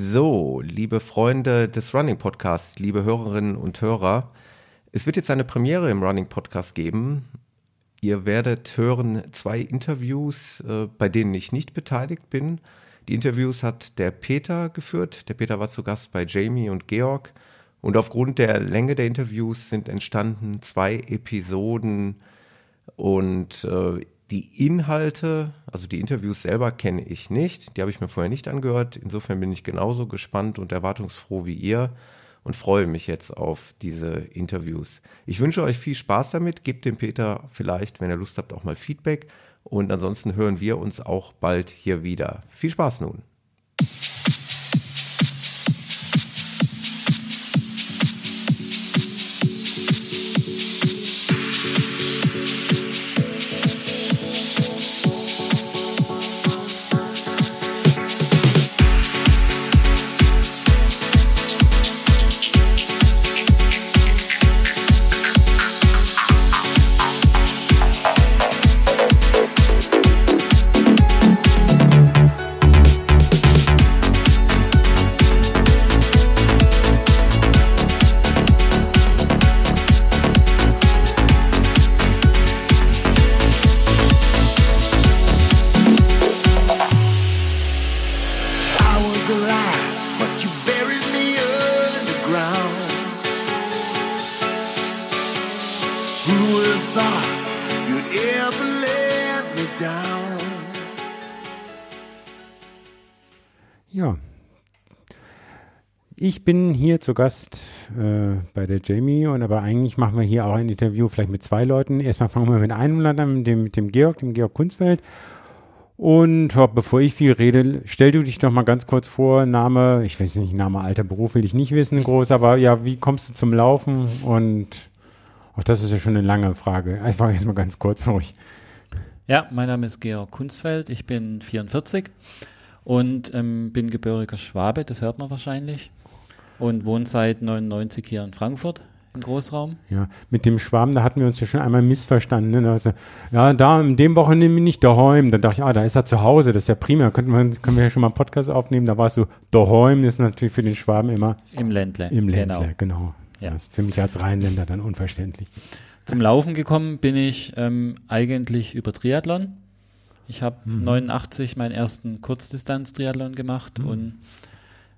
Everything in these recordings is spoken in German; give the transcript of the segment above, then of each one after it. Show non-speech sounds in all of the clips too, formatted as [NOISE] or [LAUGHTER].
So, liebe Freunde des Running Podcasts, liebe Hörerinnen und Hörer, es wird jetzt eine Premiere im Running Podcast geben. Ihr werdet hören zwei Interviews, äh, bei denen ich nicht beteiligt bin. Die Interviews hat der Peter geführt. Der Peter war zu Gast bei Jamie und Georg. Und aufgrund der Länge der Interviews sind entstanden zwei Episoden und äh, die Inhalte, also die Interviews selber kenne ich nicht, die habe ich mir vorher nicht angehört. Insofern bin ich genauso gespannt und erwartungsfroh wie ihr und freue mich jetzt auf diese Interviews. Ich wünsche euch viel Spaß damit, gebt dem Peter vielleicht, wenn ihr Lust habt, auch mal Feedback und ansonsten hören wir uns auch bald hier wieder. Viel Spaß nun. Bin hier zu Gast äh, bei der Jamie und aber eigentlich machen wir hier auch ein Interview vielleicht mit zwei Leuten. Erstmal fangen wir mit einem Land an, mit dem, mit dem Georg, dem Georg Kunstfeld. Und bevor ich viel rede, stell du dich doch mal ganz kurz vor. Name, ich weiß nicht, Name, Alter, Beruf will ich nicht wissen, groß, aber ja, wie kommst du zum Laufen? Und auch das ist ja schon eine lange Frage. Einfach jetzt mal ganz kurz ruhig. Ja, mein Name ist Georg Kunstfeld, ich bin 44 und ähm, bin gebürtiger Schwabe, das hört man wahrscheinlich und wohne seit 99 hier in Frankfurt im Großraum. Ja, mit dem Schwaben, da hatten wir uns ja schon einmal missverstanden. Ne? Also, ja, da in dem Wochenende bin ich daheim. Dann dachte ich, ah, da ist er zu Hause, das ist ja prima. Könnten wir, können wir ja schon mal einen Podcast aufnehmen. Da war es so, daheim ist natürlich für den Schwaben immer. Im Ländle. Im Ländle, genau. genau. Ja. Das ist für mich als Rheinländer dann unverständlich. Zum Laufen gekommen bin ich ähm, eigentlich über Triathlon. Ich habe mhm. 89 meinen ersten Kurzdistanz-Triathlon gemacht mhm. und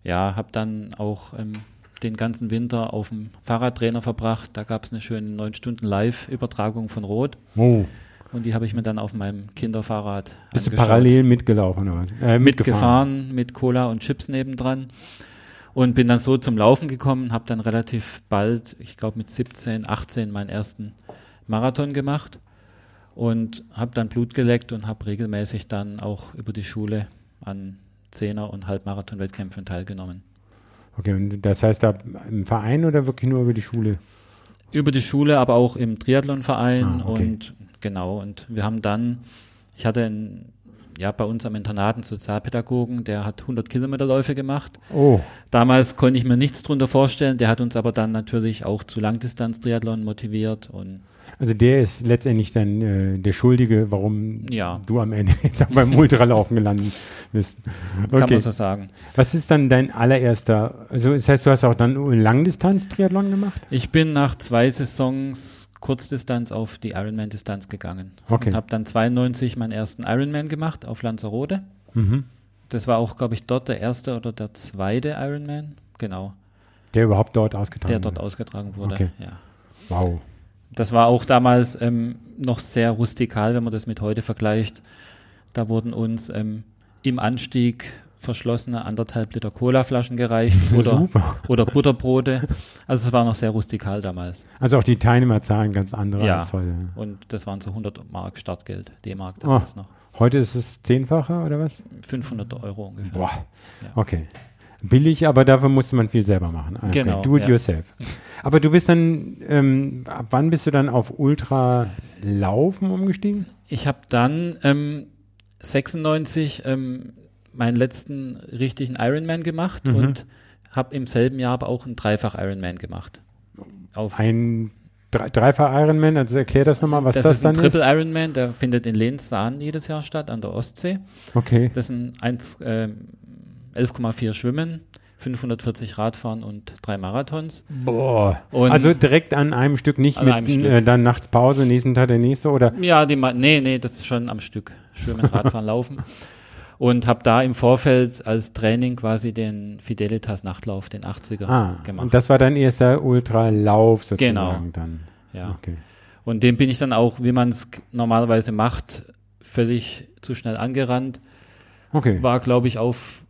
ja, habe dann auch ähm, den ganzen Winter auf dem Fahrradtrainer verbracht. Da gab es eine schöne neun Stunden Live-Übertragung von Rot. Oh. Und die habe ich mir dann auf meinem Kinderfahrrad. Bist angeschaut. du parallel mitgelaufen oder was? Äh, mitgefahren mit Cola und Chips nebendran. Und bin dann so zum Laufen gekommen, habe dann relativ bald, ich glaube mit 17, 18, meinen ersten Marathon gemacht und habe dann Blut geleckt und habe regelmäßig dann auch über die Schule an Zehner- und Halbmarathon-Wettkämpfen teilgenommen. Okay, und das heißt da im Verein oder wirklich nur über die Schule? Über die Schule, aber auch im Triathlonverein ah, okay. und genau. Und wir haben dann, ich hatte ein, ja, bei uns am Internat einen Sozialpädagogen, der hat 100 Kilometerläufe gemacht. Oh. Damals konnte ich mir nichts drunter vorstellen. Der hat uns aber dann natürlich auch zu Langdistanz-Triathlon motiviert und also der ist letztendlich dann äh, der Schuldige, warum ja. du am Ende [LAUGHS] jetzt auch beim Ultralaufen gelandet bist. Okay. Kann man so sagen. Was ist dann dein allererster, also das heißt, du hast auch dann Langdistanz-Triathlon gemacht? Ich bin nach zwei Saisons Kurzdistanz auf die Ironman-Distanz gegangen. Okay. Und habe dann 92 meinen ersten Ironman gemacht auf Lanzarote. Mhm. Das war auch, glaube ich, dort der erste oder der zweite Ironman. Genau. Der überhaupt dort ausgetragen wurde? Der dort ausgetragen wurde, okay. ja. Wow. Das war auch damals ähm, noch sehr rustikal, wenn man das mit heute vergleicht. Da wurden uns ähm, im Anstieg verschlossene anderthalb Liter Colaflaschen gereicht [LAUGHS] oder, oder Butterbrote. Also es war noch sehr rustikal damals. Also auch die Teilnehmerzahlen ganz andere ja, als heute. Und das waren so 100 Mark Startgeld, D-Mark oh, damals oh, noch. Heute ist es zehnfacher oder was? 500 Euro ungefähr. Boah, ja. okay. Billig, aber dafür musste man viel selber machen. Okay. Genau. Do it ja. yourself. [LAUGHS] Aber du bist dann, ähm, ab wann bist du dann auf Ultralaufen umgestiegen? Ich habe dann ähm, 96 ähm, meinen letzten richtigen Ironman gemacht mhm. und habe im selben Jahr aber auch einen Dreifach Ironman gemacht. Auf ein Dreifach Ironman, also erklär das nochmal, was das, das ist dann ist. Das ist ein Triple Ironman, der findet in Lehnsahn jedes Jahr statt, an der Ostsee. Okay. Das sind 11,4 äh, Schwimmen, 540 Radfahren und drei Marathons. Boah. Und- also direkt an einem Stück, nicht mit einem Stück. Äh, dann nachts Pause, nächsten Tag der nächste oder? Ja, die, ma- nee, nee, das ist schon am Stück. Schwimmen, Radfahren, [LAUGHS] Laufen. Und habe da im Vorfeld als Training quasi den Fidelitas Nachtlauf, den 80er Ah, gemacht. und das war dein erster Ultralauf sozusagen Genau. dann. ja. Okay. Und den bin ich dann auch, wie man es normalerweise macht, völlig zu schnell angerannt. Okay. War, glaube ich, auf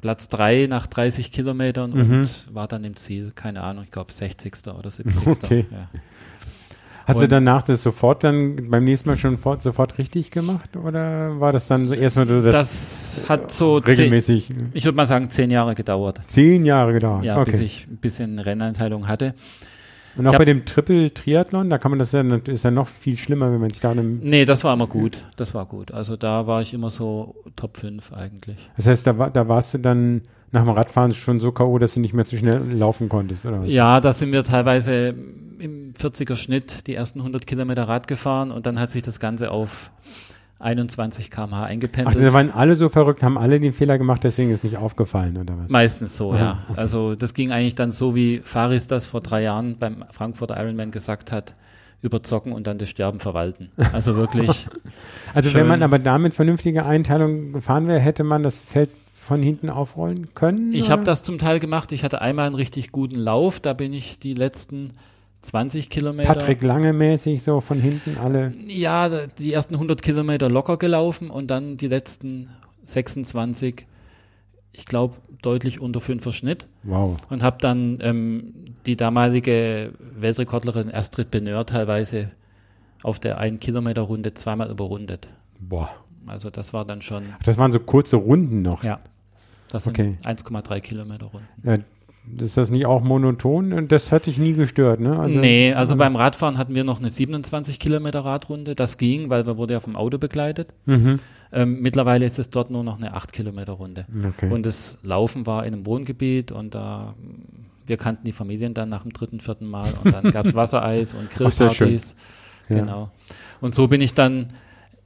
Platz 3 nach 30 Kilometern Mhm. und war dann im Ziel, keine Ahnung, ich glaube 60. oder 70. [LAUGHS] Okay. Ja. Hast du und- danach das sofort dann beim nächsten Mal schon fort, sofort richtig gemacht oder war das dann so erstmal so das, Das hat so, zehn, regelmäßig ich würde mal sagen, zehn Jahre gedauert. zehn Jahre gedauert? Ja, okay. bis ich ein bisschen Renneinteilung hatte. Und auch bei dem Triple-Triathlon, da kann man das ja, ist ja noch viel schlimmer, wenn man sich da einem, Nee, das war immer gut. Das war gut. Also da war ich immer so Top 5 eigentlich. das heißt, da, war, da warst du dann nach dem Radfahren schon so K.O., dass du nicht mehr zu schnell laufen konntest, oder was? Ja, da sind wir teilweise im 40er Schnitt die ersten 100 Kilometer Rad gefahren und dann hat sich das Ganze auf 21 km/h eingependelt. da waren alle so verrückt, haben alle den Fehler gemacht, deswegen ist nicht aufgefallen, oder was? Meistens so, Aha, ja. Also das ging eigentlich dann so, wie Faris das vor drei Jahren beim Frankfurter Ironman gesagt hat, überzocken und dann das Sterben verwalten. Also wirklich, [LAUGHS] Also Schön. wenn man aber damit vernünftige Einteilung gefahren wäre, hätte man das Feld von hinten aufrollen können? ich habe das zum Teil gemacht. Ich hatte einmal einen richtig guten Lauf, da bin ich die letzten 20 Kilometer. Patrick Lange mäßig so von hinten alle. Ja, die ersten 100 Kilometer locker gelaufen und dann die letzten 26, ich glaube, deutlich unter 5er Schnitt. Wow. Und habe dann ähm, die damalige Weltrekordlerin Astrid Beneur teilweise auf der 1-Kilometer-Runde zweimal überrundet. Boah. Also das war dann schon, Das waren so kurze Runden noch. ja, das sind Okay. 1,3 Kilometer Runden. Ja, ist das nicht auch monoton? Und Das hat dich nie gestört, ne? nee, also beim Radfahren hatten wir noch eine 27 Kilometer Radrunde. Das ging, weil wir wurde ja vom Auto begleitet. Mhm. Ähm, mittlerweile ist es dort nur noch eine 8 Kilometer Runde. Okay. Und das Laufen war in einem Wohngebiet und da, wir kannten die Familien dann nach dem dritten, vierten Mal und dann gab es [LAUGHS] Wassereis und Ach. Grillpartys. Ja. Genau. Und so bin ich dann,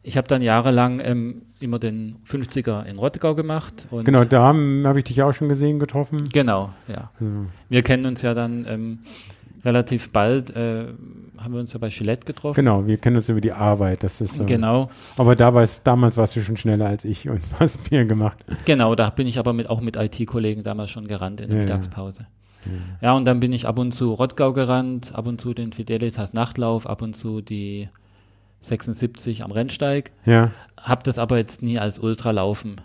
ich habe dann jahrelang ähm, immer den 50er in Rottgau gemacht. Genau, da habe hab ich dich auch schon gesehen, getroffen. Genau, ja. Ja. Wir kennen uns ja dann ähm, relativ bald, äh, haben wir uns ja bei Gillette getroffen. Genau, wir kennen uns über die Arbeit. Das ist so. Genau, Aber da war's, damals warst du schon schneller als ich und [LAUGHS] hast mehr gemacht. genau, da bin ich aber mit, auch mit IT-Kollegen damals schon gerannt in der Ja, ja. Mittagspause. Ja, und dann bin ich ab und zu Rottgau gerannt, ab und zu den Fidelitas Nachtlauf, ab und zu die 76 am Rennsteig. Ja. Habe das aber jetzt nie als Ultralaufen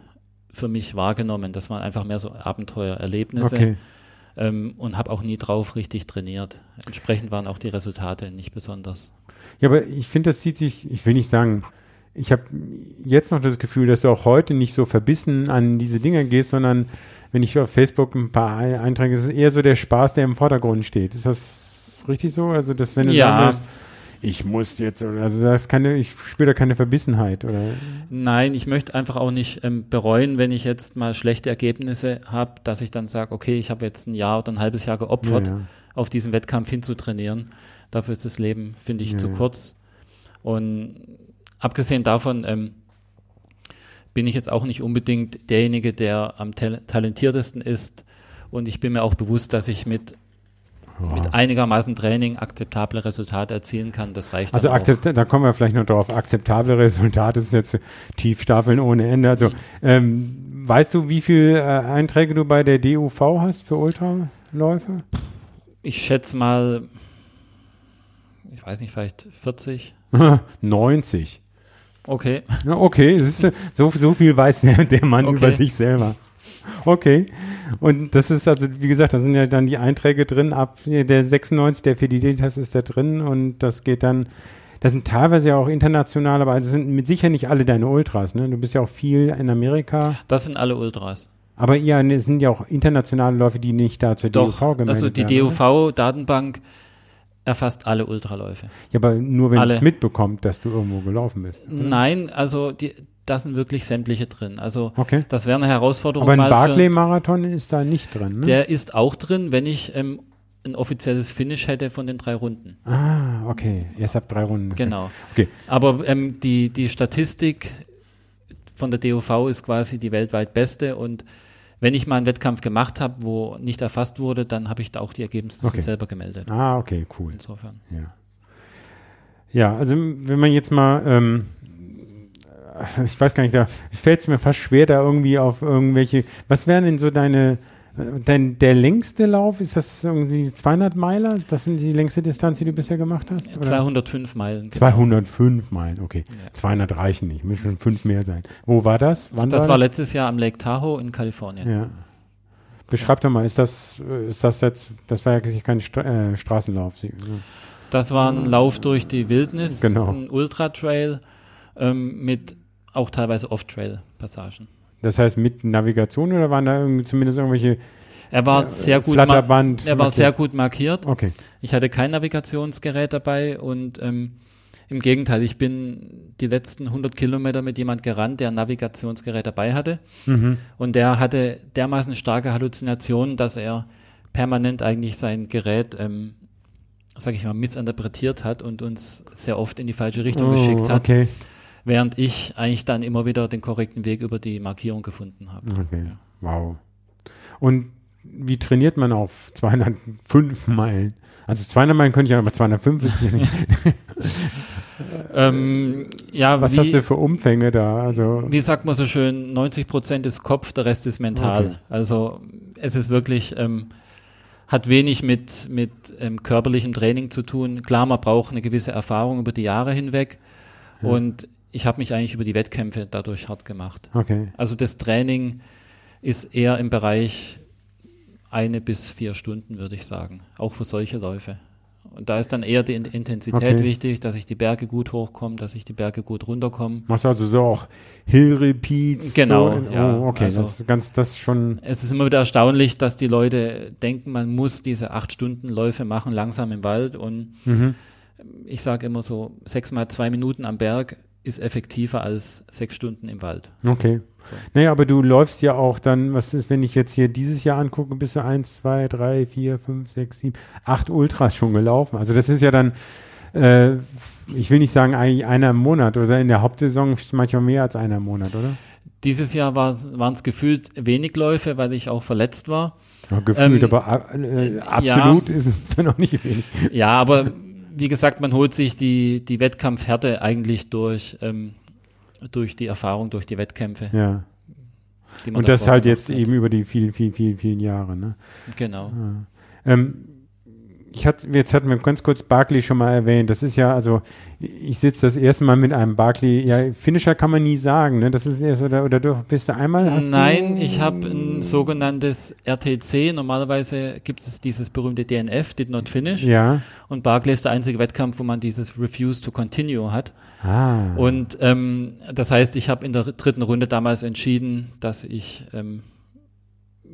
für mich wahrgenommen. Das waren einfach mehr so Abenteuererlebnisse Okay. ähm, und habe auch nie drauf richtig trainiert. Entsprechend waren auch die Resultate nicht besonders. Ja, aber ich finde, das zieht sich, ich will nicht sagen, ich habe jetzt noch das Gefühl, dass du auch heute nicht so verbissen an diese Dinge gehst, sondern wenn ich auf Facebook ein paar Ei- Einträge, es ist eher so der Spaß, der im Vordergrund steht. Ist das richtig so? Also, dass wenn du Ja. sagen würdest, ich muss jetzt, oder- also da ist keine, ich spüre da keine Verbissenheit, oder? Nein, ich möchte einfach auch nicht ähm, bereuen, wenn ich jetzt mal schlechte Ergebnisse habe, dass ich dann sage, okay, ich habe jetzt ein Jahr oder ein halbes Jahr geopfert, Ja, ja. auf diesen Wettkampf hinzutrainieren. Dafür ist das Leben, finde ich, Ja, zu kurz. Und abgesehen davon ähm, bin ich jetzt auch nicht unbedingt derjenige, der am tal talentiertesten ist. Und ich bin mir auch bewusst, dass ich mit, mit einigermaßen Training akzeptable Resultate erzielen kann. Das reicht Also da kommen wir vielleicht noch drauf. Akzeptable Resultate ist jetzt Tiefstapeln ohne Ende. Also ähm, weißt du, wie viele äh, Einträge du bei der DUV hast für Ultraläufe? Ich schätze mal, ich weiß nicht, vielleicht 40. 90. [LAUGHS] Okay. Ja, okay, ist, so, so viel weiß der, der Mann Okay. über sich selber. Okay. Und das ist also, wie gesagt, da sind ja dann die Einträge drin. Ab der 96, der Fidelitas ist da drin und das geht dann. Das sind teilweise ja auch international, aber das sind mit sicher nicht alle deine Ultras. Ne? Du bist ja auch viel in Amerika. Das sind alle Ultras. Aber ja, es sind ja auch internationale Läufe, die nicht da zur Doch, DUV gemeldet also die oder? DUV-Datenbank erfasst alle Ultraläufe. Ja, aber nur wenn es mitbekommt, dass du irgendwo gelaufen bist. Nein, also die, da sind wirklich sämtliche drin. Also Okay. das wäre eine Herausforderung Aber ein Barclay-Marathon ist da nicht drin, ne? Der ist auch drin, wenn ich ähm, ein offizielles Finish hätte von den drei Runden. ah, okay. Erst ab drei Runden. Genau. Okay. Aber ähm, die, die Statistik von der DUV ist quasi die weltweit beste und wenn ich mal einen Wettkampf gemacht habe, wo nicht erfasst wurde, dann habe ich da auch die Ergebnisse Okay. selber gemeldet. Ah, okay, cool. Insofern. Ja. Ja, also wenn man jetzt mal, ähm, [LAUGHS] ich weiß gar nicht, da fällt es mir fast schwer, da irgendwie auf irgendwelche, was wären denn so deine, dein, der längste Lauf, ist das irgendwie 200 Meiler? Das sind die längste Distanz, die du bisher gemacht hast? Oder? 205 Meilen. 205 Meilen, okay. Ja. 200 reichen nicht, müssen schon fünf mehr sein. Wo war das? Wann Das war war letztes Jahr am Lake Tahoe in Kalifornien. Ja. Beschreib doch mal, ist das, ist das jetzt, das war ja kein Stra äh, Straßenlauf. Das war ein Lauf durch die Wildnis, Genau. ein Ultra-Trail ähm, mit auch teilweise Off-Trail-Passagen. Das heißt mit Navigation oder waren da zumindest irgendwelche Er war sehr gut, Flatterband? er war markiert? sehr gut markiert. Okay. Ich hatte kein Navigationsgerät dabei und ähm, im Gegenteil, ich bin die letzten 100 Kilometer mit jemand gerannt, der ein Navigationsgerät dabei hatte. Mhm. Und der hatte dermaßen starke Halluzinationen, dass er permanent eigentlich sein Gerät, ähm, sag ich mal, missinterpretiert hat und uns sehr oft in die falsche Richtung geschickt hat, Oh, Okay. Während ich eigentlich dann immer wieder den korrekten Weg über die Markierung gefunden habe. okay. Wow. Und wie trainiert man auf 205 Meilen? Also 200 Meilen könnte ich ja, aber 205 ist ja nicht. [LAUGHS] Ähm, ja, Was wie, hast du für Umfänge da? Also wie sagt man so schön, 90 Prozent ist Kopf, der Rest ist mental. Okay. Also es ist wirklich, ähm, hat wenig mit, mit ähm, körperlichem Training zu tun. Klar, man braucht eine gewisse Erfahrung über die Jahre hinweg. Ja. Und ich habe mich eigentlich über die Wettkämpfe dadurch hart gemacht. okay. Also das Training ist eher im Bereich eine bis vier Stunden, würde ich sagen. Auch für solche Läufe. Und da ist dann eher die In- Intensität Okay. wichtig, dass ich die Berge gut hochkomme, dass ich die Berge gut runterkomme. Machst du also so auch Hill Repeats? Genau, So, ja. Oh, okay, Also- das ist ganz, das schon. Es ist immer wieder erstaunlich, dass die Leute denken, man muss diese acht Stunden Läufe machen, langsam im Wald. Und Mhm. ich sage immer so, sechs mal zwei Minuten am Berg ist effektiver als sechs Stunden im Wald. Okay. So. Naja, aber du läufst ja auch dann, was ist, wenn ich jetzt hier dieses Jahr angucke, bist du eins, zwei, drei, vier, fünf, sechs, sieben, acht Ultras schon gelaufen. Also das ist ja dann, äh, ich will nicht sagen eigentlich einer im Monat oder in der Hauptsaison manchmal mehr als einer im Monat, oder? Dieses Jahr waren es gefühlt wenig Läufe, weil ich auch verletzt war. Ja, gefühlt, Ähm, aber äh, ja. absolut ist es dann auch nicht wenig. Ja, aber wie gesagt, man holt sich die, die Wettkampfhärte eigentlich durch, ähm, durch die Erfahrung, durch die Wettkämpfe. Ja. Die Und das halt jetzt eben über die vielen, vielen, vielen, vielen Jahre, ne? Genau. Ähm, ich hatte, jetzt hatten wir ganz kurz Barclay schon mal erwähnt. Das ist ja, also ich sitze das erste Mal mit einem Barclay. Ja, Finisher kann man nie sagen, ne? Das ist erst oder oder du bist du einmal? Nein, du, ich habe ein sogenanntes RTC. Normalerweise gibt es dieses berühmte DNF, Did Not Finish. Ja. Und Barclay ist der einzige Wettkampf, wo man dieses Refuse to Continue hat. Ah. Und ähm, das heißt, ich habe in der dritten Runde damals entschieden, dass ich, ähm,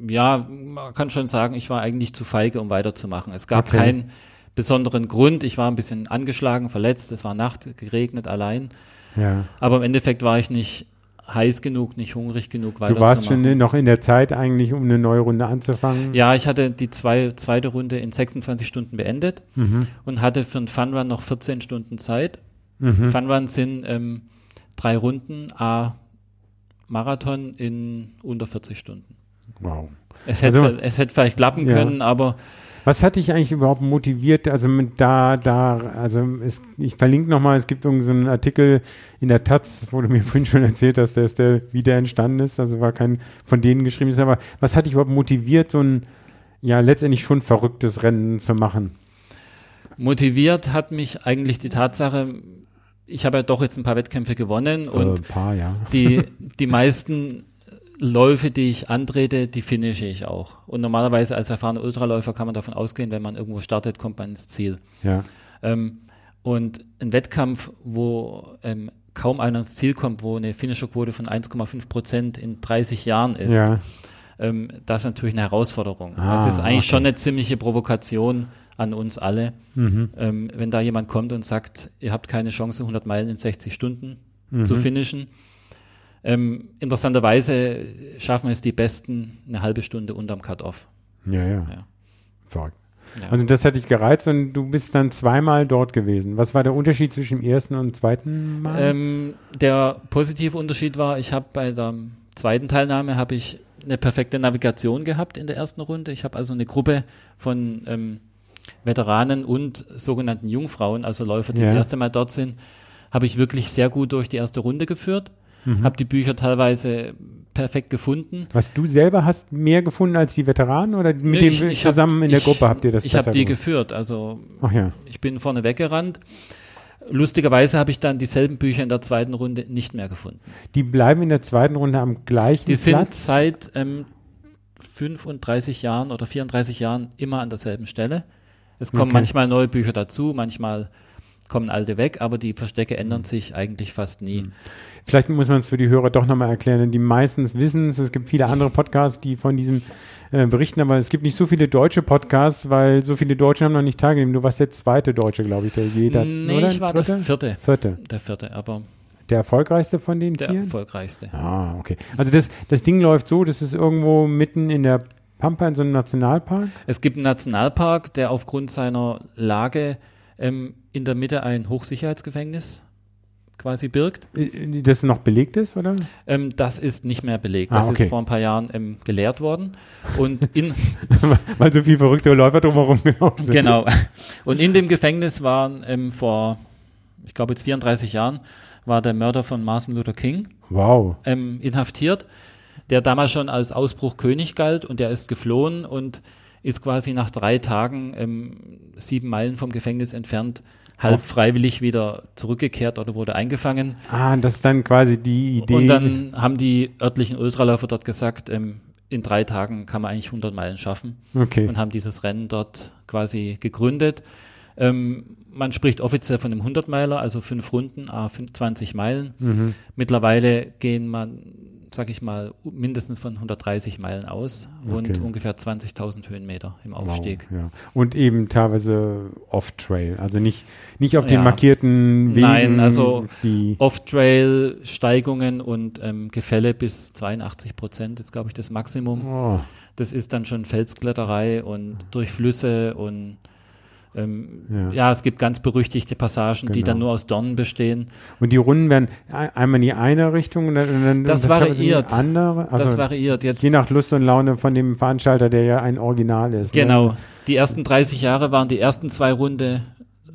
ja, man kann schon sagen, ich war eigentlich zu feige, um weiterzumachen. Es gab Okay. keinen besonderen Grund. Ich war ein bisschen angeschlagen, verletzt. Es war Nacht, geregnet, allein. ja. Aber im Endeffekt war ich nicht heiß genug, nicht hungrig genug, Du weiterzumachen. warst schon noch in der Zeit eigentlich, um eine neue Runde anzufangen. Ja, ich hatte die zwei, zweite Runde in 26 Stunden beendet Mhm. und hatte für einen Funrun noch 14 Stunden Zeit. Mhm. Funruns sind ähm, drei Runden, A Marathon in unter 40 Stunden. Wow. Es hätte, Also- es hätte vielleicht klappen Ja. können, aber Was hat dich eigentlich überhaupt motiviert? Also mit da, da, also es, ich verlinke nochmal, es gibt irgendeinen so Artikel in der Taz, wo du mir [LAUGHS] vorhin schon erzählt hast, dass der wieder entstanden ist. Also war kein von denen geschrieben ist, aber was hat dich überhaupt motiviert, so ein ja letztendlich schon verrücktes Rennen zu machen? motiviert hat mich eigentlich die Tatsache, ich habe ja doch jetzt ein paar Wettkämpfe gewonnen und äh, ein paar, ja. die, [LAUGHS] die meisten Läufe, die ich antrete, die finische ich auch. Und normalerweise als erfahrener Ultraläufer kann man davon ausgehen, wenn man irgendwo startet, kommt man ins Ziel. Ja. Ähm, und ein Wettkampf, wo ähm, kaum einer ins Ziel kommt, wo eine Finisherquote von 1,5 Prozent in 30 Jahren ist, Ja. ähm, das ist natürlich eine Herausforderung. Ah, das ist eigentlich okay. schon eine ziemliche Provokation an uns alle, Mhm. ähm, wenn da jemand kommt und sagt, ihr habt keine Chance, 100 Meilen in 60 Stunden Mhm. zu finishen. Ähm, interessanterweise schaffen es die Besten eine halbe Stunde unterm Cut-Off. Ja, ja. Ja. Verrückt. Ja. Also das hat dich gereizt und du bist dann zweimal dort gewesen. Was war der Unterschied zwischen dem ersten und zweiten Mal? Ähm, der positive Unterschied war, ich habe bei der zweiten Teilnahme habe ich eine perfekte Navigation gehabt in der ersten Runde. Ich habe also eine Gruppe von ähm, Veteranen und sogenannten Jungfrauen, also Läufer, die Ja. das erste Mal dort sind, habe ich wirklich sehr gut durch die erste Runde geführt. Mhm. Habe die Bücher teilweise perfekt gefunden. Was du selber hast mehr gefunden als die Veteranen oder mit Nee, dem ich hab- zusammen in der ich- Gruppe habt ihr das Ich habe die gemacht? geführt, also ja. ich bin vorne weggerannt. Lustigerweise habe ich dann dieselben Bücher in der zweiten Runde nicht mehr gefunden. Die bleiben in der zweiten Runde am gleichen Die sind Platz. seit ähm, 35 Jahren oder 34 Jahren immer an derselben Stelle. Es kommen Okay. manchmal neue Bücher dazu, manchmal kommen alte weg, aber die Verstecke ändern Mhm. sich eigentlich fast nie. Vielleicht muss man es für die Hörer doch nochmal erklären, denn die meistens wissen es. Es gibt viele andere Podcasts, die von diesem äh, berichten, aber es gibt nicht so viele deutsche Podcasts, weil so viele Deutsche haben noch nicht teilgenommen. Du warst der zweite Deutsche, glaube ich, der jeder. nee, oder? ich war Dritte? der vierte. Vierte. Der vierte, aber Der erfolgreichste von den der vier? erfolgreichste. Ah, okay. Also das, das Ding läuft so, das ist irgendwo mitten in der Pampa in so einem Nationalpark. Es gibt einen Nationalpark, der aufgrund seiner Lage ähm, in der Mitte ein Hochsicherheitsgefängnis quasi birgt. Das noch belegt ist, oder? Ähm, das ist nicht mehr belegt. Ah, Das okay. ist vor ein paar Jahren ähm, geleert worden. Und in, [LAUGHS] Weil so viele verrückte Läufer drumherum gelaufen sind. genau. Und in dem Gefängnis waren ähm, vor, ich glaube jetzt 34 Jahren, war der Mörder von Martin Luther King Wow. ähm, inhaftiert, der damals schon als Ausbruch König galt und der ist geflohen und ist quasi nach drei Tagen ähm, sieben Meilen vom Gefängnis entfernt halb freiwillig wieder zurückgekehrt oder wurde eingefangen. Ah, das ist dann quasi die Idee. Und dann haben die örtlichen Ultraläufer dort gesagt, ähm, in drei Tagen kann man eigentlich 100 Meilen schaffen okay. und haben dieses Rennen dort quasi gegründet. Ähm, man spricht offiziell von einem 100-Meiler, also fünf Runden, a 20 Meilen. Mhm. Mittlerweile gehen man, sag ich mal, mindestens von 130 Meilen aus und Okay. ungefähr 20.000 Höhenmeter im Aufstieg. Wow, ja. Und eben teilweise off-trail, also nicht, nicht auf den Ja. markierten Wegen. Nein, also Off-Trail-Steigungen und ähm, Gefälle bis 82 Prozent ist, glaube ich, das Maximum. oh, Das ist dann schon Felskletterei und durch Flüsse und ähm, Ja. ja. es gibt ganz berüchtigte Passagen, die Genau. dann nur aus Dornen bestehen. und die Runden werden ein- einmal in die eine Richtung und dann, und Das und teilweise in variiert. Die andere. Also, das variiert jetzt. je nach Lust und Laune von dem Veranstalter, der ja ein Original ist. Genau. Ne? Die ersten 30 Jahre waren die ersten zwei Runde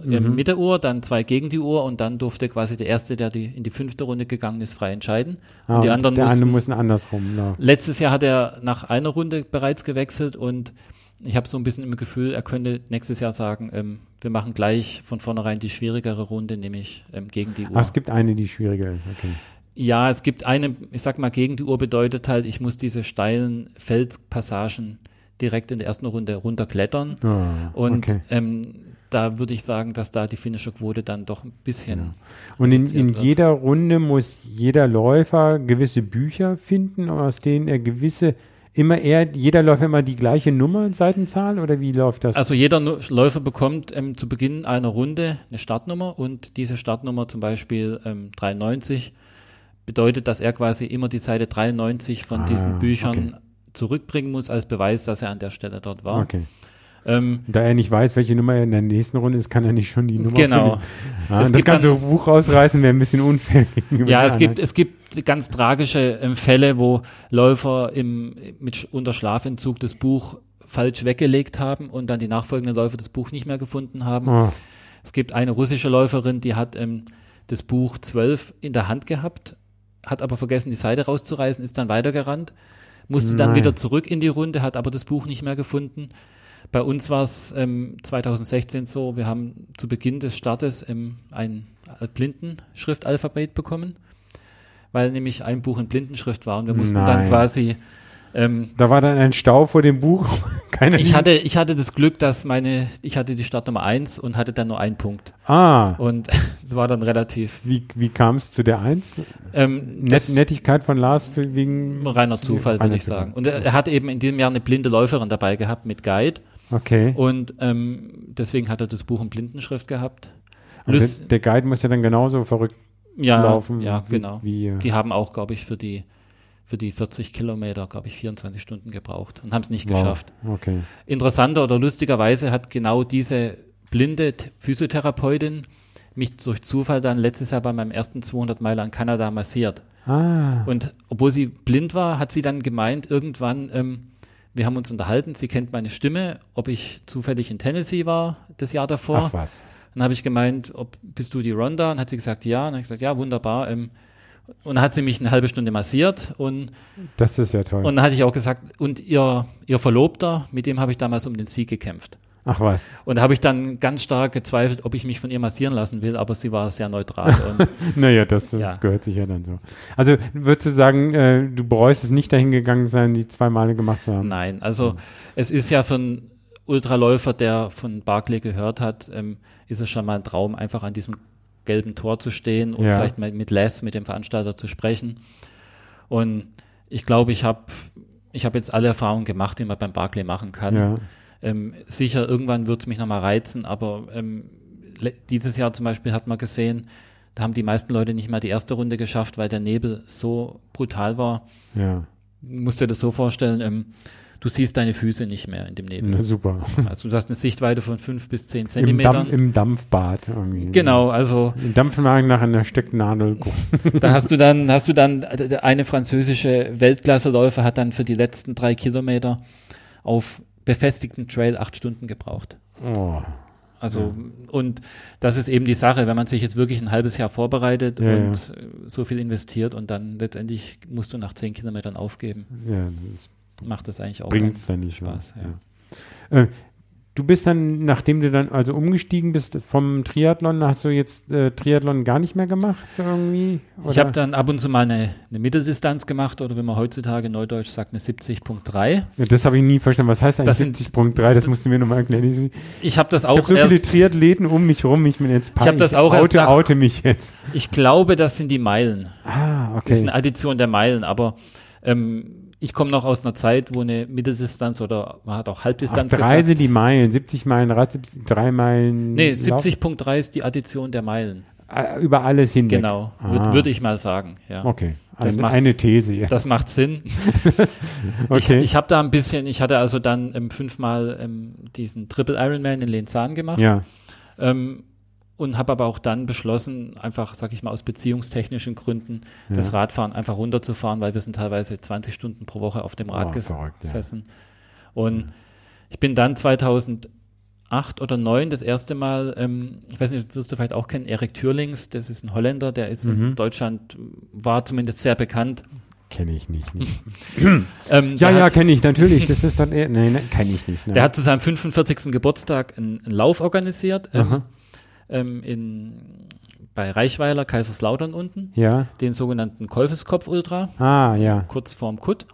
Mhm. mit der Uhr, dann zwei gegen die Uhr und dann durfte quasi der Erste, der die, in die fünfte Runde gegangen ist, frei entscheiden. Ah, und die anderen der andere mussten, muss andersrum. Ja. Letztes Jahr hat er nach einer Runde bereits gewechselt und ich habe so ein bisschen im Gefühl, er könnte nächstes Jahr sagen, ähm, wir machen gleich von vornherein die schwierigere Runde, nämlich ähm, gegen die Uhr. Ach, es gibt eine, die schwieriger ist. Okay. Ja, es gibt eine, ich sag mal, gegen die Uhr bedeutet halt, ich muss diese steilen Felspassagen direkt in der ersten Runde runterklettern. Ah, Und okay. ähm, da würde ich sagen, dass da die finnische Quote dann doch ein bisschen. Und in, in jeder Runde muss jeder Läufer gewisse Bücher finden, aus denen er gewisse, immer er, jeder Läufer immer die gleiche Nummer, Seitenzahl oder wie läuft das? Also jeder Läufer bekommt ähm, zu Beginn einer Runde eine Startnummer und diese Startnummer zum Beispiel ähm, 93 bedeutet, dass er quasi immer die Seite 93 von Ah, diesen Büchern okay. zurückbringen muss als Beweis, dass er an der Stelle dort war. okay. Ähm, Da er nicht weiß, welche Nummer er in der nächsten Runde ist, kann er nicht schon die Nummer genau. finden. Ah, das ganze dann- Buch rausreißen wäre ein bisschen unfair. [LAUGHS] Ja, den es gibt, es gibt ganz tragische ähm, Fälle, wo Läufer im, mit, unter Schlafentzug das Buch falsch weggelegt haben und dann die nachfolgenden Läufer das Buch nicht mehr gefunden haben. Oh, Es gibt eine russische Läuferin, die hat ähm, das Buch 12 in der Hand gehabt, hat aber vergessen, die Seite rauszureißen, ist dann weitergerannt, musste dann Nein. wieder zurück in die Runde, hat aber das Buch nicht mehr gefunden. Bei uns war es ähm, 2016 so, wir haben zu Beginn des Startes ähm, ein Blindenschriftalphabet bekommen, weil nämlich ein Buch in Blindenschrift war und wir mussten dann Nein. quasi ähm, da war dann ein Stau vor dem Buch. [LAUGHS] Keiner ich hatte, ich hatte das Glück, dass meine, ich hatte die Startnummer 1 und hatte dann nur einen Punkt. ah, Und [LAUGHS] es war dann relativ wie, wie kam es zu der Eins? ähm, Net, Nettigkeit von Lars für, wegen reiner Zufall, würde ich sagen. Und er, er hat eben in diesem Jahr eine blinde Läuferin dabei gehabt mit Guide. Okay. Und ähm, deswegen hat er das Buch in Blindenschrift gehabt. Lus- der, Guide muss ja dann genauso verrückt ja, laufen. ja, wie, genau. Wie, äh, Die haben auch, glaube ich, für die, für die 40 Kilometer, glaube ich, 24 Stunden gebraucht und haben es nicht wow. geschafft. Okay. Interessanter oder lustigerweise hat genau diese blinde Physiotherapeutin mich durch Zufall dann letztes Jahr bei meinem ersten 200 Meiler in Kanada massiert. Ah. Und obwohl sie blind war, hat sie dann gemeint, irgendwann, ähm, wir haben uns unterhalten, sie kennt meine Stimme, ob ich zufällig in Tennessee war das Jahr davor. Ach was. Dann habe ich gemeint, ob bist du die Ronda? Und hat sie gesagt, ja. Und dann habe ich gesagt, ja, wunderbar. Ähm, und dann hat sie mich eine halbe Stunde massiert und, Das ist ja toll. und dann hatte ich auch gesagt, und ihr, ihr Verlobter, mit dem habe ich damals um den Sieg gekämpft. Ach was. Und da habe ich dann ganz stark gezweifelt, ob ich mich von ihr massieren lassen will, aber sie war sehr neutral. [LAUGHS] Naja, das, das Ja. gehört sich ja dann so. Also würdest du sagen, äh, du bereust es nicht dahin gegangen sein, die zwei Male gemacht zu haben? Nein, also es ist ja für einen Ultraläufer, der von Barclay gehört hat, ähm, ist es schon mal ein Traum, einfach an diesem gelben Tor zu stehen und Ja. vielleicht mal mit Les, mit dem Veranstalter zu sprechen. Und ich glaube, ich habe ich hab jetzt alle Erfahrungen gemacht, die man beim Barclay machen kann. Ja. Ähm, sicher, irgendwann wird es mich nochmal reizen, aber ähm, dieses Jahr zum Beispiel hat man gesehen, da haben die meisten Leute nicht mal die erste Runde geschafft, weil der Nebel so brutal war. Ja. Du musst dir das so vorstellen, ähm, du siehst deine Füße nicht mehr in dem Nebel. Na, super. Also du hast eine Sichtweite von fünf bis zehn Im, Zentimetern. Dampf, Im Dampfbad irgendwie. Genau, also Im Dampfmagen nach einer Stecknadel. da hast du dann, hast du dann, äh, eine französische Weltklasseläufer hat dann für die letzten drei Kilometer auf befestigten Trail acht Stunden gebraucht. Oh. Also, und das ist eben die Sache, wenn man sich jetzt wirklich ein halbes Jahr vorbereitet Ja, und äh, so viel investiert und dann letztendlich musst du nach zehn Kilometern aufgeben, Ja, das macht das eigentlich auch bringt keinen es dann nicht. Spaß. so. Ja. Äh, du bist dann, nachdem du dann also umgestiegen bist vom Triathlon, hast du jetzt äh, Triathlon gar nicht mehr gemacht irgendwie? Ich Oder? habe dann ab und zu mal eine, eine Mitteldistanz gemacht oder wie man heutzutage neudeutsch sagt, eine 70.3. Ja, das habe ich nie verstanden. Was heißt Das eigentlich sind- 70.3? Das musst du mir nochmal erklären. Ich, ich Ich habe das habe auch so viele erst, Triathleten um mich rum. Ich bin jetzt Ich hab das auch erst oute, nach- oute mich jetzt. ich glaube, das sind die Meilen. Ah, Das ist okay. eine Addition der Meilen, aber ähm, ich komme noch aus einer Zeit, wo eine Mitteldistanz oder man hat auch Ach, Halbdistanz drei gesagt. sind die Meilen. 70 Meilen Rad, 70, drei Meilen. Nee, Lauf. 70.3 ist die Addition der Meilen. Äh, Über alles hinweg. Genau, Ah. würde würd ich mal sagen. Ja. Okay. Das Eine, macht- eine These. Ja. Das macht Sinn. [LAUGHS] Okay. Ich, ich habe da ein bisschen, ich hatte also dann ähm, fünfmal ähm, diesen Triple Ironman in Lenzahn gemacht. ja. Ähm, und habe aber auch dann beschlossen, einfach, sag ich mal, aus beziehungstechnischen Gründen, das Ja. Radfahren einfach runterzufahren, weil wir sind teilweise 20 Stunden pro Woche auf dem Rad Oh, ges verrückt, ja. gesessen. Und ich bin dann 2008 oder 2009 das erste Mal, ähm, ich weiß nicht, wirst du vielleicht auch kennen, Erik Thürlings, das ist ein Holländer, der ist Mhm. in Deutschland, war zumindest sehr bekannt. Kenne ich nicht. nicht. [CLEARS THROAT] Ähm, Ja, ja, kenne ich natürlich. Das ist dann eher. Nein, nein kenne ich nicht. Nein. Der hat zu seinem 45. Geburtstag einen, einen Lauf organisiert ähm, Aha. Ähm, in, bei Reichweiler, Kaiserslautern unten, Ja. den sogenannten Kolfeskopf Ultra, Ah, ja. kurz vorm Kutt.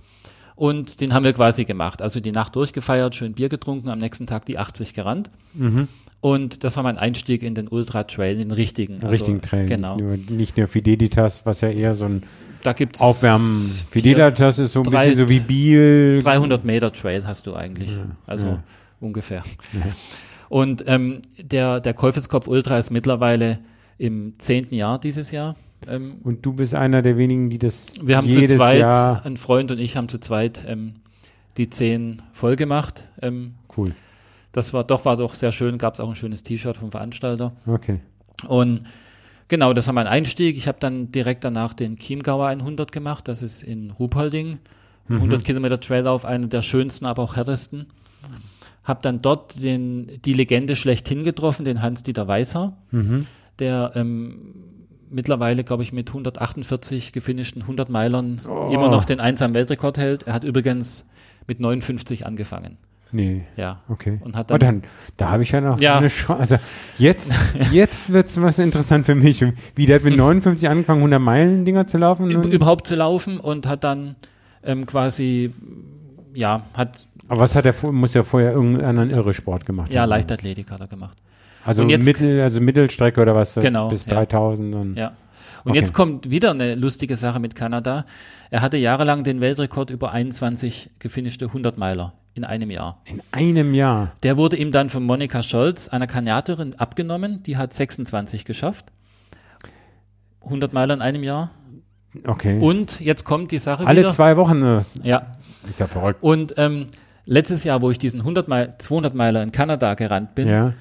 Und den haben wir quasi gemacht. Also die Nacht durchgefeiert, schön Bier getrunken, am nächsten Tag die 80 gerannt. Mhm. Und das war mein Einstieg in den Ultra Trail, in den richtigen. Also, richtigen Trail. Genau. Nicht nur, nicht nur Fidelitas, was ja eher so ein Da gibt es Aufwärmen. Fidelitas ist so ein drei- bisschen so wie Biel. 300 Meter Trail hast du eigentlich. Also ja. ungefähr. Und ähm, der, der Käufeskopf Ultra ist mittlerweile im zehnten Jahr dieses Jahr. Ähm, Und du bist einer der wenigen, die das wir haben jedes zu zweit, Jahr. ein Freund und ich haben zu zweit ähm, die zehn voll gemacht. Ähm, Cool. das war doch, war doch sehr schön, gab es auch ein schönes T-Shirt vom Veranstalter. Okay. Und genau, das war mein Einstieg. Ich habe dann direkt danach den Chiemgauer 100 gemacht. Das ist in Ruhpolding. Mhm. 100 Kilometer Traillauf, einer der schönsten, aber auch härtesten. Habe dann dort den, die Legende schlechthin getroffen, den Hans-Dieter Weißer, Mhm. der ähm, mittlerweile, glaube ich, mit 148 gefinischten 100 Meilern Oh. immer noch den einsamen Weltrekord hält. Er hat übrigens mit 59 angefangen. Nee. Ja. Okay. Und hat Oh, dann, dann, da habe ich ja noch Ja. eine Chance. Also jetzt, [LAUGHS] jetzt wird es was interessant für mich. Wie der hat mit 59 angefangen, 100 Meilen Dinger zu laufen. üb- überhaupt zu laufen und hat dann ähm, quasi, ja, hat Aber was hat er vor, muss ja vorher irgendeinen Irre-Sport gemacht ja haben. Leichtathletik hat er gemacht. Also Mittel, also Mittelstrecke oder was? Genau, Bis ja. 3000 und Ja. Und Okay. jetzt kommt wieder eine lustige Sache mit Kanada. Er hatte jahrelang den Weltrekord über 21 gefinischte 100 Meiler in einem Jahr. in einem Jahr. Der wurde ihm dann von Monika Scholz, einer Kanadierin, abgenommen. Die hat 26 geschafft. 100 Meiler in einem Jahr. Okay. Und jetzt kommt die Sache Alle wieder. zwei Wochen. Das Ja. ist ja verrückt. Und ähm, letztes Jahr, wo ich diesen 100 Meil, 200 Meiler in Kanada gerannt bin, Ja.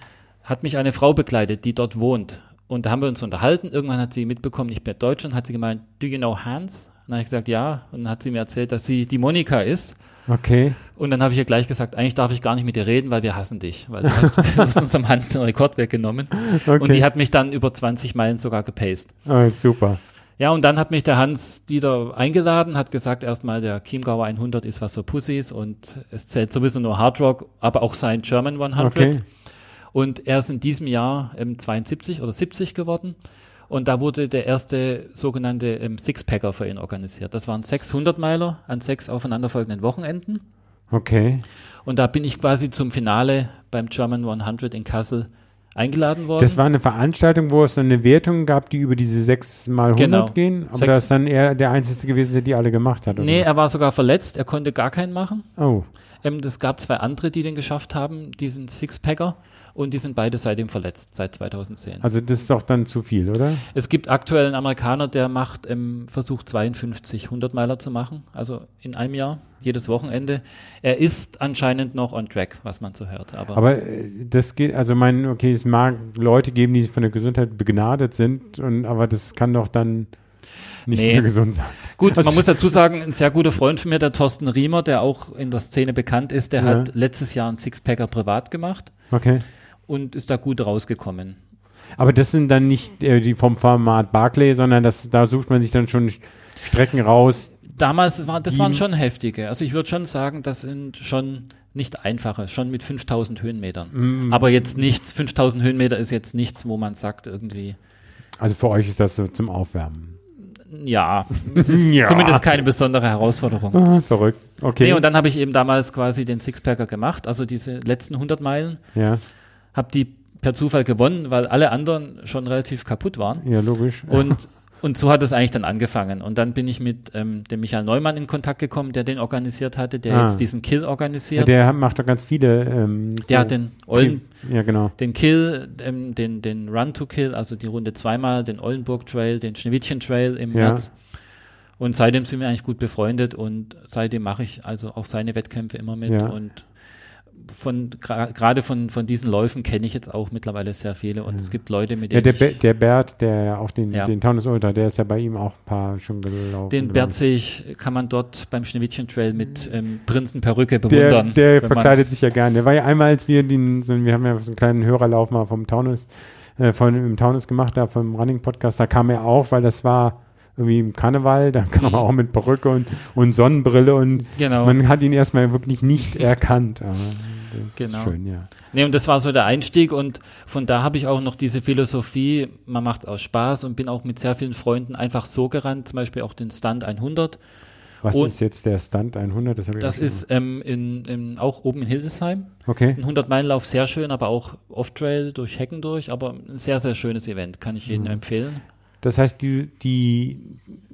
hat mich eine Frau begleitet, die dort wohnt. Und da haben wir uns unterhalten. Irgendwann hat sie mitbekommen, ich bin Deutsch und hat sie gemeint, do you know Hans? Und dann habe ich gesagt, ja. Und dann hat sie mir erzählt, dass sie die Monika ist. Okay. Und dann habe ich ihr gleich gesagt, eigentlich darf ich gar nicht mit dir reden, weil wir hassen dich. Weil du hast, hast unserem Hans den Rekord weggenommen. [LAUGHS] okay. Und die hat mich dann über 20 Meilen sogar gepaced. oh, super. Ja, und dann hat mich der Hans Dieter eingeladen, hat gesagt, erstmal der Chiemgauer 100 ist was für Pussys und es zählt sowieso nur Hard Rock, aber auch sein German 100. Okay. Und er ist in diesem Jahr ähm, 72 oder 70 geworden. Und da wurde der erste sogenannte ähm, Sixpacker für ihn organisiert. Das waren 600 Meiler an sechs aufeinanderfolgenden Wochenenden. Okay. Und da bin ich quasi zum Finale beim German 100 in Kassel eingeladen worden. Das war eine Veranstaltung, wo es dann eine Wertung gab, die über diese 6 mal 100 Genau. gehen. Aber das ist dann er der Einzige gewesen, der die alle gemacht hat. oder? nee, er war sogar verletzt, er konnte gar keinen machen. Oh, Ähm, es gab zwei andere, die den geschafft haben, diesen Sixpacker. Und die sind beide seitdem verletzt, seit 2010. also das ist doch dann zu viel, oder? Es gibt aktuell einen Amerikaner, der macht, ähm, versucht 52 100-Meiler zu machen, also in einem Jahr, jedes Wochenende. Er ist anscheinend noch on track, was man so hört. Aber, Aber äh, das geht, also mein, okay, es mag Leute geben, die von der Gesundheit begnadet sind, und, aber das kann doch dann nicht Nee. mehr gesund sein. gut, also- man muss dazu sagen, ein sehr guter Freund von mir, der Thorsten Riemer, der auch in der Szene bekannt ist, der Ja. hat letztes Jahr einen Sixpacker privat gemacht Okay. Und ist da gut rausgekommen. Aber das sind dann nicht äh, die vom Format Barclay, sondern das, da sucht man sich dann schon Strecken raus. Damals war, das waren schon heftige. Also ich würde schon sagen, das sind schon nicht einfache, schon mit 5000 Höhenmetern. Mm. Aber jetzt nichts, 5000 Höhenmeter ist jetzt nichts, wo man sagt irgendwie, Also für euch ist das so zum Aufwärmen. ja, es [LAUGHS] ist Ja. zumindest keine besondere Herausforderung. Ah, verrückt. Okay. Nee, und dann habe ich eben damals quasi den Sixpacker gemacht, also diese letzten 100 Meilen, ja, habe die per Zufall gewonnen, weil alle anderen schon relativ kaputt waren. ja, logisch. Und, und so hat es eigentlich dann angefangen. Und dann bin ich mit ähm, dem Michael Neumann in Kontakt gekommen, der den organisiert hatte, der Ah. jetzt diesen Kill ja, organisiert. der hat- macht doch ganz viele. Ähm, Der so hat den Ollen, Ja, genau. den Kill, ähm, den, den Run to Kill, also die Runde zweimal, den Ollenburg Trail, den Schneewittchen Trail im Ja. März. Und seitdem sind wir eigentlich gut befreundet und seitdem mache ich also auch seine Wettkämpfe immer mit. Ja. Und von gerade von, von diesen Läufen kenne ich jetzt auch mittlerweile sehr viele und es gibt Leute, mit Ja, denen der, ich, der Bert, der ja auch den, Ja. den Taunus Ultra, der ist ja bei ihm auch ein paar schon gelaufen. den Bert sehe ich, kann man dort beim Schneewittchen Trail mit ähm, Prinzenperücke Der, bewundern. der man- verkleidet sich ja gerne. Der war ja einmal, als wir den, so, wir haben ja so einen kleinen Hörerlauf mal vom Taunus, äh, von im Taunus gemacht, da vom Running Podcast, da kam er auch, weil das war irgendwie im Karneval, [LAUGHS] da kam er auch mit Perücke und, und Sonnenbrille und Genau. man hat ihn erstmal wirklich nicht [LAUGHS] erkannt. Genau. schön, ja. Nee, und das war so der Einstieg und von da habe ich auch noch diese Philosophie, man macht es aus Spaß und bin auch mit sehr vielen Freunden einfach so gerannt, zum Beispiel auch den Stunt 100. Was Und- ist jetzt der Stunt 100? Das, Das ist ähm, in, in, auch oben in Hildesheim. Okay. Ein 100-Meilen-Lauf, sehr schön, aber auch Off-Trail durch Hecken durch, aber ein sehr, sehr schönes Event, kann ich Mhm. jedem empfehlen. Das heißt, die, die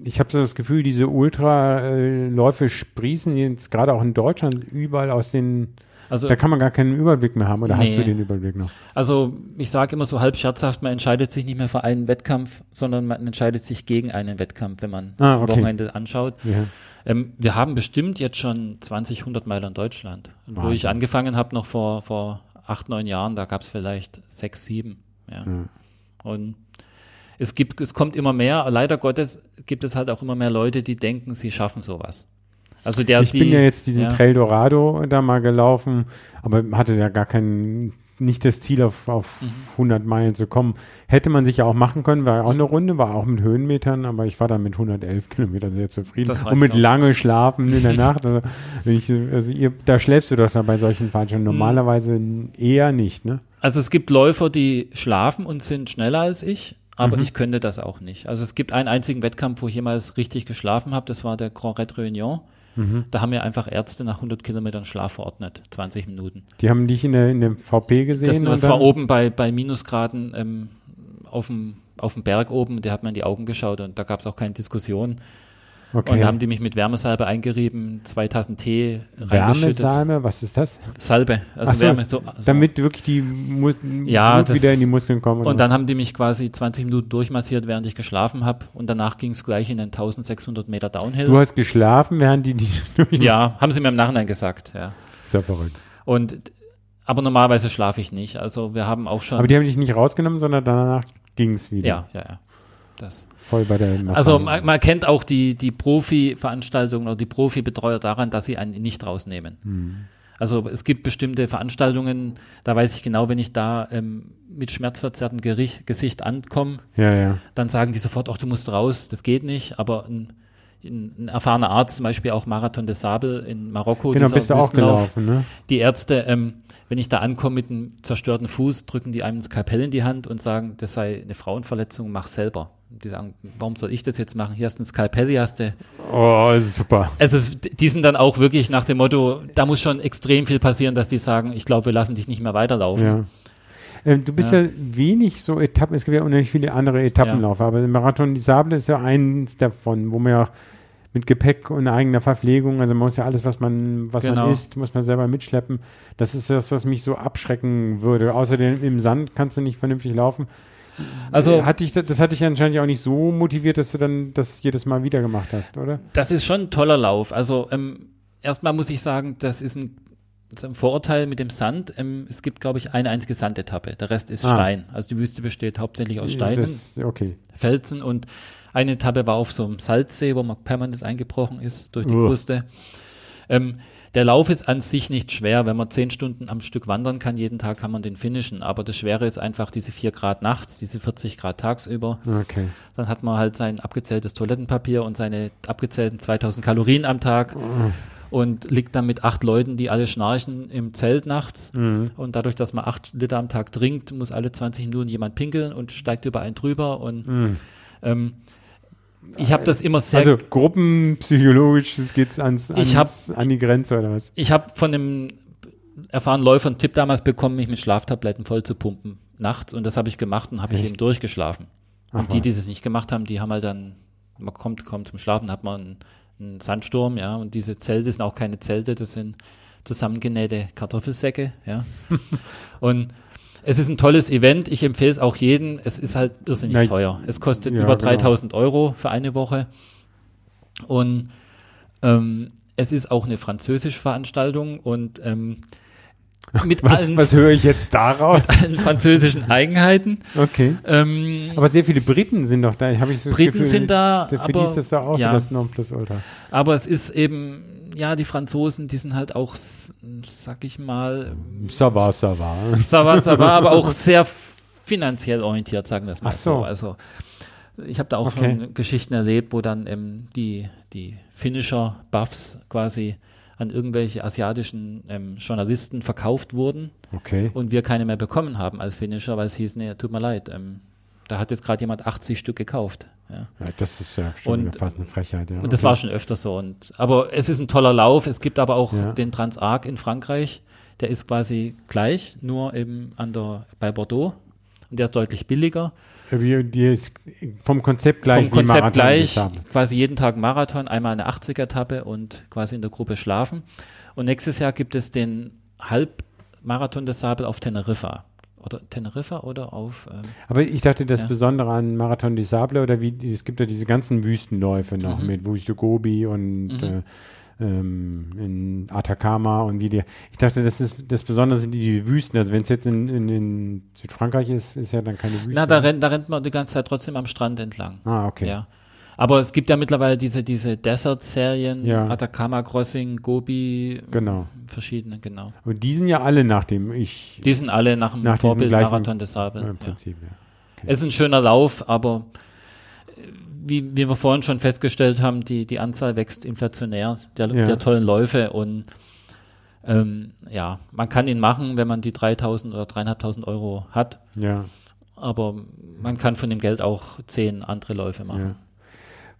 ich habe so das Gefühl, diese Ultraläufe sprießen jetzt gerade auch in Deutschland überall aus den Also, Da kann man gar keinen Überblick mehr haben, oder hast Nee. du den Überblick noch? also ich sage immer so halb scherzhaft, man entscheidet sich nicht mehr für einen Wettkampf, sondern man entscheidet sich gegen einen Wettkampf, wenn man Ah, okay. Wochenende anschaut. Ja. Ähm, wir haben bestimmt jetzt schon 20, 100 Meilen in Deutschland. Und wo Wahnsinn. ich angefangen habe, noch vor, vor acht, neun Jahren, da gab es vielleicht sechs, sieben. Ja. Ja. Und es gibt, es kommt immer mehr. Leider Gottes gibt es halt auch immer mehr Leute, die denken, sie schaffen sowas. Also der, Ich die, bin ja jetzt diesen ja. Trail Dorado da mal gelaufen, aber hatte ja gar kein, nicht das Ziel, auf, auf Mhm. 100 Meilen zu kommen. Hätte man sich ja auch machen können, war ja auch eine Runde, war auch mit Höhenmetern, aber ich war dann mit 111 Kilometern sehr zufrieden. Und mit auch. lange Schlafen in der Nacht. Also, ich, also ihr, da schläfst du doch bei solchen Mhm. Veranstaltungen normalerweise eher nicht, ne? Also es gibt Läufer, die schlafen und sind schneller als ich, aber Mhm. ich könnte das auch nicht. Also es gibt einen einzigen Wettkampf, wo ich jemals richtig geschlafen habe, das war der Grand Red Réunion. Mhm. Da haben mir einfach Ärzte nach 100 Kilometern Schlaf verordnet, 20 Minuten. Die haben dich in, der, in dem VP gesehen. Das, und das war oben bei, bei Minusgraden ähm, auf dem auf dem Berg oben, der hat mir in die Augen geschaut und da gab es auch keine Diskussion. Okay. Und da haben die mich mit Wärmesalbe eingerieben, zwei Tassen Tee reingeschüttet. Wärmesalbe, was ist das? Salbe, also so, Wärme. So, also Damit wirklich die Mu Ja, Blut das- wieder in die Muskeln kommen. oder? Und dann haben die mich quasi 20 Minuten durchmassiert, während ich geschlafen habe. Und danach ging es gleich in den 1600 Meter Downhill. du hast geschlafen, während die die ja, haben sie mir im Nachhinein gesagt, ja. Ja verrückt. Und aber normalerweise schlafe ich nicht. Also wir haben auch schon. Aber die haben dich nicht rausgenommen, sondern danach ging es wieder. Ja, ja, ja. Das. Voll bei der Massage. Also man, man kennt auch die, die Profi-Veranstaltungen oder die Profi-Betreuer daran, dass sie einen nicht rausnehmen. Hm. Also es gibt bestimmte Veranstaltungen, da weiß ich genau, wenn ich da ähm, mit schmerzverzerrtem Gericht, Gesicht ankomme, ja, ja. dann sagen die sofort, ach, du musst raus, das geht nicht. Aber ein, ein, ein erfahrener Arzt, zum Beispiel auch Marathon des Sable in Marokko, Genau, bist du auch gelaufen, ne? die Ärzte, ähm, wenn ich da ankomme mit einem zerstörten Fuß, drücken die einem ein Skalpell in die Hand und sagen, das sei eine Frauenverletzung, mach selber. Die sagen, warum soll ich das jetzt machen? Hier hast du ein Skalpell, hier hast du. Oh, ist super. Also die sind dann auch wirklich nach dem Motto, da muss schon extrem viel passieren, dass die sagen, ich glaube, wir lassen dich nicht mehr weiterlaufen. Ja. Ähm, du bist ja. wenig so Etappen, es gibt ja unheimlich viele andere Etappenlaufe, aber der Marathon die Sable ist ja eins davon, wo man ja mit Gepäck und eigener Verpflegung, also man muss ja alles, was man, was Genau. man isst, muss man selber mitschleppen. Das ist das, was mich so abschrecken würde. Außerdem im Sand kannst du nicht vernünftig laufen. Also Hat dich, das hat dich anscheinend auch nicht so motiviert, dass du dann das jedes Mal wieder gemacht hast, oder? Das ist schon ein toller Lauf. Also ähm, erstmal muss ich sagen, das ist ein, so ein Vorurteil mit dem Sand. Ähm, es gibt, glaube ich, eine einzige Sandetappe. Der Rest ist Ah. Stein. Also die Wüste besteht hauptsächlich aus Steinen, Das, okay. Felsen und eine Etappe war auf so einem Salzsee, wo man permanent eingebrochen ist durch die. Kruste. Ähm, der Lauf ist an sich nicht schwer. Wenn man zehn Stunden am Stück wandern kann, jeden Tag kann man den finishen. Aber das Schwere ist einfach diese vier Grad nachts, diese 40 Grad tagsüber. Okay. Dann hat man halt sein abgezähltes Toilettenpapier und seine abgezählten 2000 Kalorien am Tag und liegt dann mit acht Leuten, die alle schnarchen, im Zelt nachts. Mhm. Und dadurch, dass man acht Liter am Tag trinkt, muss alle 20 Minuten jemand pinkeln und steigt über einen drüber. Und Mhm. ähm, ich habe das immer sehr. Also gruppenpsychologisch geht es ans, Ich hab- ans, an die Grenze oder was? ich habe von einem erfahrenen Läufer einen Tipp damals bekommen, mich mit Schlaftabletten voll zu pumpen nachts. Und das habe ich gemacht und habe ich eben durchgeschlafen. Ach Und die, was. die es nicht gemacht haben, die haben halt dann, man kommt, kommt zum Schlafen, hat man einen, einen Sandsturm, ja, und diese Zelte sind auch keine Zelte, das sind zusammengenähte Kartoffelsäcke, ja. [LAUGHS] und es ist ein tolles Event, ich empfehle es auch jedem, es ist halt irrsinnig Na, teuer. Es kostet ja, über genau. 3000 Euro für eine Woche und ähm, es ist auch eine französische Veranstaltung und ähm, [LAUGHS] mit allen, Was höre ich jetzt daraus? [LAUGHS] allen französischen Eigenheiten. Okay. Ähm, Aber sehr viele Briten sind doch da. Habe ich so Briten Gefühl, sind da, Für aber, die ist das da auch ja. so das Nonplusultra. aber es ist eben, ja, die Franzosen, die sind halt auch, sag ich mal, Ça va, ça va. ça va, ça va, aber auch [LAUGHS] sehr finanziell orientiert, sagen wir es mal Ach so. so. Also ich habe da auch Okay. schon Geschichten erlebt, wo dann ähm, die, die Finisher Buffs quasi an irgendwelche asiatischen ähm, Journalisten verkauft wurden Okay. und wir keine mehr bekommen haben als Finisher, weil es hieß, nee, tut mir leid, ähm, da hat jetzt gerade jemand 80 Stück gekauft. Ja. Ja, das ist ja schon Und- fast eine Frechheit. Ja. Und das okay. war schon öfter so. Und, aber es ist ein toller Lauf. Es gibt aber auch Ja. den Transarc in Frankreich. Der ist quasi gleich, nur eben an der, bei Bordeaux. Und der ist deutlich billiger. Wie, die ist vom Konzept gleich Vom Konzept Marathon gleich, quasi jeden Tag Marathon, einmal eine 80er-Etappe und quasi in der Gruppe schlafen. Und nächstes Jahr gibt es den Halbmarathon des Sabel auf Teneriffa. Oder Teneriffa oder auf. Ähm, Aber ich dachte, das Ja. Besondere an Marathon des Sable oder wie, es gibt ja diese ganzen Wüstenläufe noch Mhm. mit Wüste Gobi und Mhm. äh, ähm, in Atacama und wie die. Ich dachte, das ist das Besondere sind die Wüsten. Also wenn es jetzt in, in, in Südfrankreich ist, ist ja dann keine Wüste. na, da rennt, da rennt man die ganze Zeit trotzdem am Strand entlang. ah, okay. Ja. Aber es gibt ja mittlerweile diese, diese Desert-Serien, Ja. Atacama Crossing, Gobi, Genau. verschiedene, genau. Und die sind ja alle nach dem ich Die sind alle nach dem Nach Vorbild Marathon des Sabel. äh, Ja. Prinzip, ja. Es ist ein schöner Lauf, aber äh, wie, wie wir vorhin schon festgestellt haben, die, die Anzahl wächst inflationär der, Ja. der tollen Läufe und ähm, ja, man kann ihn machen, wenn man die 3000 oder 3500 Euro hat, Ja. aber man kann von dem Geld auch zehn andere Läufe machen. Ja.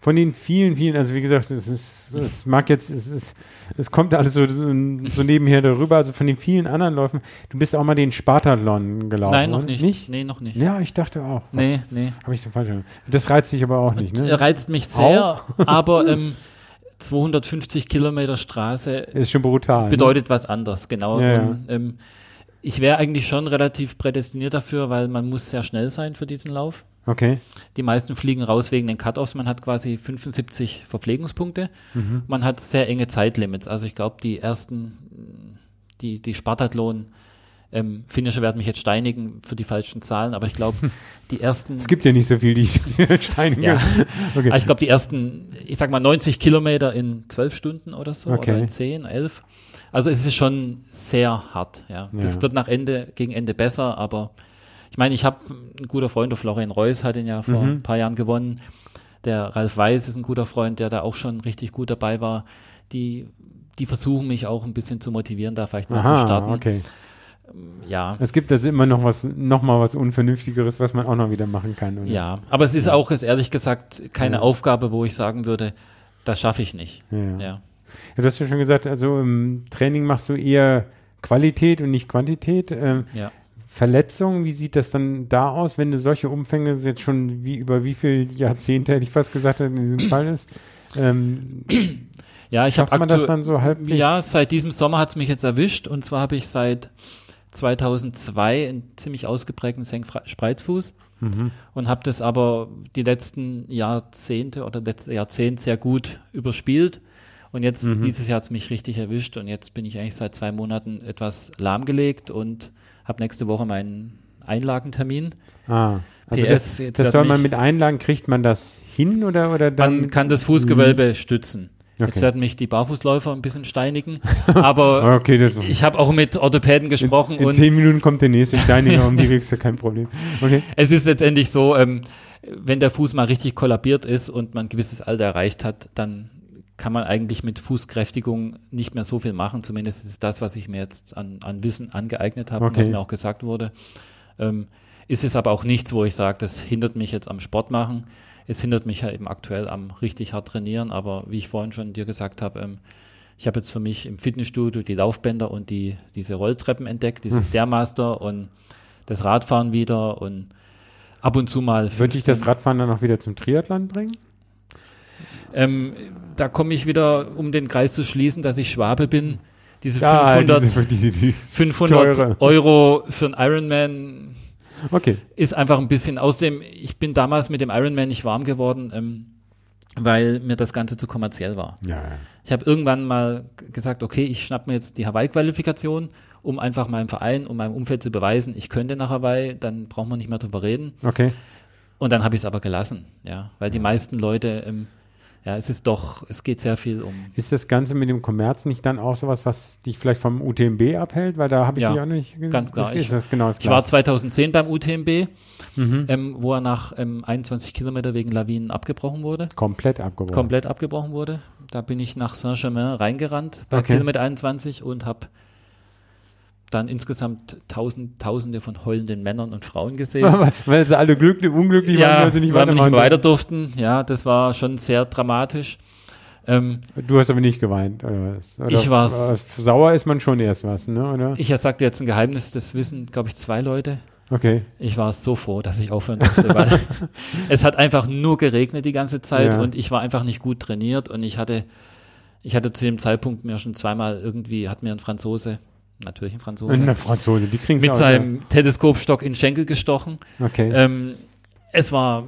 Von den vielen, vielen, also wie gesagt, es ist, es mag jetzt, es ist, es kommt alles so, so so nebenher darüber, also von den vielen anderen Läufen, du bist auch mal den Spartathlon gelaufen, Nein, noch nicht. nicht? Nee, noch nicht. Ja, ich dachte auch. Was- Nee, nee. Habe ich falsch gemacht. Das reizt dich aber auch nicht, ne? reizt mich sehr, [LAUGHS] aber ähm, 250 Kilometer Straße Ist schon brutal. bedeutet was anderes, genau. Ja, ja. Und, ähm, ich wäre eigentlich schon relativ prädestiniert dafür, weil man muss sehr schnell sein für diesen Lauf. Okay. Die meisten fliegen raus wegen den Cut-Offs. Man hat quasi 75 Verpflegungspunkte. Mhm. Man hat sehr enge Zeitlimits. Also ich glaube, die ersten, die, die Spartathlon Ähm, Finisher werden mich jetzt steinigen für die falschen Zahlen, aber ich glaube, [LAUGHS] die ersten. Es gibt ja nicht so viel, die [LAUGHS] steinigen. Ja. Okay. Also ich glaube, die ersten, ich sag mal 90 Kilometer in zwölf Stunden oder so, Okay. oder in zehn, elf. Also es ist schon sehr hart, ja. Das Ja. wird nach Ende, gegen Ende besser, aber ich meine, ich habe ein guter Freund, der Florian Reus hat ihn ja vor Mhm. ein paar Jahren gewonnen. Der Ralf Weiß ist ein guter Freund, der da auch schon richtig gut dabei war. Die, die versuchen mich auch ein bisschen zu motivieren, da vielleicht mal zu Aha, starten. okay. Ja, Es gibt also immer noch was, noch mal was Unvernünftigeres, was man auch noch wieder machen kann. Oder? ja. Aber es ist auch, ist ehrlich gesagt, keine Ja. Aufgabe, wo ich sagen würde, das schaffe ich nicht. Ja, ja. Ja. Ja, du hast ja schon gesagt, also im Training machst du eher Qualität und nicht Quantität. Ähm, ja. Verletzungen, wie sieht das dann da aus, wenn du solche Umfänge jetzt schon wie über wie viele Jahrzehnte, hätte ich fast gesagt, in diesem Fall ist? Ähm, Ja, ich habe man das dann so halbwegs? Ja, seit diesem Sommer hat es mich jetzt erwischt und zwar habe ich seit 2002 einen ziemlich ausgeprägten Senkspreizfuß Mhm. und habe das aber die letzten Jahrzehnte oder letzte Jahrzehnt sehr gut überspielt und jetzt Mhm. dieses Jahr hat es mich richtig erwischt und jetzt bin ich eigentlich seit zwei Monaten etwas lahmgelegt und habe nächste Woche meinen Einlagentermin. Ah, also PS, das, jetzt das soll man mich- mit Einlagen, kriegt man das hin oder, oder dann? Man kann das Fußgewölbe stützen. Jetzt Okay. werden mich die Barfußläufer ein bisschen steinigen, [LAUGHS] aber [LAUGHS] okay, ich habe auch mit Orthopäden gesprochen in und zehn Minuten kommt der nächste Steiniger um die Wechsel, kein Problem. Okay. [LAUGHS] es ist letztendlich so, ähm, wenn der Fuß mal richtig kollabiert ist und man ein gewisses Alter erreicht hat, dann kann man eigentlich mit Fußkräftigung nicht mehr so viel machen. Zumindest ist das, was ich mir jetzt an, an Wissen angeeignet habe und was Okay. mir auch gesagt wurde. Ähm, ist es aber auch nichts, wo ich sage, das hindert mich jetzt am Sport machen. Es hindert mich ja eben aktuell am richtig hart trainieren. Aber wie ich vorhin schon dir gesagt habe, ähm, ich habe jetzt für mich im Fitnessstudio die Laufbänder und die, diese Rolltreppen entdeckt, dieses Stairmaster und das Radfahren wieder und ab und zu mal. Würde ich das 15 Radfahren dann auch wieder zum Triathlon bringen? Ähm, da komme ich wieder, um den Kreis zu schließen, dass ich Schwabe bin. Diese Ja, 500, diese, diese, die 500 teure. Euro für einen Ironman Okay. ist einfach ein bisschen. Außerdem, ich bin damals mit dem Ironman nicht warm geworden, ähm, weil mir das Ganze zu kommerziell war. Ja. Ich habe irgendwann mal gesagt, okay, ich schnapp mir jetzt die Hawaii-Qualifikation, um einfach meinem Verein und meinem Umfeld zu beweisen, ich könnte nach Hawaii, dann braucht man nicht mehr drüber reden. Okay. Und dann habe ich es aber gelassen, ja, weil die meisten Leute, ähm, ja, es ist doch, es geht sehr viel um Ist das Ganze mit dem Kommerz nicht dann auch sowas, was dich vielleicht vom UTMB abhält? Weil da habe ich Ja, dich auch nicht ge- ganz klar. Ist Ich- das genau das Ich war Gleiche. 2010 beim UTMB, Mhm. ähm, wo er nach ähm, 21 Kilometer wegen Lawinen abgebrochen wurde, Komplett abgebrochen. komplett abgebrochen wurde. Da bin ich nach Saint-Germain reingerannt bei Okay. Kilometer 21 und habe dann insgesamt tausend, Tausende von heulenden Männern und Frauen gesehen. [LAUGHS] weil, sie alle glücklich, unglücklich waren, ja, weil sie nicht weil wir nicht weiter durften. Ja, das war schon sehr dramatisch. Ähm, Du hast aber nicht geweint, oder was? Oder Ich äh, Sauer ist man schon erst was, ne? Oder? ich sagte jetzt ein Geheimnis, das wissen, glaube ich, zwei Leute. Okay. Ich war so froh, dass ich aufhören durfte, weil [LAUGHS] es hat einfach nur geregnet die ganze Zeit Ja. und ich war einfach nicht gut trainiert und ich hatte, ich hatte zu dem Zeitpunkt mir schon zweimal irgendwie, hat mir ein Franzose, natürlich ein Franzose, Eine Franzose, die kriegen mit seinem Teleskopstock in den Schenkel gestochen. Okay. Ähm, es war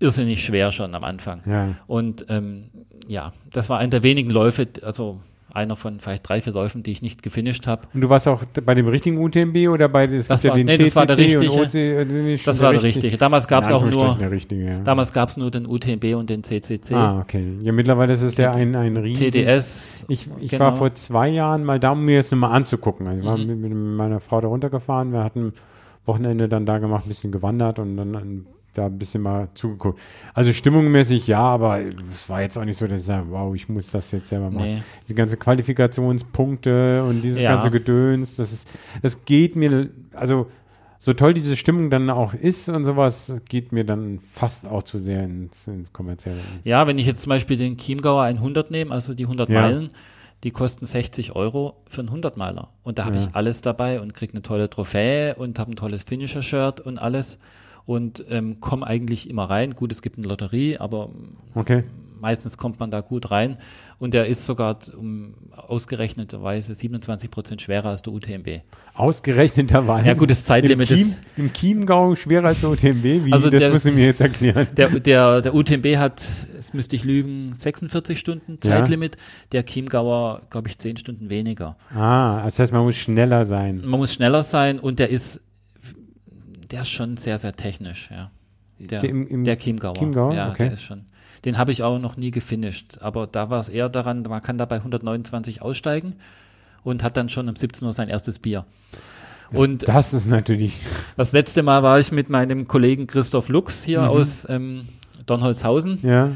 irrsinnig schwer schon am Anfang. ja. Und ähm, ja, das war einer der wenigen Läufe, also einer von vielleicht drei, vier Läufen, die ich nicht gefinisht habe. Und du warst auch bei dem richtigen UTMB oder bei Das gibt war- ja den nee, das war der CCC und richtige. OC, äh, Das war der richtige. Damals gab es auch nur, richtige, ja. damals gab es nur den UTMB und den CCC. Ah, okay. Ja, mittlerweile ist es ja ein, ein riesen... TDS. Ich, ich genau. war vor zwei Jahren mal da, um mir das nochmal anzugucken. Also ich war Mhm. mit, meiner Frau da runtergefahren. Wir hatten Wochenende dann da gemacht, ein bisschen gewandert und dann an, da ein bisschen mal zugeguckt. Also stimmungsmäßig ja, aber es war jetzt auch nicht so, dass ich sage, wow, ich muss das jetzt selber machen. Nee. Diese ganze Qualifikationspunkte und dieses Ja. ganze Gedöns, das ist, das geht mir, also so toll diese Stimmung dann auch ist und sowas, geht mir dann fast auch zu sehr ins, ins Kommerzielle. Ja, wenn ich jetzt zum Beispiel den Chiemgauer 100 nehme, also die 100 Ja. Meilen, die kosten 60 Euro für einen 100 Meiler. Und da habe Ja. ich alles dabei und kriege eine tolle Trophäe und habe ein tolles Finisher-Shirt und alles. Und ähm, komme eigentlich immer rein. Gut, es gibt eine Lotterie, aber Okay. meistens kommt man da gut rein. Und der ist sogar um ausgerechneterweise 27 Prozent schwerer als der UTMB. Ausgerechneterweise? Ja gut, das Zeitlimit Im Chiem, ist... Im Chiemgau schwerer als der UTMB? Wie, Also das der- musst du mir jetzt erklären. Der, der, der UTMB hat, es müsste ich lügen, 46 Stunden Ja. Zeitlimit. Der Chiemgauer, glaube ich, 10 Stunden weniger. Ah, das heißt, man muss schneller sein. Man muss schneller sein und der ist, der ist schon sehr, sehr technisch, ja. Der, im- im der Chiemgauer. Chiemgauer? Ja, Okay. der ist schon. Den habe ich auch noch nie gefinisht. Aber da war es eher daran, man kann da bei 129 aussteigen und hat dann schon um 17 Uhr sein erstes Bier. und Das ist natürlich. das letzte Mal war ich mit meinem Kollegen Christoph Lux hier aus ähm, Donholzhausen Ja.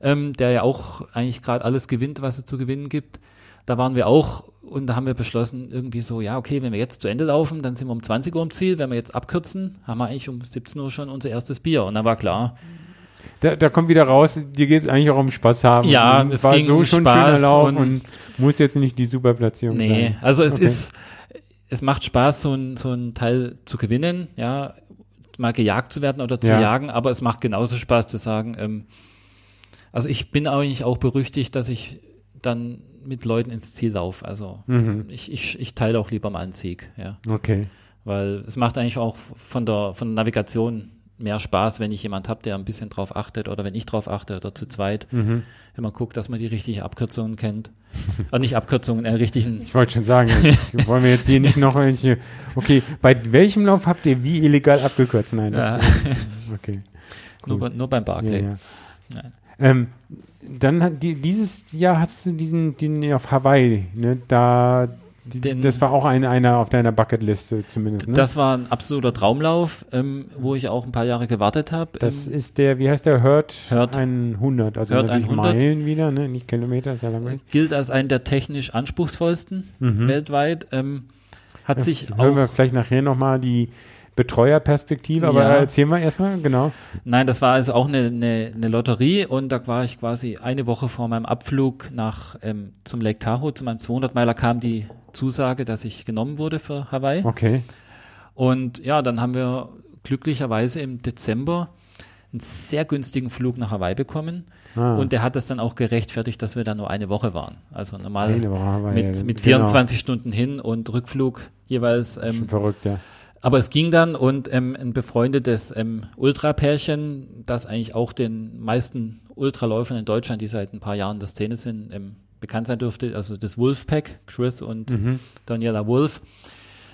ähm, der ja auch eigentlich gerade alles gewinnt, was es zu gewinnen gibt. Da waren wir auch und da haben wir beschlossen, irgendwie so, ja, okay, wenn wir jetzt zu Ende laufen, dann sind wir um 20 Uhr im Ziel. Wenn wir jetzt abkürzen, haben wir eigentlich um 17 Uhr schon unser erstes Bier. Und dann war klar, Da, da kommt wieder raus, dir geht es eigentlich auch um Spaß haben. Ja, Und es war ging so um schon Spaß schöner Lauf und, und- muss jetzt nicht die Superplatzierung nee, sein. also es Okay. ist, es macht Spaß, so ein, so ein Teil zu gewinnen, ja, mal gejagt zu werden oder zu Ja. jagen, aber es macht genauso Spaß zu sagen, ähm, also ich bin eigentlich auch berüchtigt, dass ich dann mit Leuten ins Ziel laufe. Also Mhm. ich, ich, ich teile auch lieber mal einen Sieg, ja. Okay. Weil es macht eigentlich auch von der, von der Navigation mehr Spaß, wenn ich jemand habe, der ein bisschen drauf achtet oder wenn ich drauf achte oder zu zweit. Mhm. Wenn man guckt, dass man die richtigen Abkürzungen kennt. äh, [LAUGHS] nicht Abkürzungen, äh, richtigen. Ich wollte schon sagen, jetzt [LAUGHS] wollen wir jetzt hier nicht noch welche. Okay, bei welchem Lauf habt ihr wie illegal abgekürzt? Nein, Ja, das, okay. [LAUGHS] nur, nur beim Ja, Barclay. ja. Nein. Ähm, dann hat die, dieses Jahr hast du diesen, den auf Hawaii, ne? Da, die, Den- das war auch ein, einer auf deiner Bucketliste zumindest, ne? Das war ein absoluter Traumlauf, ähm, wo ich auch ein paar Jahre gewartet habe. Das ähm, ist der, wie heißt der? Hurt, Hurt. 100, also Hurt natürlich 100. Meilen wieder, ne? nicht Kilometer, ist ja langweilig. gilt als einen der technisch anspruchsvollsten weltweit. Ähm, hat sich Jetzt hören wir auch, vielleicht nachher nochmal die Betreuerperspektive, aber Ja. erzähl mal erstmal, genau. nein, das war also auch eine, eine, eine Lotterie und da war ich quasi eine Woche vor meinem Abflug nach ähm, zum Lake Tahoe, zu meinem 200-Meiler kam die Zusage, dass ich genommen wurde für Hawaii. Okay. Und ja, dann haben wir glücklicherweise im Dezember einen sehr günstigen Flug nach Hawaii bekommen. Ah. Und der hat das dann auch gerechtfertigt, dass wir da nur eine Woche waren. Also normal Woche mit, mit genau. 24 Stunden hin und Rückflug jeweils. Schon Ähm, verrückt, ja. Aber es ging dann und ähm, ein befreundetes ähm, Ultrapärchen, das eigentlich auch den meisten Ultraläufern in Deutschland, die seit ein paar Jahren in der Szene sind, ähm, bekannt sein dürfte, also das Wolfpack, Chris und Mhm. Daniela Wolf.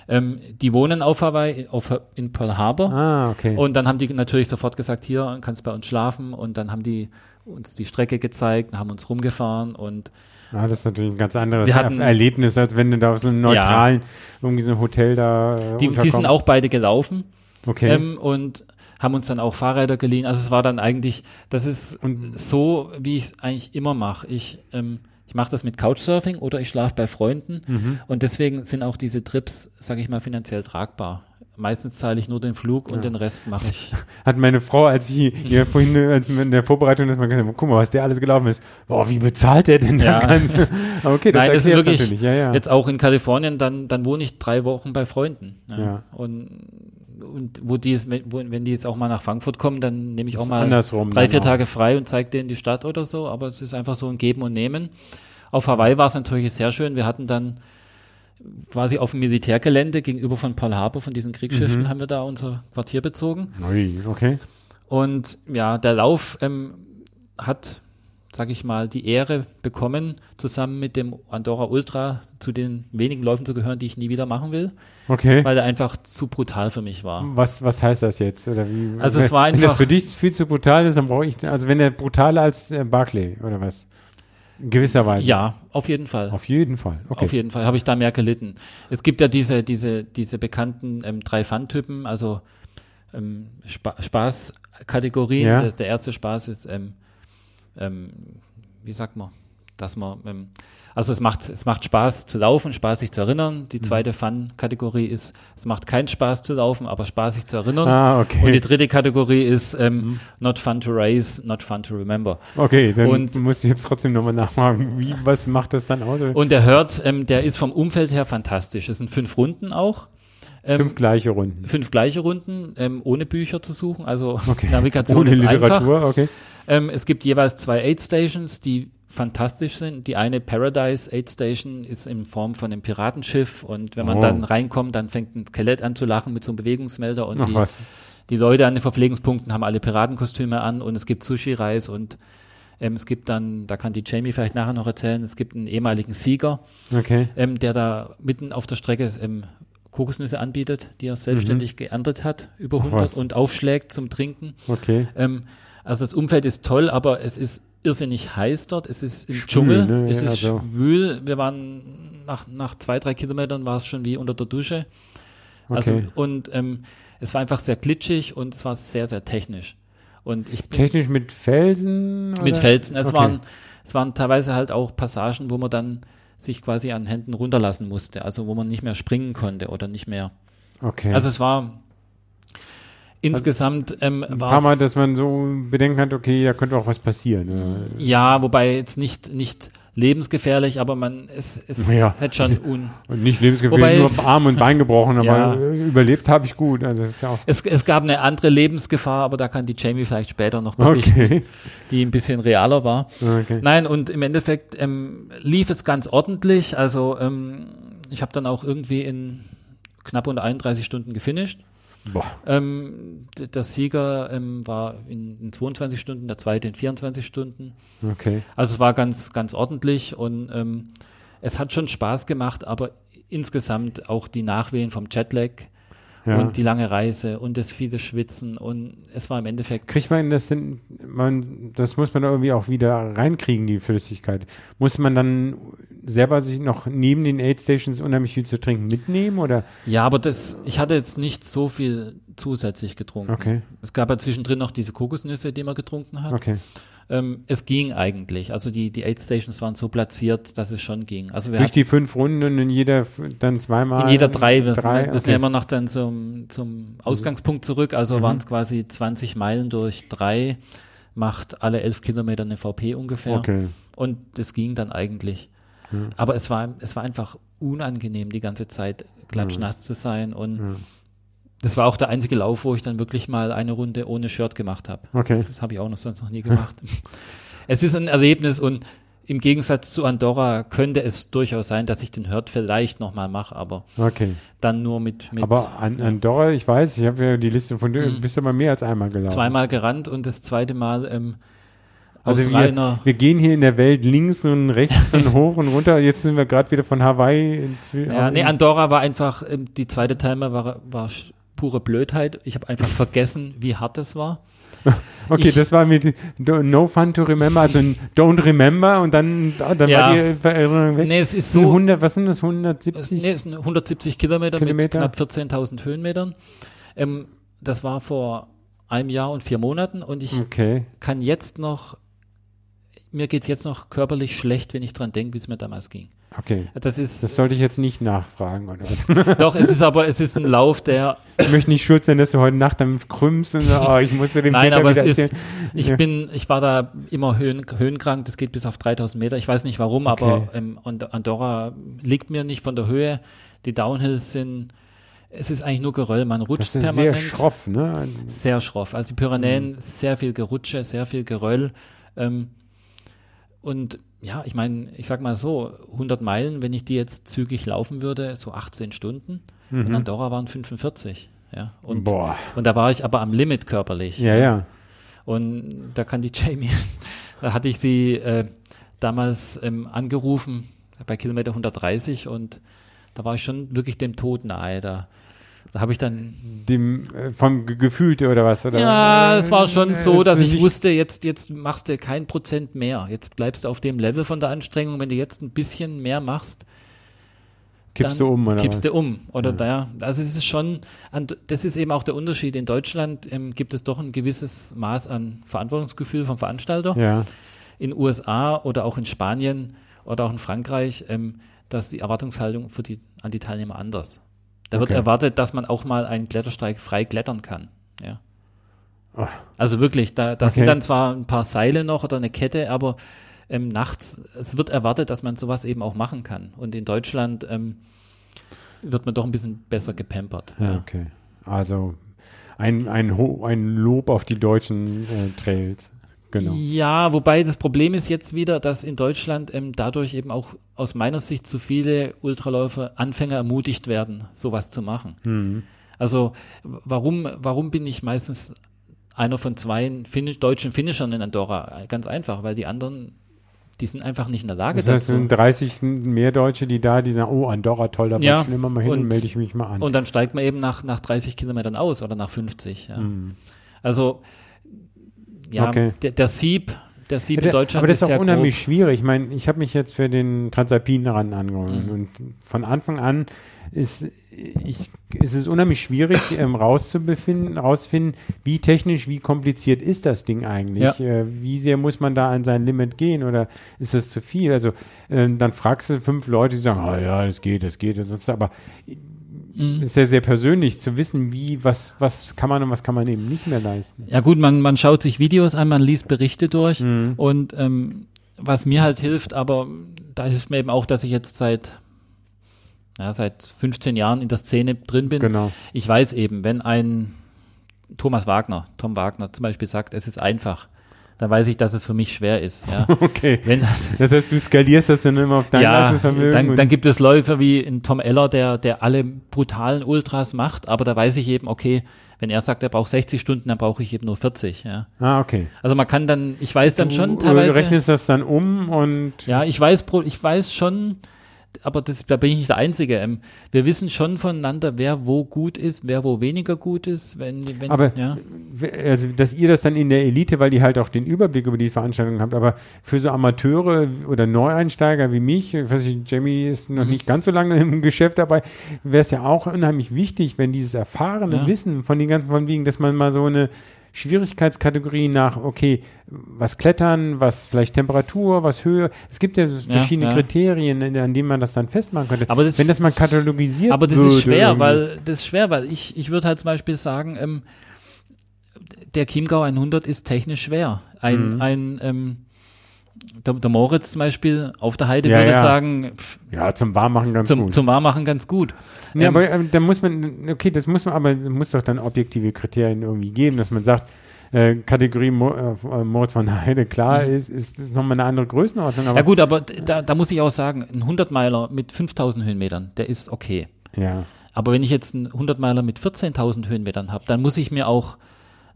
Ähm, die wohnen auf Hawaii, auf, in Pearl Harbor. Ah, okay. Und dann haben die natürlich sofort gesagt, hier kannst bei uns schlafen. Und dann haben die uns die Strecke gezeigt, haben uns rumgefahren und ah, das ist natürlich ein ganz anderes hatten- Er- Erlebnis, als wenn du da auf so einem neutralen, irgendwie so einem Hotel da äh, die, die sind auch beide gelaufen. Okay. Ähm, und haben uns dann auch Fahrräder geliehen. Also es war dann eigentlich, das ist Und- so, wie ich es eigentlich immer mache. Ich, ähm, ich mache das mit Couchsurfing oder ich schlafe bei Freunden. Mhm. Und deswegen sind auch diese Trips, sage ich mal, finanziell tragbar. Meistens zahle ich nur den Flug und den Rest mache ich. [LAUGHS] Hat meine Frau, als ich hier [LAUGHS] vorhin als in der Vorbereitung ist, mal gesagt, guck mal, was der alles gelaufen ist. Boah, wie bezahlt der denn das Ja. Ganze? [LAUGHS] Aber okay, das Nein, das ist wirklich, natürlich. Ja, ja. jetzt auch in Kalifornien, dann, dann wohne ich drei Wochen bei Freunden. Ja. Ja. Und, und wo die es, wenn, wenn die jetzt auch mal nach Frankfurt kommen, dann nehme ich auch mal drei, vier auch. Tage frei und zeige denen die Stadt oder so. Aber es ist einfach so ein Geben und Nehmen. Auf Hawaii war es natürlich sehr schön. Wir hatten dann quasi auf dem Militärgelände gegenüber von Pearl Harbor, von diesen Mhm. Kriegsschiffen, haben wir da unser Quartier bezogen. Ui, okay. Und ja, der Lauf ähm, hat, sag ich mal, die Ehre bekommen, zusammen mit dem Andorra Ultra zu den wenigen Läufen zu gehören, die ich nie wieder machen will, Okay. weil er einfach zu brutal für mich war. Was, was heißt das jetzt? Oder wie? Also es war wenn das einfach- für dich viel zu brutal ist, dann brauche ich, also wenn der brutaler als äh, Barclay, oder was? In gewisser Weise. Ja, auf jeden Fall. Auf jeden Fall. Okay. Auf jeden Fall habe ich da mehr gelitten. Es gibt ja diese, diese, diese bekannten ähm, drei Fun-Typen, also ähm, Spa Spaßkategorien. Ja. Der, der erste Spaß ist, ähm, ähm, wie sagt man, dass man, ähm, also es macht, es macht Spaß zu laufen, Spaß sich zu erinnern. Mhm. Die zweite Fun-Kategorie ist, es macht keinen Spaß zu laufen, aber Spaß sich zu erinnern. Ah, okay. Mhm. Und die dritte Kategorie ist ähm, not fun to race, not fun to remember. Okay, dann Und- muss ich jetzt trotzdem nochmal nachfragen, wie, was macht das dann aus? Und der Hört, ähm, der ist vom Umfeld her fantastisch. Es sind fünf Runden auch. Ähm, Fünf gleiche Runden. fünf gleiche Runden, ähm, ohne Bücher zu suchen, also Okay. Navigation Ohne ist einfach. Literatur, okay. Ähm, es gibt jeweils zwei Aid Stations, die fantastisch sind. Die eine Paradise Aid Station ist in Form von einem Piratenschiff und wenn man Oh. dann reinkommt, dann fängt ein Skelett an zu lachen mit so einem Bewegungsmelder und Ach die, die Leute an den Verpflegungspunkten haben alle Piratenkostüme an und es gibt Sushi-Reis und ähm, es gibt dann, da kann die Jamie vielleicht nachher noch erzählen, es gibt einen ehemaligen Sieger, Okay. ähm, der da mitten auf der Strecke ähm, Kokosnüsse anbietet, die er selbstständig geerntet hat, über Mhm. Ach 100 was. und aufschlägt zum Trinken. Okay. Ähm, also das Umfeld ist toll, aber es ist irrsinnig heiß dort. Es ist im Schwül, Dschungel, ne? es Ja, ist so. schwül. Wir waren nach, nach zwei, drei Kilometern war es schon wie unter der Dusche. Also Okay. und ähm, es war einfach sehr glitschig und es war sehr, sehr technisch. Und ich Technisch mit Felsen? mit oder? Felsen. Es Okay. waren es waren teilweise halt auch Passagen, wo man dann sich quasi an Händen runterlassen musste, also wo man nicht mehr springen konnte oder nicht mehr. Okay. Also es war insgesamt ähm, ein war paar Mal, dass man so Bedenken hat, okay, da könnte auch was passieren. oder? Ja, wobei jetzt nicht, nicht lebensgefährlich, aber man, es, es Ja. hätte schon [LAUGHS] un, Und nicht lebensgefährlich, Wobei- nur Arm und Bein gebrochen, [LAUGHS] aber Ja. überlebt habe ich gut. Also das ist ja auch. es, es gab eine andere Lebensgefahr, aber da kann die Jamie vielleicht später noch berichten, Okay. die ein bisschen realer war. okay. Nein, und im Endeffekt ähm, lief es ganz ordentlich. Also ähm, ich habe dann auch irgendwie in knapp unter 31 Stunden gefinisht. Ähm, der Sieger ähm, war in, in 22 Stunden, der zweite in 24 Stunden. Okay. Also es war ganz, ganz ordentlich und ähm, es hat schon Spaß gemacht, aber insgesamt auch die Nachwehen vom Jetlag Ja. und die lange Reise und das viele Schwitzen und es war im Endeffekt. Kriegt man das denn, man, das muss man irgendwie auch wieder reinkriegen, die Flüssigkeit. Muss man dann selber sich noch neben den Aid Stations unheimlich viel zu trinken mitnehmen oder? Ja, aber das, ich hatte jetzt nicht so viel zusätzlich getrunken. Okay. Es gab ja zwischendrin noch diese Kokosnüsse, die man getrunken hat. Okay. Ähm, es ging eigentlich. Also die, die Aid Stations waren so platziert, dass es schon ging. Also wir Durch hatten die fünf Runden und in jeder dann zweimal? in jeder drei. Wir, drei? wir sind ja immer noch dann zum, zum Ausgangspunkt zurück. Also Mhm. waren es quasi 20 Meilen durch drei, macht alle elf Kilometer eine VP ungefähr. Okay. Und das ging dann eigentlich. Aber es war, es war einfach unangenehm, die ganze Zeit klatschnass zu sein. Und das war auch der einzige Lauf, wo ich dann wirklich mal eine Runde ohne Shirt gemacht habe. Okay. Das, das habe ich auch noch sonst noch nie gemacht. [LAUGHS] es ist ein Erlebnis und im Gegensatz zu Andorra könnte es durchaus sein, dass ich den Hurt vielleicht nochmal mache, aber Okay. dann nur mit, mit Aber an, Andorra, ich weiß, ich habe ja die Liste von dir, Mhm. bist du mal mehr als einmal gelaufen. zweimal gerannt und das zweite Mal ähm, Also wir, wir gehen hier in der Welt links und rechts und [LAUGHS] hoch und runter. Jetzt sind wir gerade wieder von Hawaii. In, Ja, nee, Andorra war einfach, ähm, die zweite Timer war, war pure Blödheit. Ich habe einfach vergessen, wie hart es war. [LAUGHS] okay, ich- das war mit No Fun to Remember, also Don't Remember und dann, dann Ja. war die Erinnerung weg. Nee, es ist so, 100, was sind das, es, 170? nee, es sind 170 Kilometer, mit Kilometer. knapp 14.000 Höhenmetern. Ähm, das war vor einem Jahr und vier Monaten und ich Okay, kann jetzt noch, mir geht es jetzt noch körperlich schlecht, wenn ich dran denke, wie es mir damals ging. okay. Das ist, Das sollte ich jetzt nicht nachfragen, oder was? [LAUGHS] doch, es ist aber, es ist ein Lauf, der, Ich möchte nicht schuld sein, dass du heute Nacht dann krümmst und so, oh, ich musste dem Nein, Peter aber es ist, ich Ja. bin, ich war da immer höhen, höhenkrank, das geht bis auf 3000 Meter. Ich weiß nicht warum, Okay. aber ähm, Andorra liegt mir nicht von der Höhe. Die Downhills sind, es ist eigentlich nur Geröll, man rutscht Das ist sehr permanent. schroff, ne? Sehr schroff. Also die Pyrenäen, sehr viel Gerutsche, sehr viel Geröll. Ähm, und ja, ich meine, ich sag mal so, 100 Meilen, wenn ich die jetzt zügig laufen würde, so 18 Stunden. Und Andorra waren 45. Ja, und, Mhm. Boah. und da war ich aber am Limit körperlich. Ja, ja. Und da kann die [LAUGHS] Jamie, da hatte ich sie äh, damals ähm, angerufen bei Kilometer 130 und da war ich schon wirklich dem Tod nahe. Da, da habe ich dann, Dem, äh, vom Ge- Gefühlte oder was? Oder? ja, es war schon so, dass ich wusste, jetzt, jetzt machst du kein Prozent mehr. Jetzt bleibst du auf dem Level von der Anstrengung. Wenn du jetzt ein bisschen mehr machst, Kippst du um, oder? kippst was? du um. Oder da, also es ist schon, das ist eben auch der Unterschied. In Deutschland ähm, gibt es doch ein gewisses Maß an Verantwortungsgefühl vom Veranstalter. Ja. in USA oder auch in Spanien oder auch in Frankreich, ähm, dass die Erwartungshaltung für die, an die Teilnehmer anders. Da wird Okay. erwartet, dass man auch mal einen Klettersteig frei klettern kann. Ja. Oh. Also wirklich, da, da sind Okay. dann zwar ein paar Seile noch oder eine Kette, aber ähm, nachts, es wird erwartet, dass man sowas eben auch machen kann. Und in Deutschland, ähm, wird man doch ein bisschen besser gepampert. Ja, okay. Also ein, ein, ein Lob auf die deutschen äh, Trails. Genau. Ja, wobei das Problem ist jetzt wieder, dass in Deutschland ähm, dadurch eben auch aus meiner Sicht zu viele Ultraläufer, Anfänger ermutigt werden, sowas zu machen. Mhm. Also warum, warum bin ich meistens einer von zwei Finish, deutschen Finishern in Andorra? Ganz einfach, weil die anderen, die sind einfach nicht in der Lage Das heißt, es dazu. sind 30 mehr Deutsche, die da, die sagen, oh, Andorra, toll, da Ja, ich schon immer mal hin und, und- melde ich mich mal an. Und dann steigt man eben nach, nach 30 Kilometern aus oder nach 50. Ja. Mhm. Also ja, Okay. der, der Sieb, der Sieb in Deutschland aber das ist auch sehr unheimlich grob. schwierig. Ich meine, ich habe mich jetzt für den Transalpinen ran angenommen Mhm. und von Anfang an ist, ich, ist es unheimlich schwierig [COUGHS] ähm, rauszubefinden, rausfinden, wie technisch, wie kompliziert ist das Ding eigentlich? Ja. Äh, wie sehr muss man da an sein Limit gehen oder ist das zu viel? Also ähm, dann fragst du fünf Leute, die sagen, ah ja, das geht, das geht, das ist aber Mhm. ist sehr, sehr persönlich zu wissen, wie, was, was kann man und was kann man eben nicht mehr leisten. Ja gut, man, man schaut sich Videos an, man liest Berichte durch Mhm. und ähm, was mir halt hilft, aber da hilft mir eben auch, dass ich jetzt seit ja, seit 15 Jahren in der Szene drin bin. Genau. Ich weiß eben, wenn ein Thomas Wagner, Tom Wagner zum Beispiel sagt, es ist einfach, dann weiß ich, dass es für mich schwer ist. Ja. [LAUGHS] Okay. Das, Das heißt, du skalierst das dann immer auf dein ja, Leistungsvermögen. dann, dann gibt es Läufer wie ein Tom Eller, der, der alle brutalen Ultras macht, aber da weiß ich eben, okay, wenn er sagt, er braucht 60 Stunden, dann brauche ich eben nur 40. Ja. ah, okay. Also man kann dann, ich weiß dann schon Du teilweise. rechnest das dann um und Ja, ich weiß, ich weiß schon, aber das, da bin ich nicht der Einzige. Ähm, wir wissen schon voneinander, wer wo gut ist, wer wo weniger gut ist. Wenn, wenn, Aber- ja. also, dass ihr das dann in der Elite, weil ihr halt auch den Überblick über die Veranstaltung habt, aber für so Amateure oder Neueinsteiger wie mich, ich weiß nicht, Jamie ist Mhm. noch nicht ganz so lange [LAUGHS] im Geschäft dabei, wäre es ja auch unheimlich wichtig, wenn dieses erfahrene Ja. Wissen von den ganzen von wegen, dass man mal so eine Schwierigkeitskategorie nach, okay, was Klettern, was vielleicht Temperatur, was Höhe. Es gibt ja so Ja, verschiedene ja. Kriterien, an denen man das dann festmachen könnte. Aber das- Wenn das mal katalogisiert Aber das ist schwer, irgendwie. weil das ist schwer, weil ich, ich würde halt zum Beispiel sagen, ähm, der Chiemgau 100 ist technisch schwer. Ein, Mhm. ein ähm, der, der Moritz zum Beispiel auf der Heide Ja, würde ja. sagen, pff, Ja, zum Warmmachen ganz zum, gut. zum Warmmachen ganz gut. Ja, Ähm, aber ähm, da muss man, okay, das muss man, aber es muss doch dann objektive Kriterien irgendwie geben, dass man sagt, äh, Kategorie Mo, äh, Moritz von Heide, klar, ist, ist, ist nochmal eine andere Größenordnung, aber Mhm. ja gut, aber da, da muss ich auch sagen, ein 100-Meiler mit 5000 Höhenmetern, der ist okay. ja. Aber wenn ich jetzt einen 100-Meiler mit 14.000 Höhenmetern habe, dann muss ich mir auch,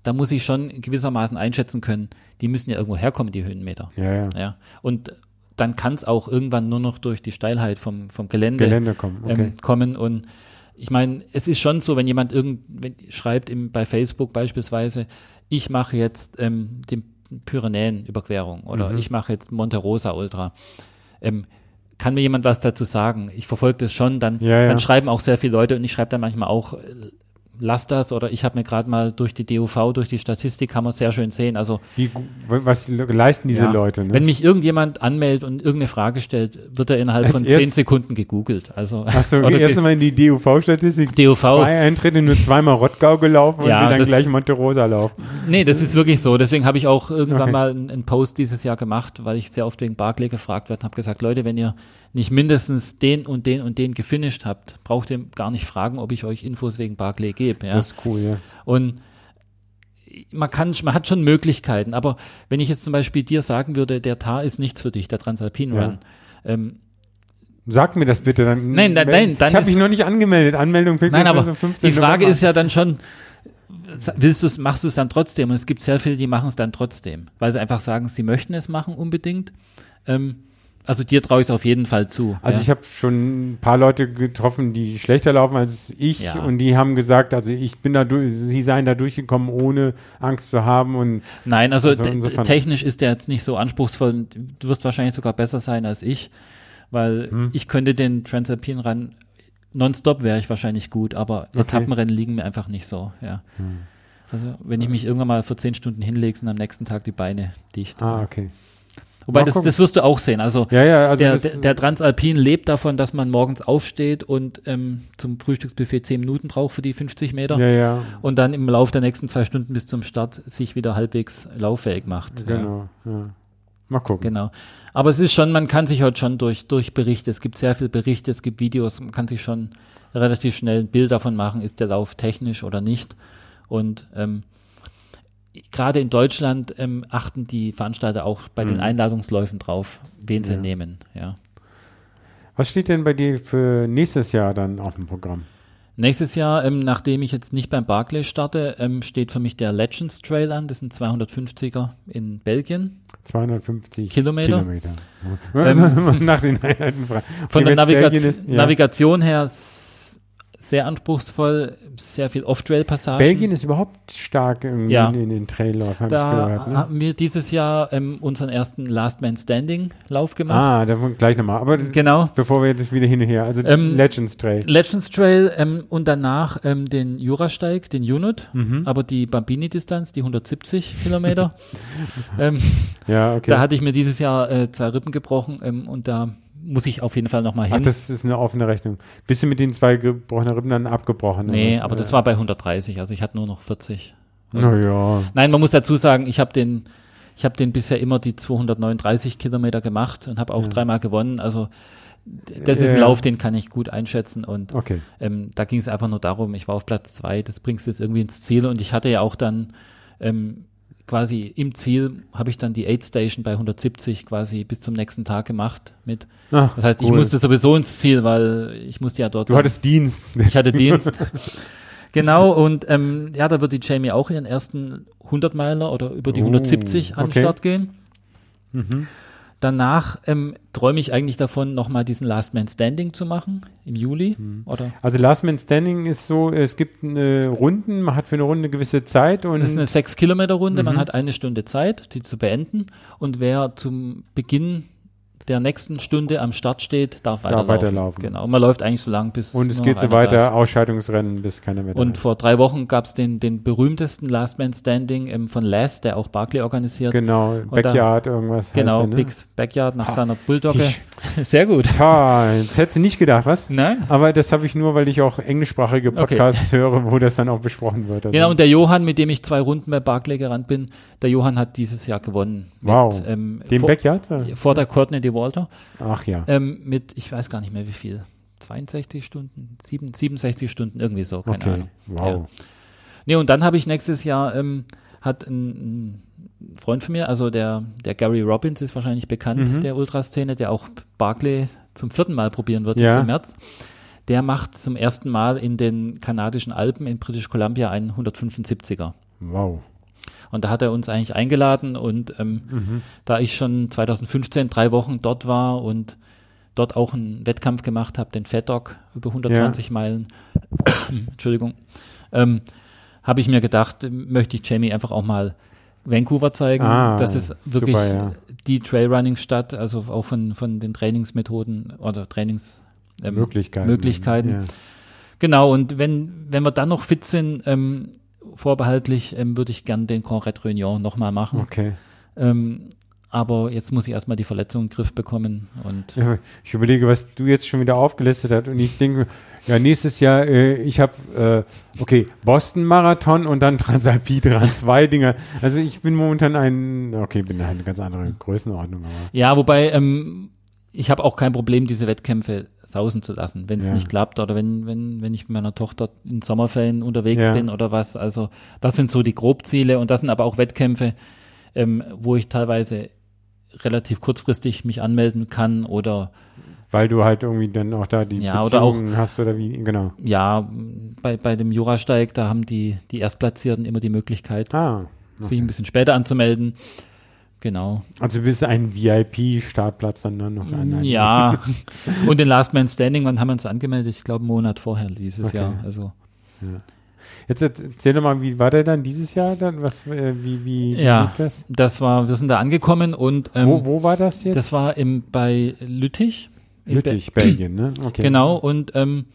da muss ich schon gewissermaßen einschätzen können, die müssen ja irgendwo herkommen, die Höhenmeter. Ja, ja. Ja. Und dann kann es auch irgendwann nur noch durch die Steilheit vom, vom Gelände, Gelände kommen, okay. ähm, kommen. Und ich meine, es ist schon so, wenn jemand irgend, wenn, schreibt im, bei Facebook beispielsweise, ich mache jetzt ähm, den Pyrenäen-Überquerung oder Mhm. ich mache jetzt Monte Rosa Ultra. Ähm, kann mir jemand was dazu sagen? Ich verfolge das schon, dann, Ja, ja. dann schreiben auch sehr viele Leute und ich schreibe dann manchmal auch, äh, lass das oder ich habe mir gerade mal durch die DUV, durch die Statistik, kann man sehr schön sehen. Also Wie, was le- leisten diese ja. Leute? Ne? Wenn mich irgendjemand anmeldet und irgendeine Frage stellt, wird er innerhalb Als von zehn Sekunden gegoogelt. Also, Achso, [LAUGHS] erst einmal in die DUV-Statistik. DUV. Zwei Eintritte, nur zweimal Rottgau gelaufen Ja, und dann das- gleich Monte Rosa laufen. nee, das ist wirklich so. Deswegen habe ich auch irgendwann Okay. mal einen, einen Post dieses Jahr gemacht, weil ich sehr oft wegen Barclay gefragt werde und habe gesagt, Leute, wenn ihr nicht mindestens den und den und den gefinisht habt, braucht ihr gar nicht fragen, ob ich euch Infos wegen Barclay gebe. Ja? Das ist cool, ja. Und man kann, man hat schon Möglichkeiten, aber wenn ich jetzt zum Beispiel dir sagen würde, der TAR ist nichts für dich, der Transalpin Ja. Run, ähm, Sag mir das bitte. Dann, Nein, nein, nein, dann Ich habe mich noch nicht angemeldet. Anmeldung fängt Nein, aber erst am 15. die Frage November ist ja dann schon, willst du es, machst du es dann trotzdem? Und es gibt sehr viele, die machen es dann trotzdem, weil sie einfach sagen, sie möchten es machen unbedingt. Ähm, also dir traue ich es auf jeden Fall zu. Also ja. ich habe schon ein paar Leute getroffen, die schlechter laufen als ich Ja. und die haben gesagt, also ich bin da durch, sie seien da durchgekommen, ohne Angst zu haben und Nein, also, Also technisch ist der jetzt nicht so anspruchsvoll. Du wirst wahrscheinlich sogar besser sein als ich, weil Hm. ich könnte den Transalpine Run nonstop wäre ich wahrscheinlich gut, aber Okay. Etappenrennen liegen mir einfach nicht so. Ja. Also wenn ich mich irgendwann mal für zehn Stunden hinlege, sind am nächsten Tag die Beine dicht. ah, okay. Wobei das, das wirst du auch sehen. Also Ja, ja, also der, der, der Transalpin lebt davon, dass man morgens aufsteht und ähm, zum Frühstücksbuffet zehn Minuten braucht für die 50 Meter ja, und dann im Laufe der nächsten zwei Stunden bis zum Start sich wieder halbwegs lauffähig macht. Genau. Mal gucken. Genau. Aber es ist schon, man kann sich heute schon durch, durch Berichte, es gibt sehr viele Berichte, es gibt Videos, man kann sich schon relativ schnell ein Bild davon machen, ist der Lauf technisch oder nicht. Und ähm, gerade in Deutschland ähm, achten die Veranstalter auch bei den Mhm. Einladungsläufen drauf, wen sie Ja. nehmen. Ja. Was steht denn bei dir für nächstes Jahr dann auf dem Programm? Nächstes Jahr, ähm, nachdem ich jetzt nicht beim Barclay starte, ähm, steht für mich der Legends Trail an. Das sind 250er in Belgien. 250 Kilometer? Kilometer. Ähm, [LAUGHS] Nach den Einheiten. Von der Naviga ist, ja. Navigation her sehr anspruchsvoll, sehr viel Off-Trail-Passagen. Belgien ist überhaupt stark im, Ja. in, in den Trailläufen, habe ich Da gehört. Ne? haben wir dieses Jahr ähm, unseren ersten Last Man Standing Lauf gemacht. Ah, da gleich nochmal. Aber Genau. bevor wir jetzt wieder hin und her, also Ähm, Legends Trail. Legends Trail ähm, und danach ähm, den Jurasteig, den Unit, Mhm. aber die Bambini-Distanz, die 170 Kilometer. [LAUGHS] ähm, Ja, okay. Da hatte ich mir dieses Jahr äh, zwei Rippen gebrochen ähm, und da muss ich auf jeden Fall nochmal hin. Ach, das ist eine offene Rechnung. Bist du mit den zwei gebrochenen Rippen dann abgebrochen? nee, aber das war bei 130, also ich hatte nur noch 40. Naja. Nein, man muss dazu sagen, ich habe den, ich habe den bisher immer die 239 Kilometer gemacht und habe auch Ja. dreimal gewonnen. Also das ist ein Ja. Lauf, den kann ich gut einschätzen und Okay. ähm, da ging es einfach nur darum, ich war auf Platz zwei, das bringst du jetzt irgendwie ins Ziel und ich hatte ja auch dann ähm, quasi im Ziel habe ich dann die Aid Station bei 170 quasi bis zum nächsten Tag gemacht mit. Ach, Das heißt, ich cool. musste sowieso ins Ziel, weil ich musste ja dort. Du dann- hattest Dienst. ich hatte Dienst. [LAUGHS] genau, und ähm, ja, da wird die Jamie auch ihren ersten 100 Meiler oder über die Oh, 170 an den okay. Start gehen. Mhm. Danach ähm, träume ich eigentlich davon, nochmal diesen Last Man Standing zu machen im Juli. Mhm. Oder Also Last Man Standing ist so, es gibt eine Runden, man hat für eine Runde eine gewisse Zeit und das ist eine 6-Kilometer-Runde, man Mhm. hat eine Stunde Zeit, die zu beenden. Und wer zum Beginn der nächsten Stunde am Start steht, darf weiterlaufen. weiterlaufen. Genau, und man läuft eigentlich so lang, bis und es geht so da ist. weiter, Ausscheidungsrennen, bis keiner mehr da Und ist. vor drei Wochen gab es den, den berühmtesten Last Man Standing ähm, von Les, der auch Barclay organisiert. Genau, da- Backyard, irgendwas Genau, heißt der, ne? Big's Backyard nach Ha, seiner Bulldogge. ich- [LAUGHS] Sehr gut. Toll, das hättest du nicht gedacht, was? Nein? Aber das habe ich nur, weil ich auch englischsprachige Okay. Podcasts höre, wo das dann auch besprochen wird. Also, Genau, und der Johann, mit dem ich zwei Runden bei Barclay gerannt bin, der Johann hat dieses Jahr gewonnen. Wow. Mit, ähm, den vor, Backyard? vor der Courtney de Walter. Ach ja. Ähm, mit, ich weiß gar nicht mehr wie viel. 62 Stunden, sieben- 67 Stunden, irgendwie so, keine Okay, Ahnung. wow. Nee, und dann habe ich nächstes Jahr, ähm, hat ein, ein Freund von mir, also der, der Gary Robbins ist wahrscheinlich bekannt, Mhm. der Ultraszene, der auch Barclay zum vierten Mal probieren wird Ja. jetzt im März. Der macht zum ersten Mal in den kanadischen Alpen in British Columbia einen 175er. Wow. Und da hat er uns eigentlich eingeladen und ähm, Mhm. da ich schon 2015 drei Wochen dort war und dort auch einen Wettkampf gemacht habe, den Fat Dog über 120 Meilen, [COUGHS] Entschuldigung, ähm, habe ich mir gedacht, möchte ich Jamie einfach auch mal Vancouver zeigen. Ah, das ist wirklich super, ja. die Trailrunning-Stadt, also auch von, von den Trainingsmethoden oder Trainings ähm, Möglichkeiten. Möglichkeiten. Ja. Genau, und wenn, wenn wir dann noch fit sind, ähm, vorbehaltlich, ähm, würde ich gern den Conrad Réunion nochmal machen. Okay. Ähm, aber jetzt muss ich erstmal die Verletzung in den Griff bekommen und Ich überlege, was du jetzt schon wieder aufgelistet hast und ich denke, ja, nächstes Jahr, äh, ich habe, äh, okay, Boston-Marathon und dann Transalpin dran, [LAUGHS] zwei Dinge. Also ich bin momentan ein, okay, bin eine ganz andere Größenordnung, aber ja, wobei ähm, ich habe auch kein Problem, diese Wettkämpfe sausen zu lassen, wenn es Ja. nicht klappt oder wenn, wenn, wenn ich mit meiner Tochter in Sommerferien unterwegs Ja. bin oder was. Also das sind so die Grobziele und das sind aber auch Wettkämpfe, ähm, wo ich teilweise relativ kurzfristig mich anmelden kann oder weil du halt irgendwie dann auch da die Ja, oder auch- Beziehungen hast oder wie, genau. ja, bei, bei dem Jurasteig, da haben die, die Erstplatzierten immer die Möglichkeit, Ah, sich ein bisschen später anzumelden. Genau. also du bist ein VIP-Startplatz dann, noch an. Ja. [LAUGHS] Und den Last Man Standing, wann haben wir uns angemeldet? Ich glaube, einen Monat vorher dieses Okay. Jahr. Also, Jetzt erzähl doch mal, wie war der dann dieses Jahr dann? Was, äh, wie, wie Ja. lief das? das war, wir sind da angekommen und ähm, wo, wo war das jetzt? das war im, bei Lüttich. in Be- Lüttich, Belgien, ne? Okay. Genau, und ähm,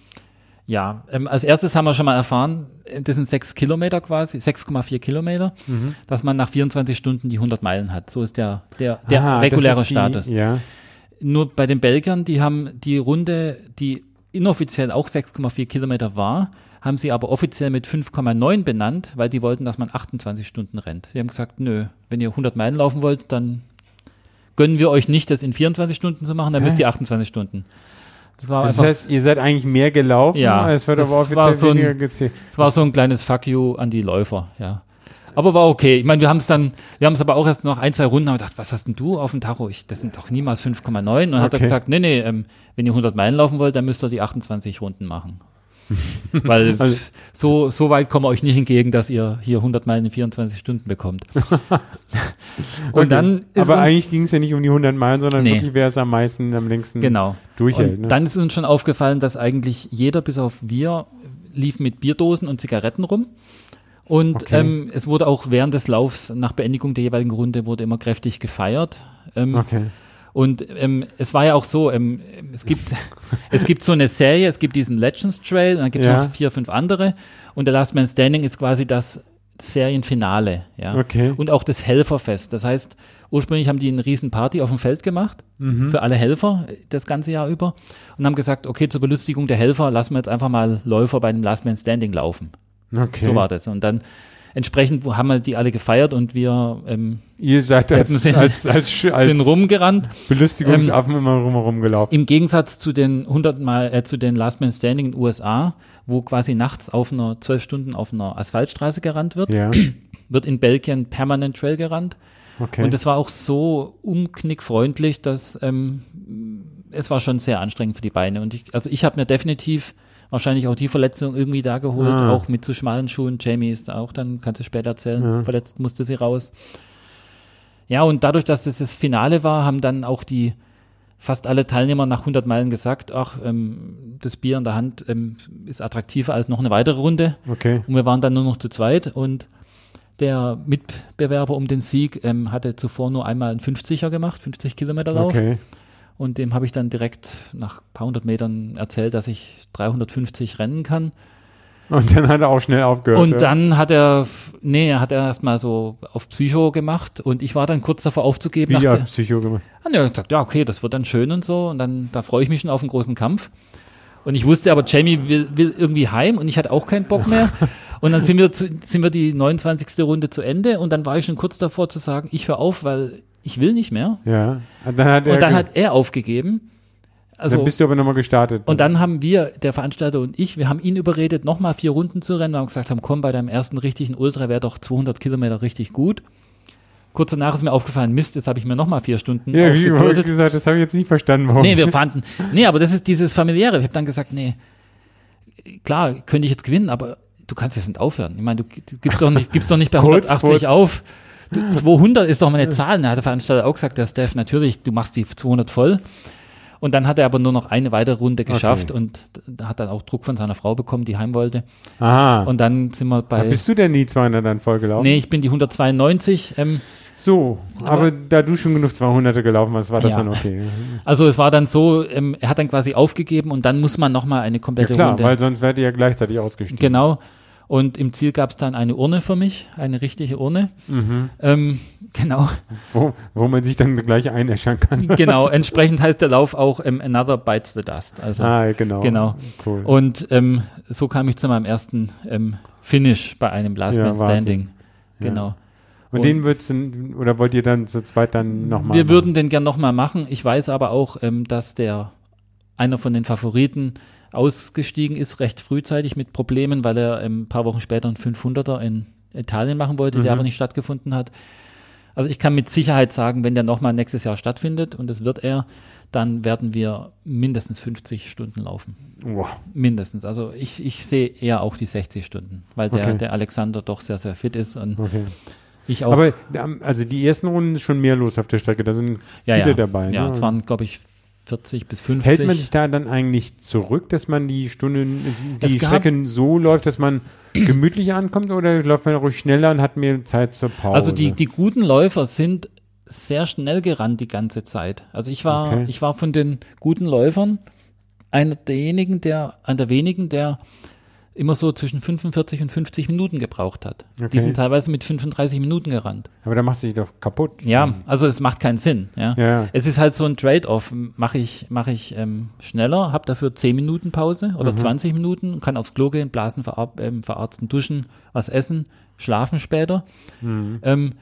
ja, ähm, als erstes haben wir schon mal erfahren, äh, das sind sechs Kilometer quasi, 6,4 Kilometer, Mhm. dass man nach 24 Stunden die 100 Meilen hat. So ist der, der, der Ah, das reguläre ist die- Status. Ja. Nur bei den Belgiern, die haben die Runde, die inoffiziell auch 6,4 Kilometer war, haben sie aber offiziell mit 5,9 benannt, weil die wollten, dass man 28 Stunden rennt. Die haben gesagt, nö, wenn ihr 100 Meilen laufen wollt, dann gönnen wir euch nicht, das in 24 Stunden zu machen, dann müsst ihr 28 Stunden. Das, war das heißt, ihr seid eigentlich mehr gelaufen, ja, es wird aber offiziell so weniger gezählt. Es war so ein kleines Fuck you an die Läufer, ja. Aber war okay. Ich meine, wir haben es dann, wir haben es aber auch erst noch ein, zwei Runden haben gedacht, was hast denn du auf dem Tacho? Ich, das sind doch niemals 5,9. Und dann okay. hat er gesagt, nee, nee, ähm, wenn ihr 100 Meilen laufen wollt, dann müsst ihr die 28 Runden machen. [LAUGHS] Weil also, so, so weit kommen wir euch nicht entgegen, dass ihr hier 100 Meilen in 24 Stunden bekommt. [LAUGHS] und okay. dann Aber eigentlich ging es ja nicht um die 100 Meilen, sondern nee. wirklich, wer es am meisten, am längsten genau. durchhält. Ne? Dann ist uns schon aufgefallen, dass eigentlich jeder, bis auf wir, lief mit Bierdosen und Zigaretten rum. Und okay. ähm, es wurde auch während des Laufs, nach Beendigung der jeweiligen Runde, wurde immer kräftig gefeiert. Ähm, okay. Und ähm, es war ja auch so, ähm, es, gibt, [LAUGHS] es gibt so eine Serie, es gibt diesen Legends Trail, und dann gibt es ja. noch vier, fünf andere. Und der Last Man Standing ist quasi das Serienfinale. Ja? Okay. Und auch das Helferfest. Das heißt, ursprünglich haben die eine riesen Party auf dem Feld gemacht, mhm. für alle Helfer das ganze Jahr über. Und haben gesagt, okay, zur Belustigung der Helfer lassen wir jetzt einfach mal Läufer bei dem Last Man Standing laufen. Okay. So war das. Und dann entsprechend haben wir die alle gefeiert und wir ähm, Ihr seid als, als, [LAUGHS] als, als, sind rumgerannt. Belustigungsaffen ähm, immer rum rumgelaufen. Im Gegensatz zu den 100 Mal, äh, zu den Last Man Standing in den USA, wo quasi nachts auf einer zwölf Stunden auf einer Asphaltstraße gerannt wird, ja. [COUGHS] wird in Belgien permanent Trail gerannt. Okay. Und es war auch so umknickfreundlich, dass ähm, es war schon sehr anstrengend für die Beine. Und ich, also ich habe mir definitiv wahrscheinlich auch die Verletzung irgendwie da geholt, ah. auch mit zu schmalen Schuhen. Jamie ist auch dann, kannst du später erzählen, ja. verletzt musste sie raus. Ja, und dadurch, dass das das Finale war, haben dann auch die fast alle Teilnehmer nach 100 Meilen gesagt, ach, ähm, das Bier in der Hand ähm, ist attraktiver als noch eine weitere Runde. Okay. Und wir waren dann nur noch zu zweit und der Mitbewerber um den Sieg ähm, hatte zuvor nur einmal einen 50er gemacht, 50 Kilometer Lauf. Okay. Und dem habe ich dann direkt nach ein paar hundert Metern erzählt, dass ich 350 rennen kann. Und dann hat er auch schnell aufgehört. Und ja. dann hat er, nee, hat er erstmal so auf Psycho gemacht und ich war dann kurz davor aufzugeben. Wie auf Psycho gemacht? Und er hat gesagt, ja, okay, das wird dann schön und so. Und dann, da freue ich mich schon auf einen großen Kampf. Und ich wusste aber, Jamie will, will irgendwie heim und ich hatte auch keinen Bock mehr. [LAUGHS] und dann sind wir, zu, sind wir die 29. Runde zu Ende und dann war ich schon kurz davor zu sagen, ich höre auf, weil ich will nicht mehr. Ja. Und dann hat er, dann hat er aufgegeben. Also, dann bist du aber nochmal gestartet. Und dann haben wir, der Veranstalter und ich, wir haben ihn überredet, nochmal vier Runden zu rennen. Wir haben gesagt, haben, komm, bei deinem ersten richtigen Ultra wäre doch 200 Kilometer richtig gut. Kurz danach ist mir aufgefallen, Mist, jetzt habe ich mir nochmal vier Stunden Ja, wie gesagt, das habe ich jetzt nicht verstanden. Warum. Nee, wir fanden, nee, aber das ist dieses familiäre. Ich habe dann gesagt, nee, klar, könnte ich jetzt gewinnen, aber du kannst jetzt nicht aufhören. Ich meine, du gibst doch nicht, gibst doch nicht bei 180 auf. 200 ist doch mal eine Zahl. Da hat der Veranstalter auch gesagt, der Steph, natürlich, du machst die 200 voll. Und dann hat er aber nur noch eine weitere Runde geschafft okay. und hat dann auch Druck von seiner Frau bekommen, die heim wollte. Aha. Und dann sind wir bei. Ja, bist du denn nie 200 dann voll gelaufen? Nee, ich bin die 192. Ähm, so, aber, aber, da du schon genug 200er gelaufen hast, war das ja. dann okay. Also es war dann so, ähm, er hat dann quasi aufgegeben und dann muss man nochmal eine komplette ja, klar, Runde. weil sonst wäre ihr ja gleichzeitig ausgestiegen. Genau. Und im Ziel gab es dann eine Urne für mich, eine richtige Urne. Mhm. Ähm, [LAUGHS] genau. Wo, wo man sich dann gleich einäschern kann. [LAUGHS] genau, entsprechend heißt der Lauf auch ähm, Another Bites the Dust. Also, ah, genau. genau. Cool. Und ähm, so kam ich zu meinem ersten ähm, Finish bei einem Last ja, Man Standing. Genau. Ja. Und, und, den würdest du, oder wollt ihr dann zu zweit dann nochmal Wir machen? würden den gern nochmal machen. Ich weiß aber auch, ähm, dass der einer von den Favoriten ausgestiegen ist, recht frühzeitig mit Problemen, weil er ein paar Wochen später einen 500er in Italien machen wollte, mhm. der aber nicht stattgefunden hat. Also ich kann mit Sicherheit sagen, wenn der nochmal nächstes Jahr stattfindet, und das wird er, dann werden wir mindestens 50 Stunden laufen. Wow. Mindestens. Also ich, ich sehe eher auch die 60 Stunden, weil der, okay. der Alexander doch sehr, sehr fit ist und okay. ich auch. Aber also die ersten Runden ist schon mehr los auf der Strecke, da sind ja, viele ja. dabei. Ja, ne? es waren, glaube ich, 40 bis 50. Hält man sich da dann eigentlich zurück, dass man die Stunden, die Strecken so läuft, dass man [CLEARS THROAT] gemütlich ankommt oder läuft man ruhig schneller und hat mehr Zeit zur Pause? Also die, die guten Läufer sind sehr schnell gerannt die ganze Zeit. Also ich war, okay. ich war von den guten Läufern einer derjenigen, der, einer der wenigen, der immer so zwischen 45 und 50 Minuten gebraucht hat. Okay. Die sind teilweise mit 35 Minuten gerannt. Aber da machst du dich doch kaputt. Ja, also es macht keinen Sinn. Ja. ja. Es ist halt so ein Trade-off. Mache ich, mach ich ähm, schneller, habe dafür 10 Minuten Pause oder mhm. 20 Minuten, kann aufs Klo gehen, Blasen verar ähm, verarzten, duschen, was essen, schlafen später. Mhm. Ähm,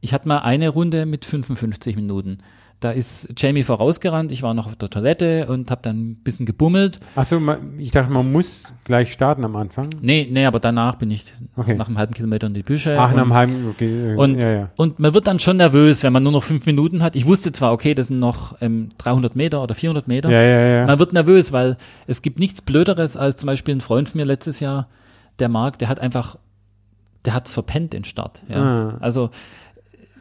ich hatte mal eine Runde mit 55 Minuten. Da ist Jamie vorausgerannt, ich war noch auf der Toilette und habe dann ein bisschen gebummelt. Achso, ich dachte, man muss gleich starten am Anfang. Nee, nee, aber danach bin ich Okay. nach einem halben Kilometer in die Büsche. Ach, nach einem halben, okay. äh, und, ja, ja. und man wird dann schon nervös, wenn man nur noch fünf Minuten hat. Ich wusste zwar, okay, das sind noch ähm, 300 Meter oder 400 Meter. Ja, ja, ja. Man wird nervös, weil es gibt nichts Blöderes als zum Beispiel ein Freund von mir letztes Jahr, der Marc, der hat einfach, der hat's verpennt den Start. Ja. Ah. Also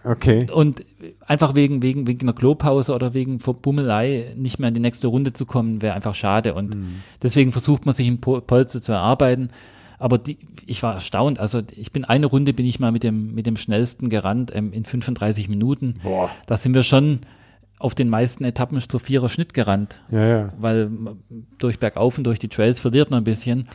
Okay. und einfach wegen wegen wegen einer Klopause oder wegen Verbummelei nicht mehr in die nächste Runde zu kommen, wäre einfach schade. Und Mhm. deswegen versucht man sich im Po- Polster zu erarbeiten. Aber die, ich war erstaunt. Also ich bin eine Runde bin ich mal mit dem mit dem schnellsten gerannt ähm, in 35 Minuten. Boah. Da sind wir schon auf den meisten Etappen zu vierer Schnitt gerannt Ja, ja. weil durch Bergauf und durch die Trails verliert man ein bisschen,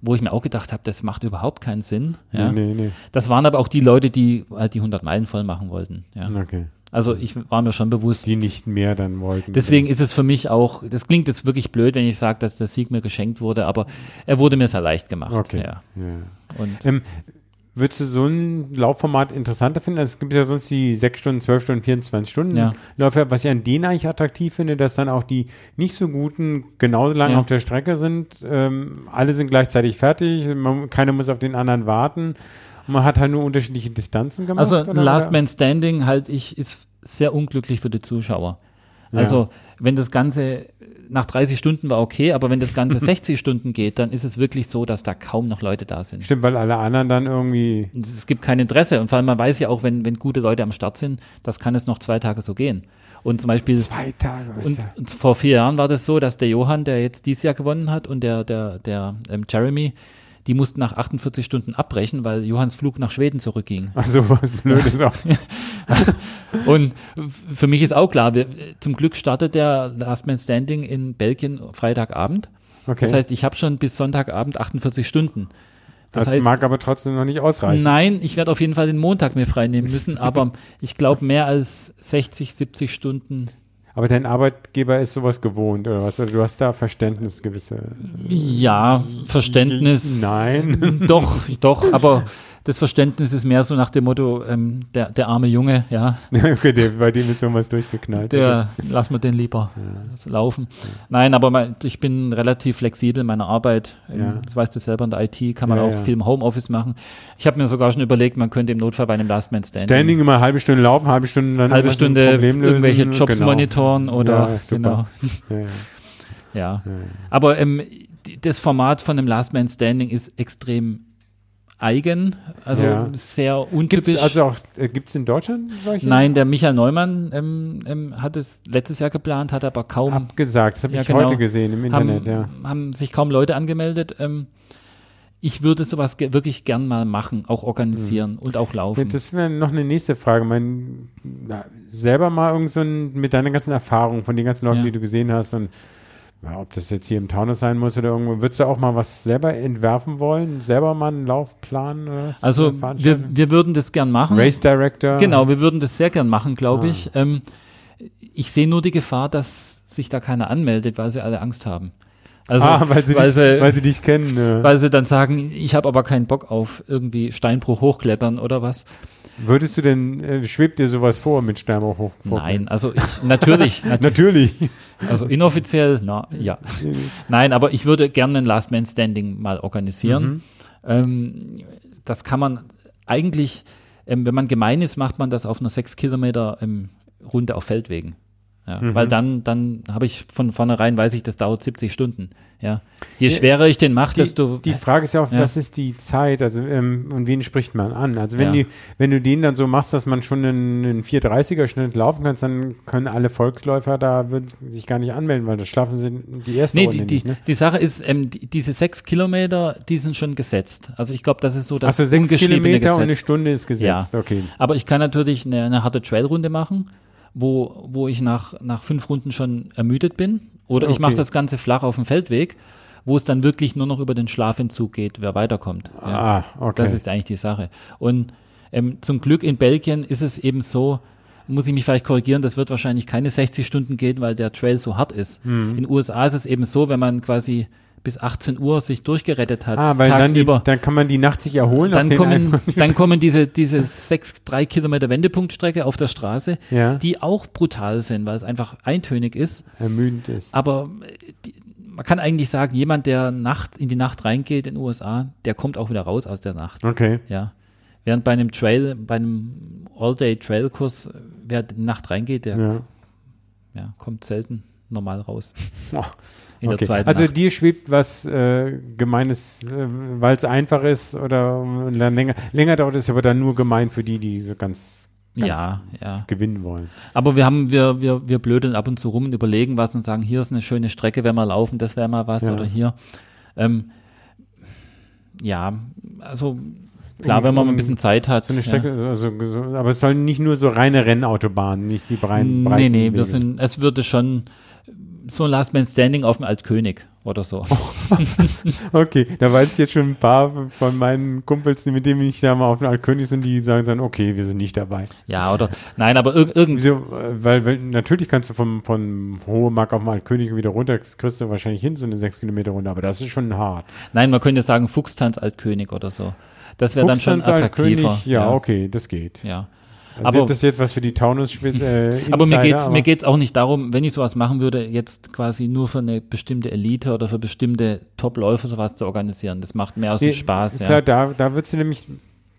wo ich mir auch gedacht habe, das macht überhaupt keinen Sinn. Ja. Nee, nee, Das waren aber auch die Leute, die halt die 100 Meilen voll machen wollten. Ja. nee. Okay. Also ich war mir schon bewusst. Die nicht mehr dann wollten. Deswegen ist es für mich auch, das klingt jetzt wirklich blöd, wenn ich sage, dass der Sieg mir geschenkt wurde, aber er wurde mir sehr leicht gemacht. Okay. Ja. Ja. Und Ähm, würdest du so ein Laufformat interessanter finden? Also es gibt ja sonst die 6 Stunden, 12 Stunden, 24 Stunden Ja. Läufe, was ich an denen eigentlich attraktiv finde, dass dann auch die nicht so guten genauso lange Ja. auf der Strecke sind. Ähm, alle sind gleichzeitig fertig, man, keiner muss auf den anderen warten. Man hat halt nur unterschiedliche Distanzen gemacht. Also oder? Last Man Standing halt ich ist sehr unglücklich für die Zuschauer. Also wenn das Ganze nach 30 Stunden war okay, aber wenn das Ganze [LAUGHS] 60 Stunden geht, dann ist es wirklich so, dass da kaum noch Leute da sind. Stimmt, weil alle anderen dann irgendwie. Und Es gibt kein Interesse und vor allem man weiß ja auch, wenn, wenn gute Leute am Start sind, das kann es noch zwei Tage so gehen. Und zum Beispiel Zwei Tage. was und, und vor vier Jahren war das so, dass der Johann, der jetzt dieses Jahr gewonnen hat, und der, der, der ähm, Jeremy, die mussten nach 48 Stunden abbrechen, weil Johanns Flug nach Schweden zurückging. Ach so, was Blödes auch. [LAUGHS] Und für mich ist auch klar, wir, zum Glück startet der Last Man Standing in Belgien Freitagabend. Okay. Das heißt, ich habe schon bis Sonntagabend 48 Stunden. Das, das heißt, mag aber trotzdem noch nicht ausreichen. nein, ich werde auf jeden Fall den Montag mir freinehmen müssen, [LAUGHS] aber ich glaube, mehr als 60, 70 Stunden Aber dein Arbeitgeber ist sowas gewohnt, oder was? Oder du hast da Verständnis gewisse. Ja, Verständnis. Nein. Doch, doch, aber [LAUGHS] das Verständnis ist mehr so nach dem Motto, ähm, der, der arme Junge, ja, [LAUGHS] okay, der, bei dem ist sowas durchgeknallt. der, lass mir den lieber laufen. Nein, aber mein, ich bin relativ flexibel in meiner Arbeit. Ähm, Ja. Das weißt du selber, in der IT kann man Ja, auch ja. viel im Homeoffice machen. Ich habe mir sogar schon überlegt, man könnte im Notfall bei einem Last Man Standing, Standing immer halbe Stunde laufen, halbe Stunde dann halbe Stunde irgendwelche Jobs Genau. monitoren oder Ja, [LAUGHS] genau. Ja, ja. Ja. Aber ähm, das Format von einem Last Man Standing ist extrem eigen, also Ja. sehr Gibt's untypisch. also auch, äh, gibt's in Deutschland solche? Nein, der Michael Neumann ähm, ähm, hat es letztes Jahr geplant, hat aber kaum Abgesagt, das habe Ja, ich genau. heute gesehen im Internet, haben, ja. haben sich kaum Leute angemeldet. Ähm, ich würde sowas ge wirklich gern mal machen, auch organisieren und auch laufen. Das wäre noch eine nächste Frage. Mein, na, selber mal irgend so ein, mit deiner ganzen Erfahrung von den ganzen Leuten, Ja. die du gesehen hast und ja, ob das jetzt hier im Taunus sein muss oder irgendwo, würdest du auch mal was selber entwerfen wollen? Selber mal einen Laufplan oder was? also wir, wir würden das gern machen. Race Director? Genau, wir würden das sehr gern machen, glaube Ah. ich. Ähm, ich sehe nur die Gefahr, dass sich da keiner anmeldet, weil sie alle Angst haben. Also, ah, weil sie, weil, dich, sie, weil sie dich kennen. Ja. weil sie dann sagen, ich habe aber keinen Bock auf irgendwie Steinbruch hochklettern oder was. Würdest du denn, äh, schwebt dir sowas vor mit vor- Nein, also ich, natürlich, [LAUGHS] natürlich, Natürlich. also inoffiziell, na, ja. [LAUGHS] Nein, aber ich würde gerne ein Last Man Standing mal organisieren. Mhm. Ähm, das kann man eigentlich, ähm, wenn man gemein ist, macht man das auf einer 6 Kilometer ähm, Runde auf Feldwegen. Ja, Mhm. Weil dann, dann habe ich von vornherein, weiß ich, das dauert 70 Stunden. Ja. Je schwerer ich den mache, Die, desto. die Frage ist ja auch, Ja. was ist die Zeit, also ähm, und wen spricht man an? Also wenn Ja. die, wenn du den dann so machst, dass man schon einen, einen 430er Schnitt laufen kannst, dann können alle Volksläufer da würden sich gar nicht anmelden, weil das schaffen sie die erste Nee, Runde die, die, nicht. Ne? die Sache ist, ähm, die, diese sechs Kilometer, die sind schon gesetzt. Also ich glaube, das ist so das Achso, sechs Kilometer und eine Gesetz. Stunde ist gesetzt. Okay. Aber ich kann natürlich eine, eine harte Trailrunde machen, wo, wo ich nach, nach fünf Runden schon ermüdet bin. Oder ich Okay. mache das Ganze flach auf dem Feldweg, wo es dann wirklich nur noch über den Schlafentzug geht, wer weiterkommt. Ah, okay. Das ist eigentlich die Sache. Und ähm, zum Glück in Belgien ist es eben so, muss ich mich vielleicht korrigieren, das wird wahrscheinlich keine 60 Stunden gehen, weil der Trail so hart ist. Mhm. In den USA ist es eben so, wenn man quasi bis 18 Uhr sich durchgerettet hat. Ah, weil dann, die, dann kann man die Nacht sich erholen. dann, kommen, dann kommen diese, diese sechs, drei Kilometer Wendepunktstrecke auf der Straße, Ja. die auch brutal sind, weil es einfach eintönig ist. ermüdend ist. Aber äh, die, man kann eigentlich sagen, jemand, der Nacht in die Nacht reingeht in den USA, der kommt auch wieder raus aus der Nacht. Okay. Ja. Während bei einem Trail, bei einem All-Day-Trail-Kurs, wer in die Nacht reingeht, der Ja. ja, kommt selten normal raus. [LAUGHS] In der okay. zweiten Also Nacht. dir schwebt was äh, Gemeines, äh, weil es einfach ist oder dann länger, länger dauert es aber dann nur gemein für die, die so ganz, ganz Ja, ja. gewinnen wollen. Aber wir haben, wir, wir, wir blödeln ab und zu rum und überlegen was und sagen, hier ist eine schöne Strecke, wenn wir laufen, das wäre mal was Ja. oder hier. Ähm, ja, also klar, wenn man mal um ein bisschen Zeit hat. So eine Strecke, also, so, aber es sollen nicht nur so reine Rennautobahnen, nicht die breiten, Ja. breiten Nee, nee, Wege. wir sind, es würde schon so ein Last Man Standing auf dem Altkönig oder so. [LAUGHS] Okay, da weiß ich jetzt schon ein paar von meinen Kumpels, mit denen ich da mal auf dem Altkönig sind, die sagen dann, okay, wir sind nicht dabei. Ja, oder, nein, aber ir irgend, Wieso? Äh, Weil, weil natürlich kannst du vom, vom Hohe Mark auf dem Altkönig wieder runter, das kriegst du wahrscheinlich hin, so eine sechs Kilometer runter, aber das ist schon hart. nein, man könnte sagen Fuchstanz Altkönig oder so. Das wäre dann schon attraktiver. Altkönig, ja, okay, das geht. Ja. Also Aber- das jetzt was für die Taunus äh, [LAUGHS] Aber mir geht's, aber- mir geht's auch nicht darum, wenn ich sowas machen würde, jetzt quasi nur für eine bestimmte Elite oder für bestimmte Top-Läufer sowas zu organisieren. Das macht mehr aus Nee, dem Spaß, Klar, ja. da, da wird's nämlich,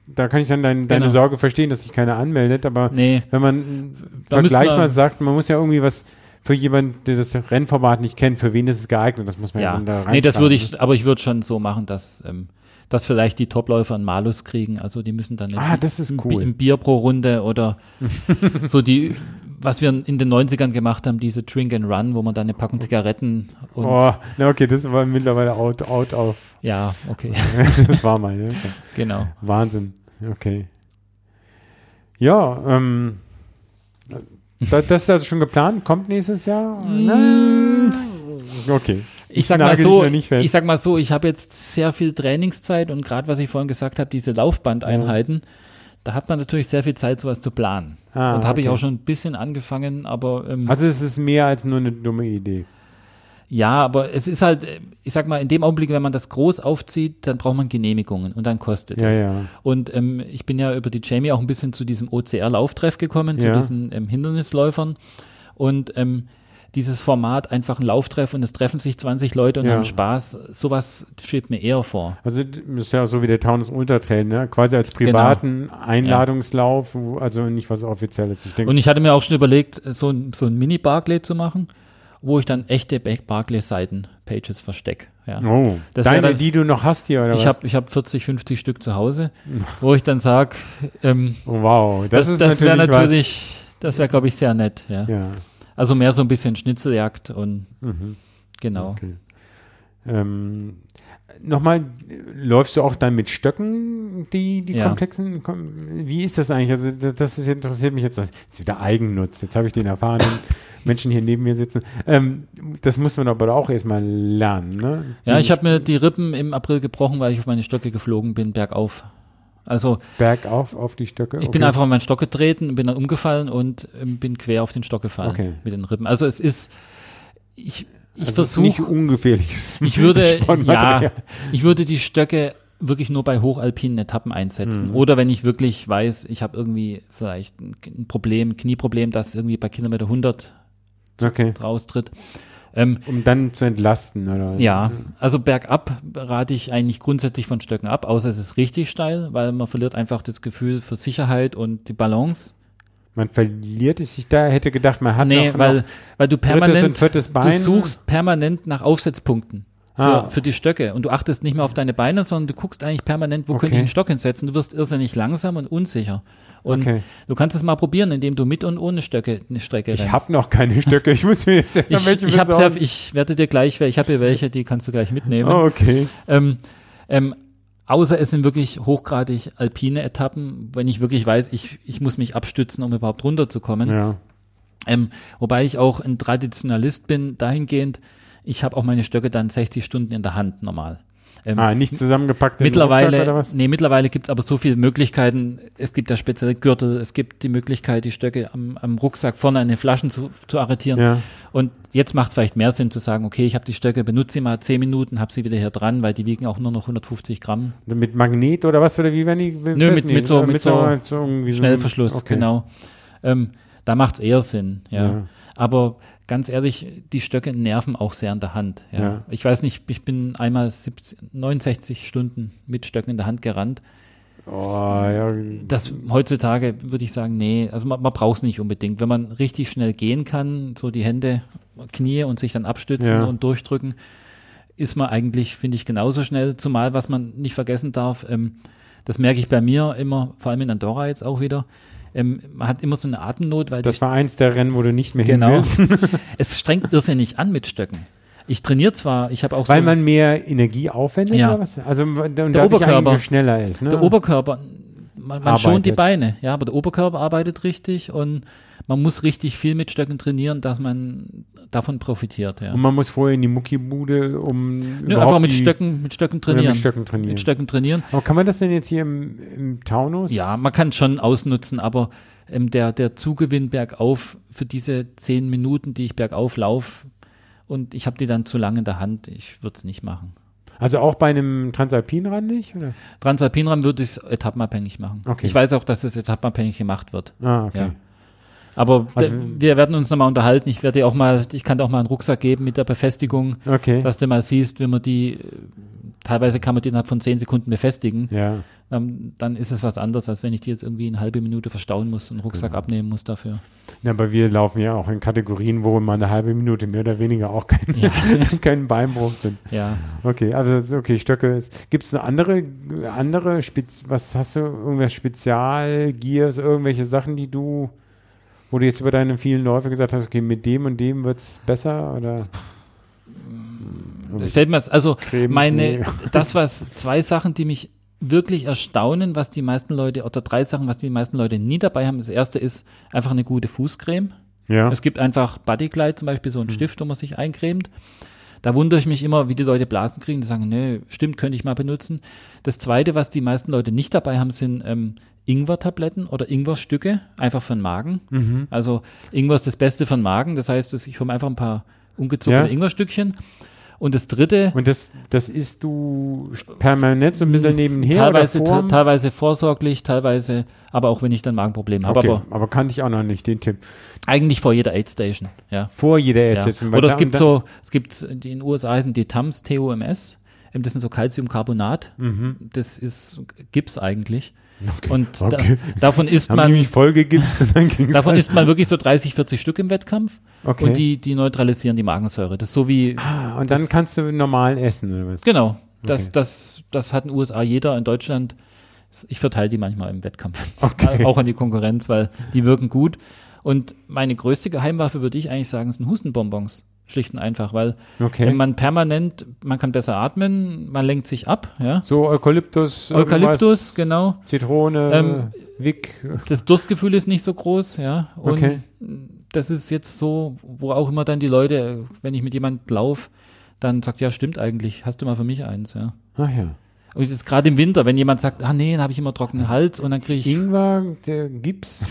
da kann ich dann dein, deine Genau. Sorge verstehen, dass sich keiner anmeldet, aber Nee, wenn man Da Vergleich müssten wir- mal sagt, man muss ja irgendwie was für jemanden, der das Rennformat nicht kennt, für wen ist es geeignet, das muss man ja, ja. dann da rein. Nee, das würde ich, aber ich würde schon so machen, dass, ähm, dass vielleicht die Topläufer einen Malus kriegen. Also die müssen dann Ah, das ist ein, cool. ein Bier pro Runde oder [LAUGHS] so die, was wir in den 90ern gemacht haben, diese Drink and Run, wo man dann eine Packung Zigaretten und Oh, na okay, das war mittlerweile out, out auf. ja, okay, [LAUGHS] das war mal, ne? genau. Wahnsinn. Okay. Ja, ähm, da, das ist also schon geplant, kommt nächstes Jahr? Mm. Okay. Ich sag mal so, da ich sag mal so, ich habe jetzt sehr viel Trainingszeit und gerade was ich vorhin gesagt habe, diese Laufbandeinheiten, da hat man natürlich sehr viel Zeit, sowas zu planen. Ah, und habe ich okay. auch schon ein bisschen angefangen, aber ähm, Also es ist mehr als nur eine dumme Idee. ja, aber es ist halt, äh, ich sag mal, in dem Augenblick, wenn man das groß aufzieht, dann braucht man Genehmigungen und dann kostet Ja, es. ja. Und ähm, ich bin ja über die Jamie auch ein bisschen zu diesem OCR-Lauftreff gekommen, zu Ja. diesen ähm, Hindernisläufern. Und ähm, dieses Format, einfach ein Lauftreff und es treffen sich 20 Leute und Ja. haben Spaß, sowas steht mir eher vor. Also das ist ja so wie der Taunus Ultratrail, ne? Quasi als Genau. privaten Einladungslauf, wo- also nicht was Offizielles. Ich denke, Und ich hatte mir auch schon überlegt, so ein, so ein Mini-Barclay zu machen, wo ich dann echte Barclay-Seiten-Pages verstecke. Ja. oh, Das wär deine, dann- die du noch hast hier, oder Ich was? habe ich hab 40, 50 Stück zu Hause, wo ich dann sage, ähm, oh, wow, das, das, ist das wäre natürlich, natürlich, das wäre, glaube ich, sehr nett. Ja. Ja, Also mehr so ein bisschen Schnitzeljagd und mhm. genau. Okay. Ähm, Nochmal, läufst du auch dann mit Stöcken, die, die Ja. komplexen? kom- Wie ist das eigentlich? Also, das- ist, interessiert mich jetzt. Das ist wieder Eigennutz. Jetzt habe ich den erfahrenen [LAUGHS] Menschen hier neben mir sitzen. Ähm, das muss man aber auch erstmal lernen, ne? Ja, ich habe mir die Rippen im April gebrochen, weil ich auf meine Stöcke geflogen bin, bergauf. Also Bergauf auf die Stöcke. ich bin einfach auf meinen Stock getreten, bin dann umgefallen und ähm, bin quer auf den Stock gefallen Okay. mit den Rippen. Also es ist, ich, ich also ist nicht versuche, ungefährliches [LAUGHS] ich würde, ja, ich würde die Stöcke wirklich nur bei hochalpinen Etappen einsetzen. Mhm. Oder wenn ich wirklich weiß, ich habe irgendwie vielleicht ein, ein Problem, Knieproblem, das irgendwie bei Kilometer 100 Okay. raustritt. Ähm, Um dann zu entlasten, oder? Ja, also bergab rate ich eigentlich grundsätzlich von Stöcken ab, außer es ist richtig steil, weil man verliert einfach das Gefühl für Sicherheit und die Balance. Man verliert es sich da, hätte gedacht, man hat nee, noch, weil, noch weil du permanent, du suchst permanent nach Aufsetzpunkten für, Ah. für die Stöcke und du achtest nicht mehr auf deine Beine, sondern du guckst eigentlich permanent, wo könnte ich Okay. einen Stock hinsetzen. Du wirst irrsinnig langsam und unsicher. Und Okay. du kannst es mal probieren, indem du mit und ohne Stöcke eine Strecke Ich rennst. habe noch keine Stöcke. Ich muss mir jetzt ja ich, welche ich, ja, ich werde dir gleich, ich habe hier welche, die kannst du gleich mitnehmen. Oh, okay. Ähm, ähm, außer es sind wirklich hochgradig alpine Etappen, wenn ich wirklich weiß, ich, ich muss mich abstützen, um überhaupt runterzukommen. Ja. Ähm, wobei ich auch ein Traditionalist bin, dahingehend, ich habe auch meine Stöcke dann 60 Stunden in der Hand normal. Ähm, ah, nicht zusammengepackt mittlerweile, oder was? nee, mittlerweile gibt es aber so viele Möglichkeiten. Es gibt ja spezielle Gürtel, es gibt die Möglichkeit, die Stöcke am, am Rucksack vorne an den Flaschen zu, zu arretieren. Ja. Und jetzt macht es vielleicht mehr Sinn zu sagen, okay, ich habe die Stöcke, benutze sie mal zehn Minuten, habe sie wieder hier dran, weil die wiegen auch nur noch 150 Gramm. Mit Magnet oder was? Oder wie werden die? Nö, mit, mit so, mit so, irgendwie so- Schnellverschluss, okay. genau. Ähm, da macht es eher Sinn, ja. Ja. Aber ganz ehrlich, die Stöcke nerven auch sehr in der Hand. Ja. Ja. Ich weiß nicht, ich bin einmal 70, 69 Stunden mit Stöcken in der Hand gerannt. Oh, ja. Das heutzutage würde ich sagen, nee, also man, man braucht es nicht unbedingt. Wenn man richtig schnell gehen kann, so die Hände, Knie und sich dann abstützen Ja. und durchdrücken, ist man eigentlich, finde ich, genauso schnell. Zumal, was man nicht vergessen darf, ähm, das merke ich bei mir immer, vor allem in Andorra jetzt auch wieder, ähm, man hat immer so eine Atemnot, weil Das war eins der Rennen, wo du nicht mehr Genau. hin willst, [LAUGHS] [LAUGHS] es strengt irrsinnig an mit Stöcken. Ich trainiere zwar, ich habe auch weil so man mehr Energie aufwendet Ja. oder was? Also Der Oberkörper. schneller ist, ne? der Oberkörper, man, man schont die. Beine, ja, aber der Oberkörper arbeitet richtig und man muss richtig viel mit Stöcken trainieren, dass man davon profitiert. Ja. Und man muss vorher in die Muckibude, um überhaupt einfach mit Stöcken, mit Stöcken trainieren. mit Stöcken trainieren. Mit Stöcken trainieren. Aber kann man das denn jetzt hier im, im Taunus? Ja, man kann es schon ausnutzen, aber ähm, der, der Zugewinn bergauf für diese zehn Minuten, die ich bergauf laufe, und ich habe die dann zu lange in der Hand, ich würde es nicht machen. Also auch bei einem Transalpinrad nicht? Oder? Transalpinrad würde ich es etappenabhängig machen. Okay. Ich weiß auch, dass es etappenabhängig gemacht wird. Ah, okay. Ja. Aber Also- wir werden uns nochmal unterhalten. Ich werde dir auch mal, ich kann dir auch mal einen Rucksack geben mit der Befestigung, Okay. dass du mal siehst, wenn man die, teilweise kann man die innerhalb von zehn Sekunden befestigen. ja. Dann, dann ist es was anderes, als wenn ich die jetzt irgendwie eine halbe Minute verstauen muss und einen Rucksack Genau. abnehmen muss dafür. ja, aber wir laufen ja auch in Kategorien, wo mal eine halbe Minute mehr oder weniger auch kein, Ja. [LAUGHS] kein Beinbruch sind. Ja. Okay, also okay, Stöcke. Gibt es eine andere, andere Spez was hast du, irgendwas Spezialgears, irgendwelche Sachen, die du, wo du jetzt über deine vielen Läufe gesagt hast, okay, mit dem und dem wird es besser oder? Fällt mir jetzt- also Cremes, meine, [LAUGHS] das was zwei Sachen, die mich wirklich erstaunen, was die meisten Leute, oder drei Sachen, was die meisten Leute nie dabei haben. Das erste ist einfach eine gute Fußcreme. Ja. Es gibt einfach Bodyglide zum Beispiel, so einen Stift, wo man sich eincremt. Da wundere ich mich immer, wie die Leute Blasen kriegen. Die sagen, nee, stimmt, könnte ich mal benutzen. Das zweite, was die meisten Leute nicht dabei haben, sind ähm, Ingwer-Tabletten oder Ingwer-Stücke, einfach für den Magen. Mhm. Also Ingwer ist das Beste für den Magen. Das heißt, ich hole einfach ein paar ungezuckerte Ja. Ingwerstückchen. Und das dritte, Und das, das isst du permanent so ein bisschen nebenher teilweise, oder teilweise vorsorglich, teilweise, aber auch wenn ich dann Magenprobleme habe. okay, Aber aber kannte ich auch noch nicht den Tipp. eigentlich vor jeder Aid Station. Ja. Vor jeder Ja. Erzählung. Oder es gibt so, es gibt in den USA heißen die TAMS, TOMS. ähm, Das sind so Calciumcarbonat. Das ist Gips eigentlich. Und da, Mhm. Okay. davon isst man, vollgegipst und dann ging's davon halt. isst man wirklich so 30, 40 Stück im Wettkampf. Okay. Und die, die neutralisieren die Magensäure. Das ist so wie, Ah, und dann das- kannst du normal essen oder was? genau, das, Okay. das, das hat in den USA jeder, in Deutschland. Ich verteile die manchmal im Wettkampf. [LAUGHS] Okay. Auch an die Konkurrenz, weil die wirken gut. Und meine größte Geheimwaffe, würde ich eigentlich sagen, sind Hustenbonbons. Schlicht und einfach, weil Okay. wenn man permanent, man kann besser atmen, man lenkt sich ab, ja. So Eukalyptus. Eukalyptus, genau. Zitrone, Ähm, Wick. Das Durstgefühl ist nicht so groß, ja. Und Okay. das ist jetzt so, wo auch immer dann die Leute, wenn ich mit jemand laufe, dann sagt, ja, stimmt eigentlich, hast du mal für mich eins, ja. Ach ja. Und jetzt gerade im Winter, wenn jemand sagt, ah nee, dann habe ich immer trockenen Hals und dann kriege ich Ingwer, der Gips.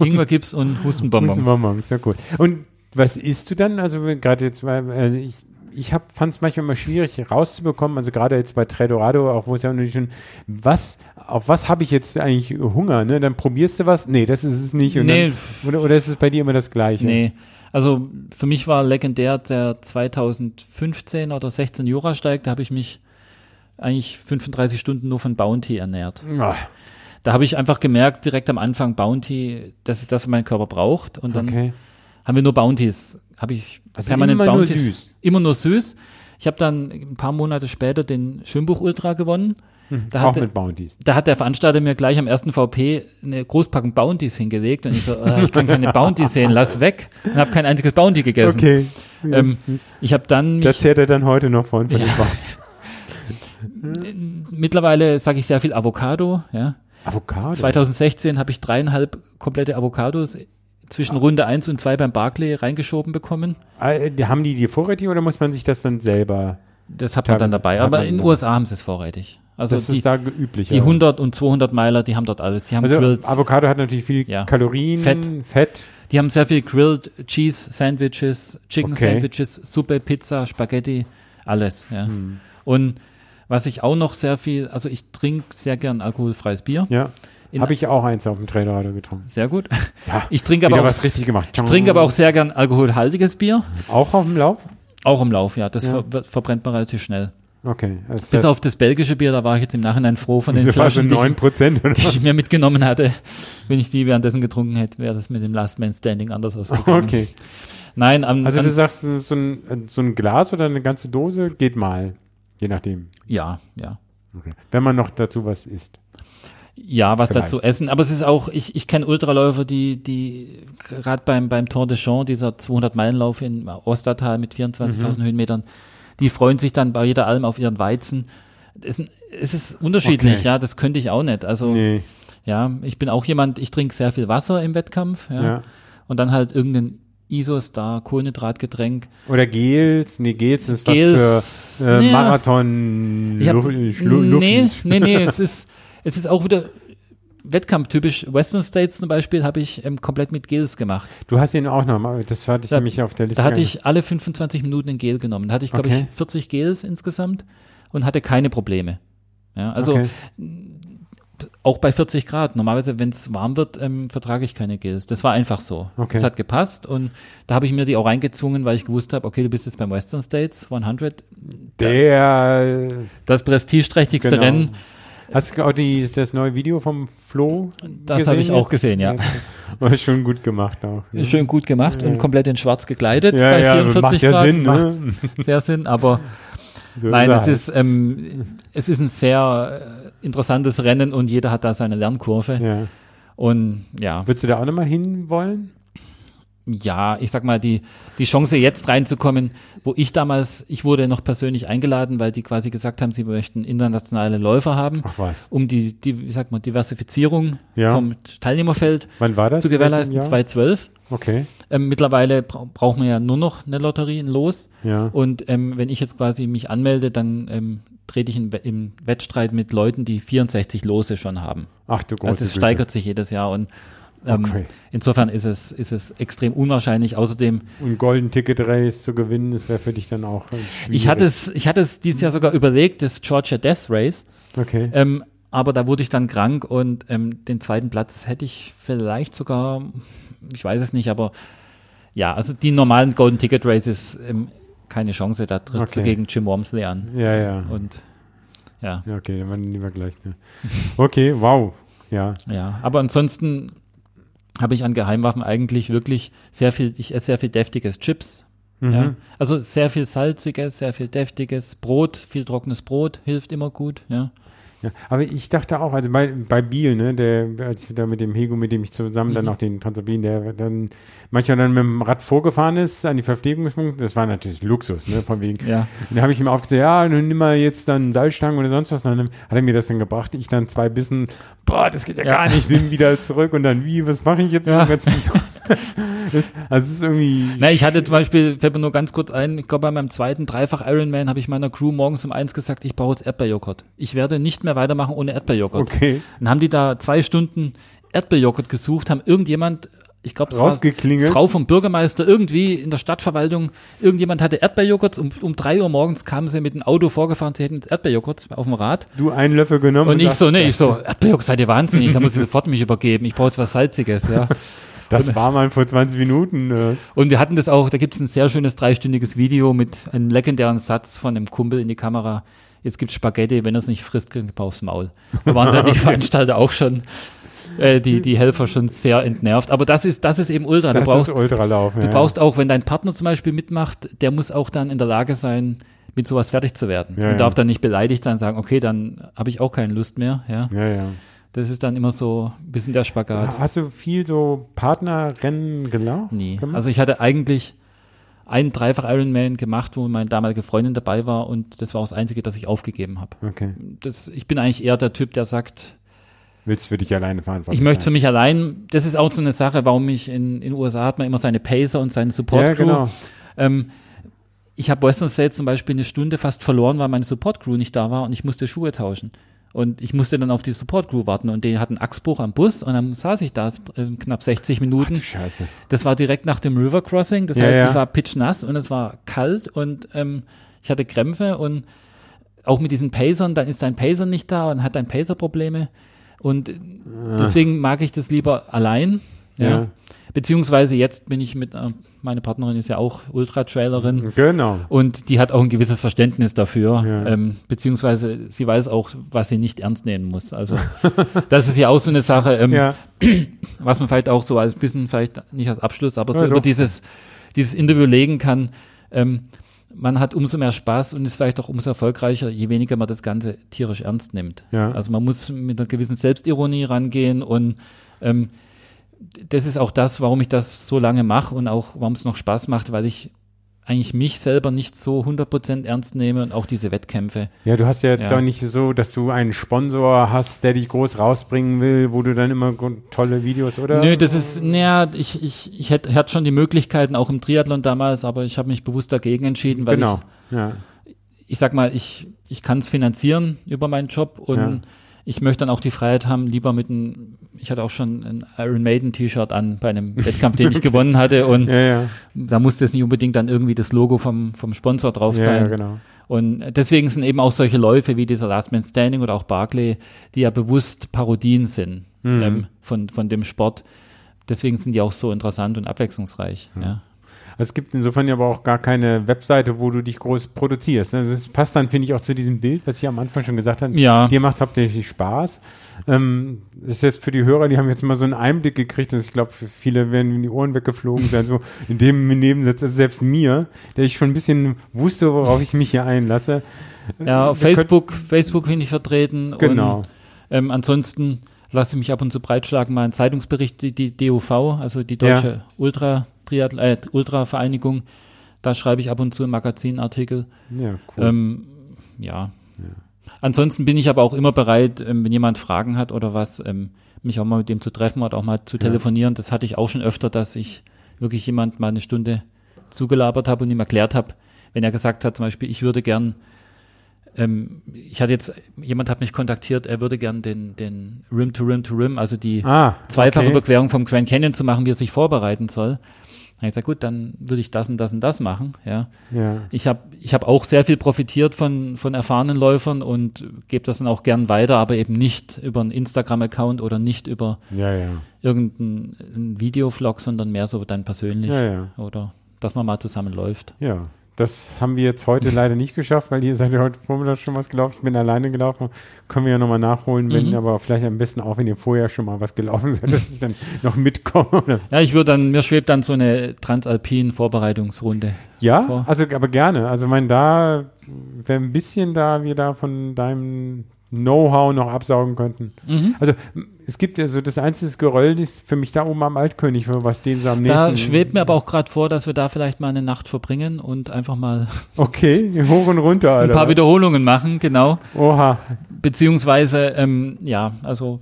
Ingwergips und [LAUGHS] Hustenbonbons. Hustenbonbons, ja gut. Und was isst du dann? Also gerade jetzt, weil, also ich, ich fand es manchmal immer schwierig rauszubekommen, also gerade jetzt bei Tredorado, auch wo es ja natürlich schon, was, auf was habe ich jetzt eigentlich Hunger, ne? Dann probierst du was? Nee, das ist es nicht. Nee. Dann, oder, oder ist es bei dir immer das Gleiche? Nee. Also für mich war legendär der 2015 oder 16 Jurasteig, da habe ich mich eigentlich 35 Stunden nur von Bounty ernährt. Ah, Da habe ich einfach gemerkt, direkt am Anfang, Bounty, das ist das, was mein Körper braucht. Und dann okay. Haben wir nur Bounties. Habe ich Also permanent immer nur Bounties. süß. Immer nur süß. Ich habe dann ein paar Monate später den Schönbuch Ultra gewonnen. Da Auch hat, der, mit Bounties. da hat der Veranstalter mir gleich am ersten VP eine Großpackung Bounties hingelegt und ich so, äh, ich kann keine Bounties sehen, lass weg. Und habe kein einziges Bounty gegessen. Okay. Ähm, ich habe dann da mich, zählt er dann heute noch von, von Ja. [LAUGHS] mittlerweile sage ich sehr viel Avocado. Ja. Avocado. 2016 habe ich dreieinhalb komplette Avocados zwischen Runde 1 und 2 beim Barclay reingeschoben bekommen. Ah, äh, Haben die die vorrätig oder muss man sich das dann selber? Das hat man dann dabei. Aber in den. USA haben sie es vorrätig. Also das die, ist da üblich. die 100 und 200 Meiler, die haben dort alles. Die haben Also Grills, Avocado hat natürlich viel Ja. Kalorien, Fett. Fett. die haben sehr viel Grilled Cheese Sandwiches, Chicken Okay. Sandwiches, Suppe, Pizza, Spaghetti, alles. Ja. Hm. Und was ich auch noch sehr viel, also ich trinke sehr gern alkoholfreies Bier. Ja. Habe ich auch eins auf dem Trailradio getrunken. Sehr gut. Ja, Ich trinke aber auch, was richtig gemacht. Ich trinke aber auch sehr gern alkoholhaltiges Bier. Auch auf dem Lauf? Auch im Lauf, ja. Das Ja. Ver verbrennt man relativ schnell. Okay. Das Bis auf das belgische Bier, da war ich jetzt im Nachhinein froh von den Flaschen, die ich, 9 Prozent. die ich mir mitgenommen hatte. Wenn ich die währenddessen getrunken hätte, wäre das mit dem Last Man Standing anders ausgegangen. Okay. Nein, am, Also du sagst, so ein, so ein Glas oder eine ganze Dose geht mal. Je nachdem. ja, ja. Okay. Wenn man noch dazu was isst. Ja, was Vielleicht. dazu essen. Aber es ist auch, ich, ich kenne Ultraläufer, die, die gerade beim, beim Tour de Champs, dieser 200-Meilen-Lauf in Ostertal mit 24.000 Mhm. Höhenmetern, die freuen sich dann bei jeder Alm auf ihren Weizen. Es, ist- es ist unterschiedlich, Okay. ja, das könnte ich auch nicht. Also, Nee. ja, ich bin auch jemand, ich trinke sehr viel Wasser im Wettkampf, ja, Ja. und dann halt irgendein Isostar, Kohlenhydratgetränk. Oder Gels. Nee, Gels ist Gels, was für äh, naja. Marathon. Hab, Luft, Schlu nee, Luft- nee, nee, es ist, es ist auch wieder wettkampftypisch. Western States zum Beispiel habe ich ähm, komplett mit Gels gemacht. Du hast ihn auch noch mal. Das hatte ich Da- nämlich auf der Liste. Da hatte ich alle 25 Minuten ein Gel genommen. Da hatte ich, glaube Okay. ich, 40 Gels insgesamt und hatte keine Probleme. Ja, also Okay. auch bei 40 Grad. Normalerweise, wenn es warm wird, ähm, vertrage ich keine Gels. Das war einfach so. Okay. Es hat gepasst und da habe ich mir die auch reingezwungen, weil ich gewusst habe, okay, du bist jetzt beim Western States 100, Der. das prestigeträchtigste Genau. Rennen. Hast du auch die, das neue Video vom Flo? Das habe ich auch gesehen, ja. War schon gut gemacht auch. Schön gut gemacht und komplett in schwarz gekleidet Ja, bei ja, 44 macht ja Grad. Sinn, ne? Macht sehr Sinn, aber So Nein, er es halt. ist, ähm, es ist ein sehr äh, interessantes Rennen und jeder hat da seine Lernkurve. Ja. Und ja, Würdest du da auch nochmal hin wollen? Ja, ich sag mal, die, die Chance jetzt reinzukommen, wo ich damals, ich wurde noch persönlich eingeladen, weil die quasi gesagt haben, sie möchten internationale Läufer haben, Ach was. um die, die wie sagt man, Diversifizierung Ja. vom Teilnehmerfeld Wann war das? zu gewährleisten, Welchem Jahr? 2012. Okay. Ähm, mittlerweile bra braucht man ja nur noch eine Lotterie, ein Los. Ja. Und ähm, wenn ich jetzt quasi mich anmelde, dann ähm, trete ich in, im Wettstreit mit Leuten, die 64 Lose schon haben. Ach du große Also es steigert sich jedes Jahr und ähm, Okay. insofern ist es, ist es extrem unwahrscheinlich. Außerdem, Und Golden Ticket Race zu gewinnen, das wäre für dich dann auch äh, schwierig. ich hatte es, ich hatte es dieses Jahr sogar überlegt, das Georgia Death Race, Okay. ähm, aber da wurde ich dann krank und ähm, den zweiten Platz hätte ich vielleicht sogar, ich weiß es nicht, aber ja, also die normalen Golden Ticket Races, ähm, keine Chance, da trittst du Okay. gegen Jim Wormsley an. Ja, ja. Und ja, Ja, okay, dann machen lieber gleich. Ne? [LAUGHS] Okay, wow. Ja. Ja, aber ansonsten habe ich an Geheimwaffen eigentlich wirklich sehr viel, ich esse sehr viel deftiges Chips. Mhm. Ja. Also sehr viel salziges, sehr viel deftiges Brot, viel trockenes Brot hilft immer gut. Ja. Ja, aber ich dachte auch, also bei, bei Biel, ne, der, als ich da mit dem Hego, mit dem ich zusammen Mhm. dann auch den Transalpin, der dann manchmal dann mit dem Rad vorgefahren ist an die Verpflegungspunkte, das war natürlich Luxus, ne, von wegen. Ja. Und da habe ich ihm aufgezählt, ja, nun nimm mal jetzt dann Salzstangen oder sonst was. Und dann hat er mir das dann gebracht. Ich dann zwei Bissen, boah, das geht ja, Ja. gar nicht, nimm wieder zurück. Und dann, wie, was mache ich jetzt? Ja. [LAUGHS] das, also es ist irgendwie, Na, ich hatte zum Beispiel, fällt mir nur ganz kurz ein, ich glaube bei meinem zweiten Dreifach Ironman habe ich meiner Crew morgens um eins gesagt, ich brauche jetzt Erdbeerjoghurt. Ich werde nicht mehr weitermachen ohne Erdbeerjoghurt. okay, Dann haben die da zwei Stunden Erdbeerjoghurt gesucht, haben irgendjemand, ich glaube, es war rausgeklingelt. Frau vom Bürgermeister irgendwie in der Stadtverwaltung, irgendjemand hatte Erdbeerjoghurt, um, um drei Uhr morgens kamen sie mit dem Auto vorgefahren, sie hätten Erdbeerjoghurt auf dem Rad. Du einen Löffel genommen. Und ich so, nee, ich so, Erdbeerjoghurt, seid ihr wahnsinnig, da muss ich sofort mich übergeben, ich brauche jetzt was Salziges, ja. [LAUGHS] Das war mal vor 20 Minuten. Äh, Und wir hatten das auch, da gibt es ein sehr schönes dreistündiges Video mit einem legendären Satz von einem Kumpel in die Kamera. Jetzt gibt's Spaghetti, wenn er es nicht frisst, kriegt er aufs Maul. Da waren dann die [LAUGHS] Veranstalter auch schon, äh, die, die Helfer schon sehr entnervt. Aber das ist, das ist eben Ultra. Du das brauchst, ist Ultralauf. Du brauchst auch, wenn dein Partner zum Beispiel mitmacht, der muss auch dann in der Lage sein, mit sowas fertig zu werden. Ja, und ja. darf dann nicht beleidigt sein und sagen, okay, dann habe ich auch keine Lust mehr. Ja, Ja, ja. Das ist dann immer so ein bisschen der Spagat. Hast du viel so Partnerrennen gelaufen? Nie. gemacht? Also ich hatte eigentlich einen Dreifach Ironman gemacht, wo meine damalige Freundin dabei war und das war auch das Einzige, das ich aufgegeben habe. Okay. Das, ich bin eigentlich eher der Typ, der sagt, Willst für dich alleine fahren? ich möchte für mich allein, das ist auch so eine Sache, warum ich in den USA hat man immer seine Pacer und seine Support Ja, Crew. genau. Ähm, ich habe Western States zum Beispiel eine Stunde fast verloren, weil meine Support Crew nicht da war und ich musste Schuhe tauschen. Und ich musste dann auf die Support Crew warten und die hatten Achsbruch am Bus und dann saß ich da äh, knapp 60 Minuten. Ach, Scheiße. Das war direkt nach dem River Crossing, das Ja, heißt, ja. ich war pitchnass und es war kalt und ähm, ich hatte Krämpfe und auch mit diesen Pacern, dann ist dein Pacer nicht da und hat dein Pacer Probleme und deswegen mag ich das lieber allein. Ja. Ja. Beziehungsweise jetzt bin ich mit, äh, meine Partnerin ist ja auch Ultra-Trailerin Genau. und die hat auch ein gewisses Verständnis dafür, Ja. ähm, beziehungsweise sie weiß auch, was sie nicht ernst nehmen muss. Also [LAUGHS] das ist ja auch so eine Sache, ähm, Ja. [CLEARS THROAT] was man vielleicht auch so als bisschen, vielleicht nicht als Abschluss, aber so Ja, über doch. dieses, dieses Interview legen kann. Ähm, man hat umso mehr Spaß und ist vielleicht auch umso erfolgreicher, je weniger man das Ganze tierisch ernst nimmt. Ja. Also man muss mit einer gewissen Selbstironie rangehen und ähm, das ist auch das, warum ich das so lange mache und auch warum es noch Spaß macht, weil ich eigentlich mich selber nicht so 100% ernst nehme und auch diese Wettkämpfe. Ja, du hast ja jetzt Ja. auch nicht so, dass du einen Sponsor hast, der dich groß rausbringen will, wo du dann immer tolle Videos, oder? Nö, das ist, naja, ich, ich, ich hätte hatte schon die Möglichkeiten, auch im Triathlon damals, aber ich habe mich bewusst dagegen entschieden, weil Genau. Ja. ich, ich sag mal, ich, ich kann es finanzieren über meinen Job und Ja. Ich möchte dann auch die Freiheit haben, lieber mit einem, ich hatte auch schon ein Iron Maiden T-Shirt an bei einem Wettkampf, den [LAUGHS] ich gewonnen hatte und Ja, ja. da musste es nicht unbedingt dann irgendwie das Logo vom, vom Sponsor drauf sein. ja, genau. Und deswegen sind eben auch solche Läufe wie dieser Last Man Standing oder auch Barclay, die ja bewusst Parodien sind Mhm. ähm, von, von dem Sport. Deswegen sind die auch so interessant und abwechslungsreich. Ja. Es gibt insofern ja aber auch gar keine Webseite, wo du dich groß produzierst. ne? Das passt dann, finde ich, auch zu diesem Bild, was ich am Anfang schon gesagt habe. Ja. Dir macht hauptsächlich Spaß. Ähm, das ist jetzt für die Hörer, die haben jetzt mal so einen Einblick gekriegt, dass ich glaube, für viele werden in die Ohren weggeflogen sein. [LAUGHS] So in dem Nebensatz, also selbst mir, der ich schon ein bisschen wusste, worauf ich mich hier einlasse. Ja, auf Facebook, Facebook bin ich vertreten. Genau. Und ähm, ansonsten lasse ich mich ab und zu breitschlagen, mal einen Zeitungsbericht, die, die DUV, also die Deutsche Ultra, Triathl äh, Ultra Vereinigung, da schreibe ich ab und zu einen Magazinartikel. Ja, cool. Ähm, ja. Ansonsten bin ich aber auch immer bereit, ähm, wenn jemand Fragen hat oder was, ähm, mich auch mal mit dem zu treffen oder auch mal zu telefonieren. Das hatte ich auch schon öfter, dass ich wirklich jemand mal eine Stunde zugelabert habe und ihm erklärt habe, wenn er gesagt hat, zum Beispiel, ich würde gern, ähm, ich hatte jetzt, jemand hat mich kontaktiert, er würde gern den, den Rim to Rim to Rim, also die ah, zweifache okay. Überquerung vom Grand Canyon zu machen, wie er sich vorbereiten soll. Habe ich gesagt, gut, dann würde ich das und das und das machen, ja. Ja. Ich habe ich hab auch sehr viel profitiert von, von erfahrenen Läufern und gebe das dann auch gern weiter, aber eben nicht über einen Instagram-Account oder nicht über ja, ja. irgendeinen Videovlog, sondern mehr so dann persönlich oder dass man mal zusammen läuft. Ja, das haben wir jetzt heute leider nicht geschafft, weil ihr seid ja heute Vormittag schon was gelaufen. Ich bin alleine gelaufen. Können wir ja nochmal nachholen, wenn, Mhm. aber vielleicht am besten auch, wenn ihr vorher schon mal was gelaufen seid, [LAUGHS] dass ich dann noch mitkomme. Oder? Ja, ich würde dann, mir schwebt dann so eine Transalpin-Vorbereitungsrunde. Ja, Vor. also aber gerne. Also mein da wäre ein bisschen da, wir da von deinem Know-how noch absaugen könnten. Mhm. Also es gibt ja so das einzige Geröll, das ist für mich da oben am Altkönig, was den so am nächsten. Da schwebt mir aber auch gerade vor, dass wir da vielleicht mal eine Nacht verbringen und einfach mal [LAUGHS] Okay, hoch und runter, Alter. ein paar Wiederholungen machen, genau. Oha. Beziehungsweise, ähm, ja, also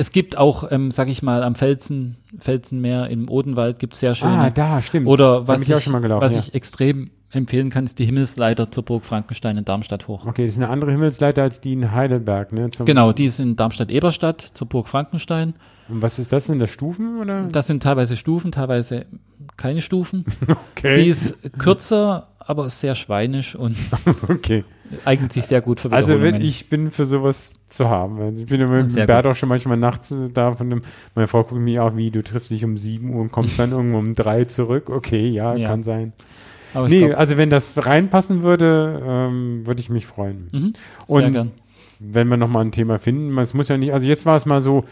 es gibt auch, ähm, sag ich mal, am Felsen, Felsenmeer im Odenwald gibt es sehr schöne. Ah, da, stimmt. Oder was, ich, ich auch schon mal gelaufen, was ja. ich extrem empfehlen kann, ist die Himmelsleiter zur Burg Frankenstein in Darmstadt hoch. Okay, das ist eine andere Himmelsleiter als die in Heidelberg, ne? Zum, Genau, die ist in Darmstadt-Eberstadt zur Burg Frankenstein. Und was ist das? Sind das Stufen oder? Das sind teilweise Stufen, teilweise keine Stufen. [LAUGHS] Okay. Sie ist kürzer, aber sehr schweinisch und [LAUGHS] okay. eignet sich sehr gut für Also wenn ich bin für sowas zu haben. Also ich bin immer mit Bert auch schon manchmal nachts da von dem, meine Frau guckt mich auch, wie du triffst dich um 7 Uhr und kommst dann irgendwo um 3 zurück. Okay, ja, Ja. kann sein. aber Nee, glaub, also wenn das reinpassen würde, ähm, würde ich mich freuen. mhm, sehr und- gern. Wenn wir nochmal ein Thema finden, es muss ja nicht, also jetzt war es mal so,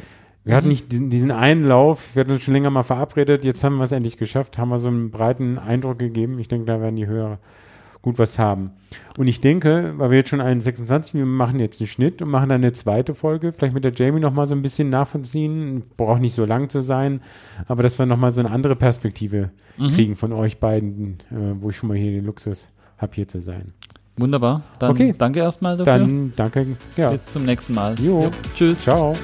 wir Mhm. hatten nicht diesen, diesen einen Lauf, wir hatten uns schon länger mal verabredet, jetzt haben wir es endlich geschafft, haben wir so einen breiten Eindruck gegeben. Ich denke, da werden die Hörer gut was haben. Und ich denke, weil wir jetzt schon einen 26, wir machen jetzt einen Schnitt und machen dann eine zweite Folge, vielleicht mit der Jamie nochmal so ein bisschen nachvollziehen, braucht nicht so lang zu sein, aber dass wir nochmal so eine andere Perspektive Mhm. kriegen von euch beiden, äh, wo ich schon mal hier den Luxus habe, hier zu sein. Wunderbar. Dann Okay. danke erstmal dafür. Dann danke, ja, Bis zum nächsten Mal. Jo. Tschüss. ciao.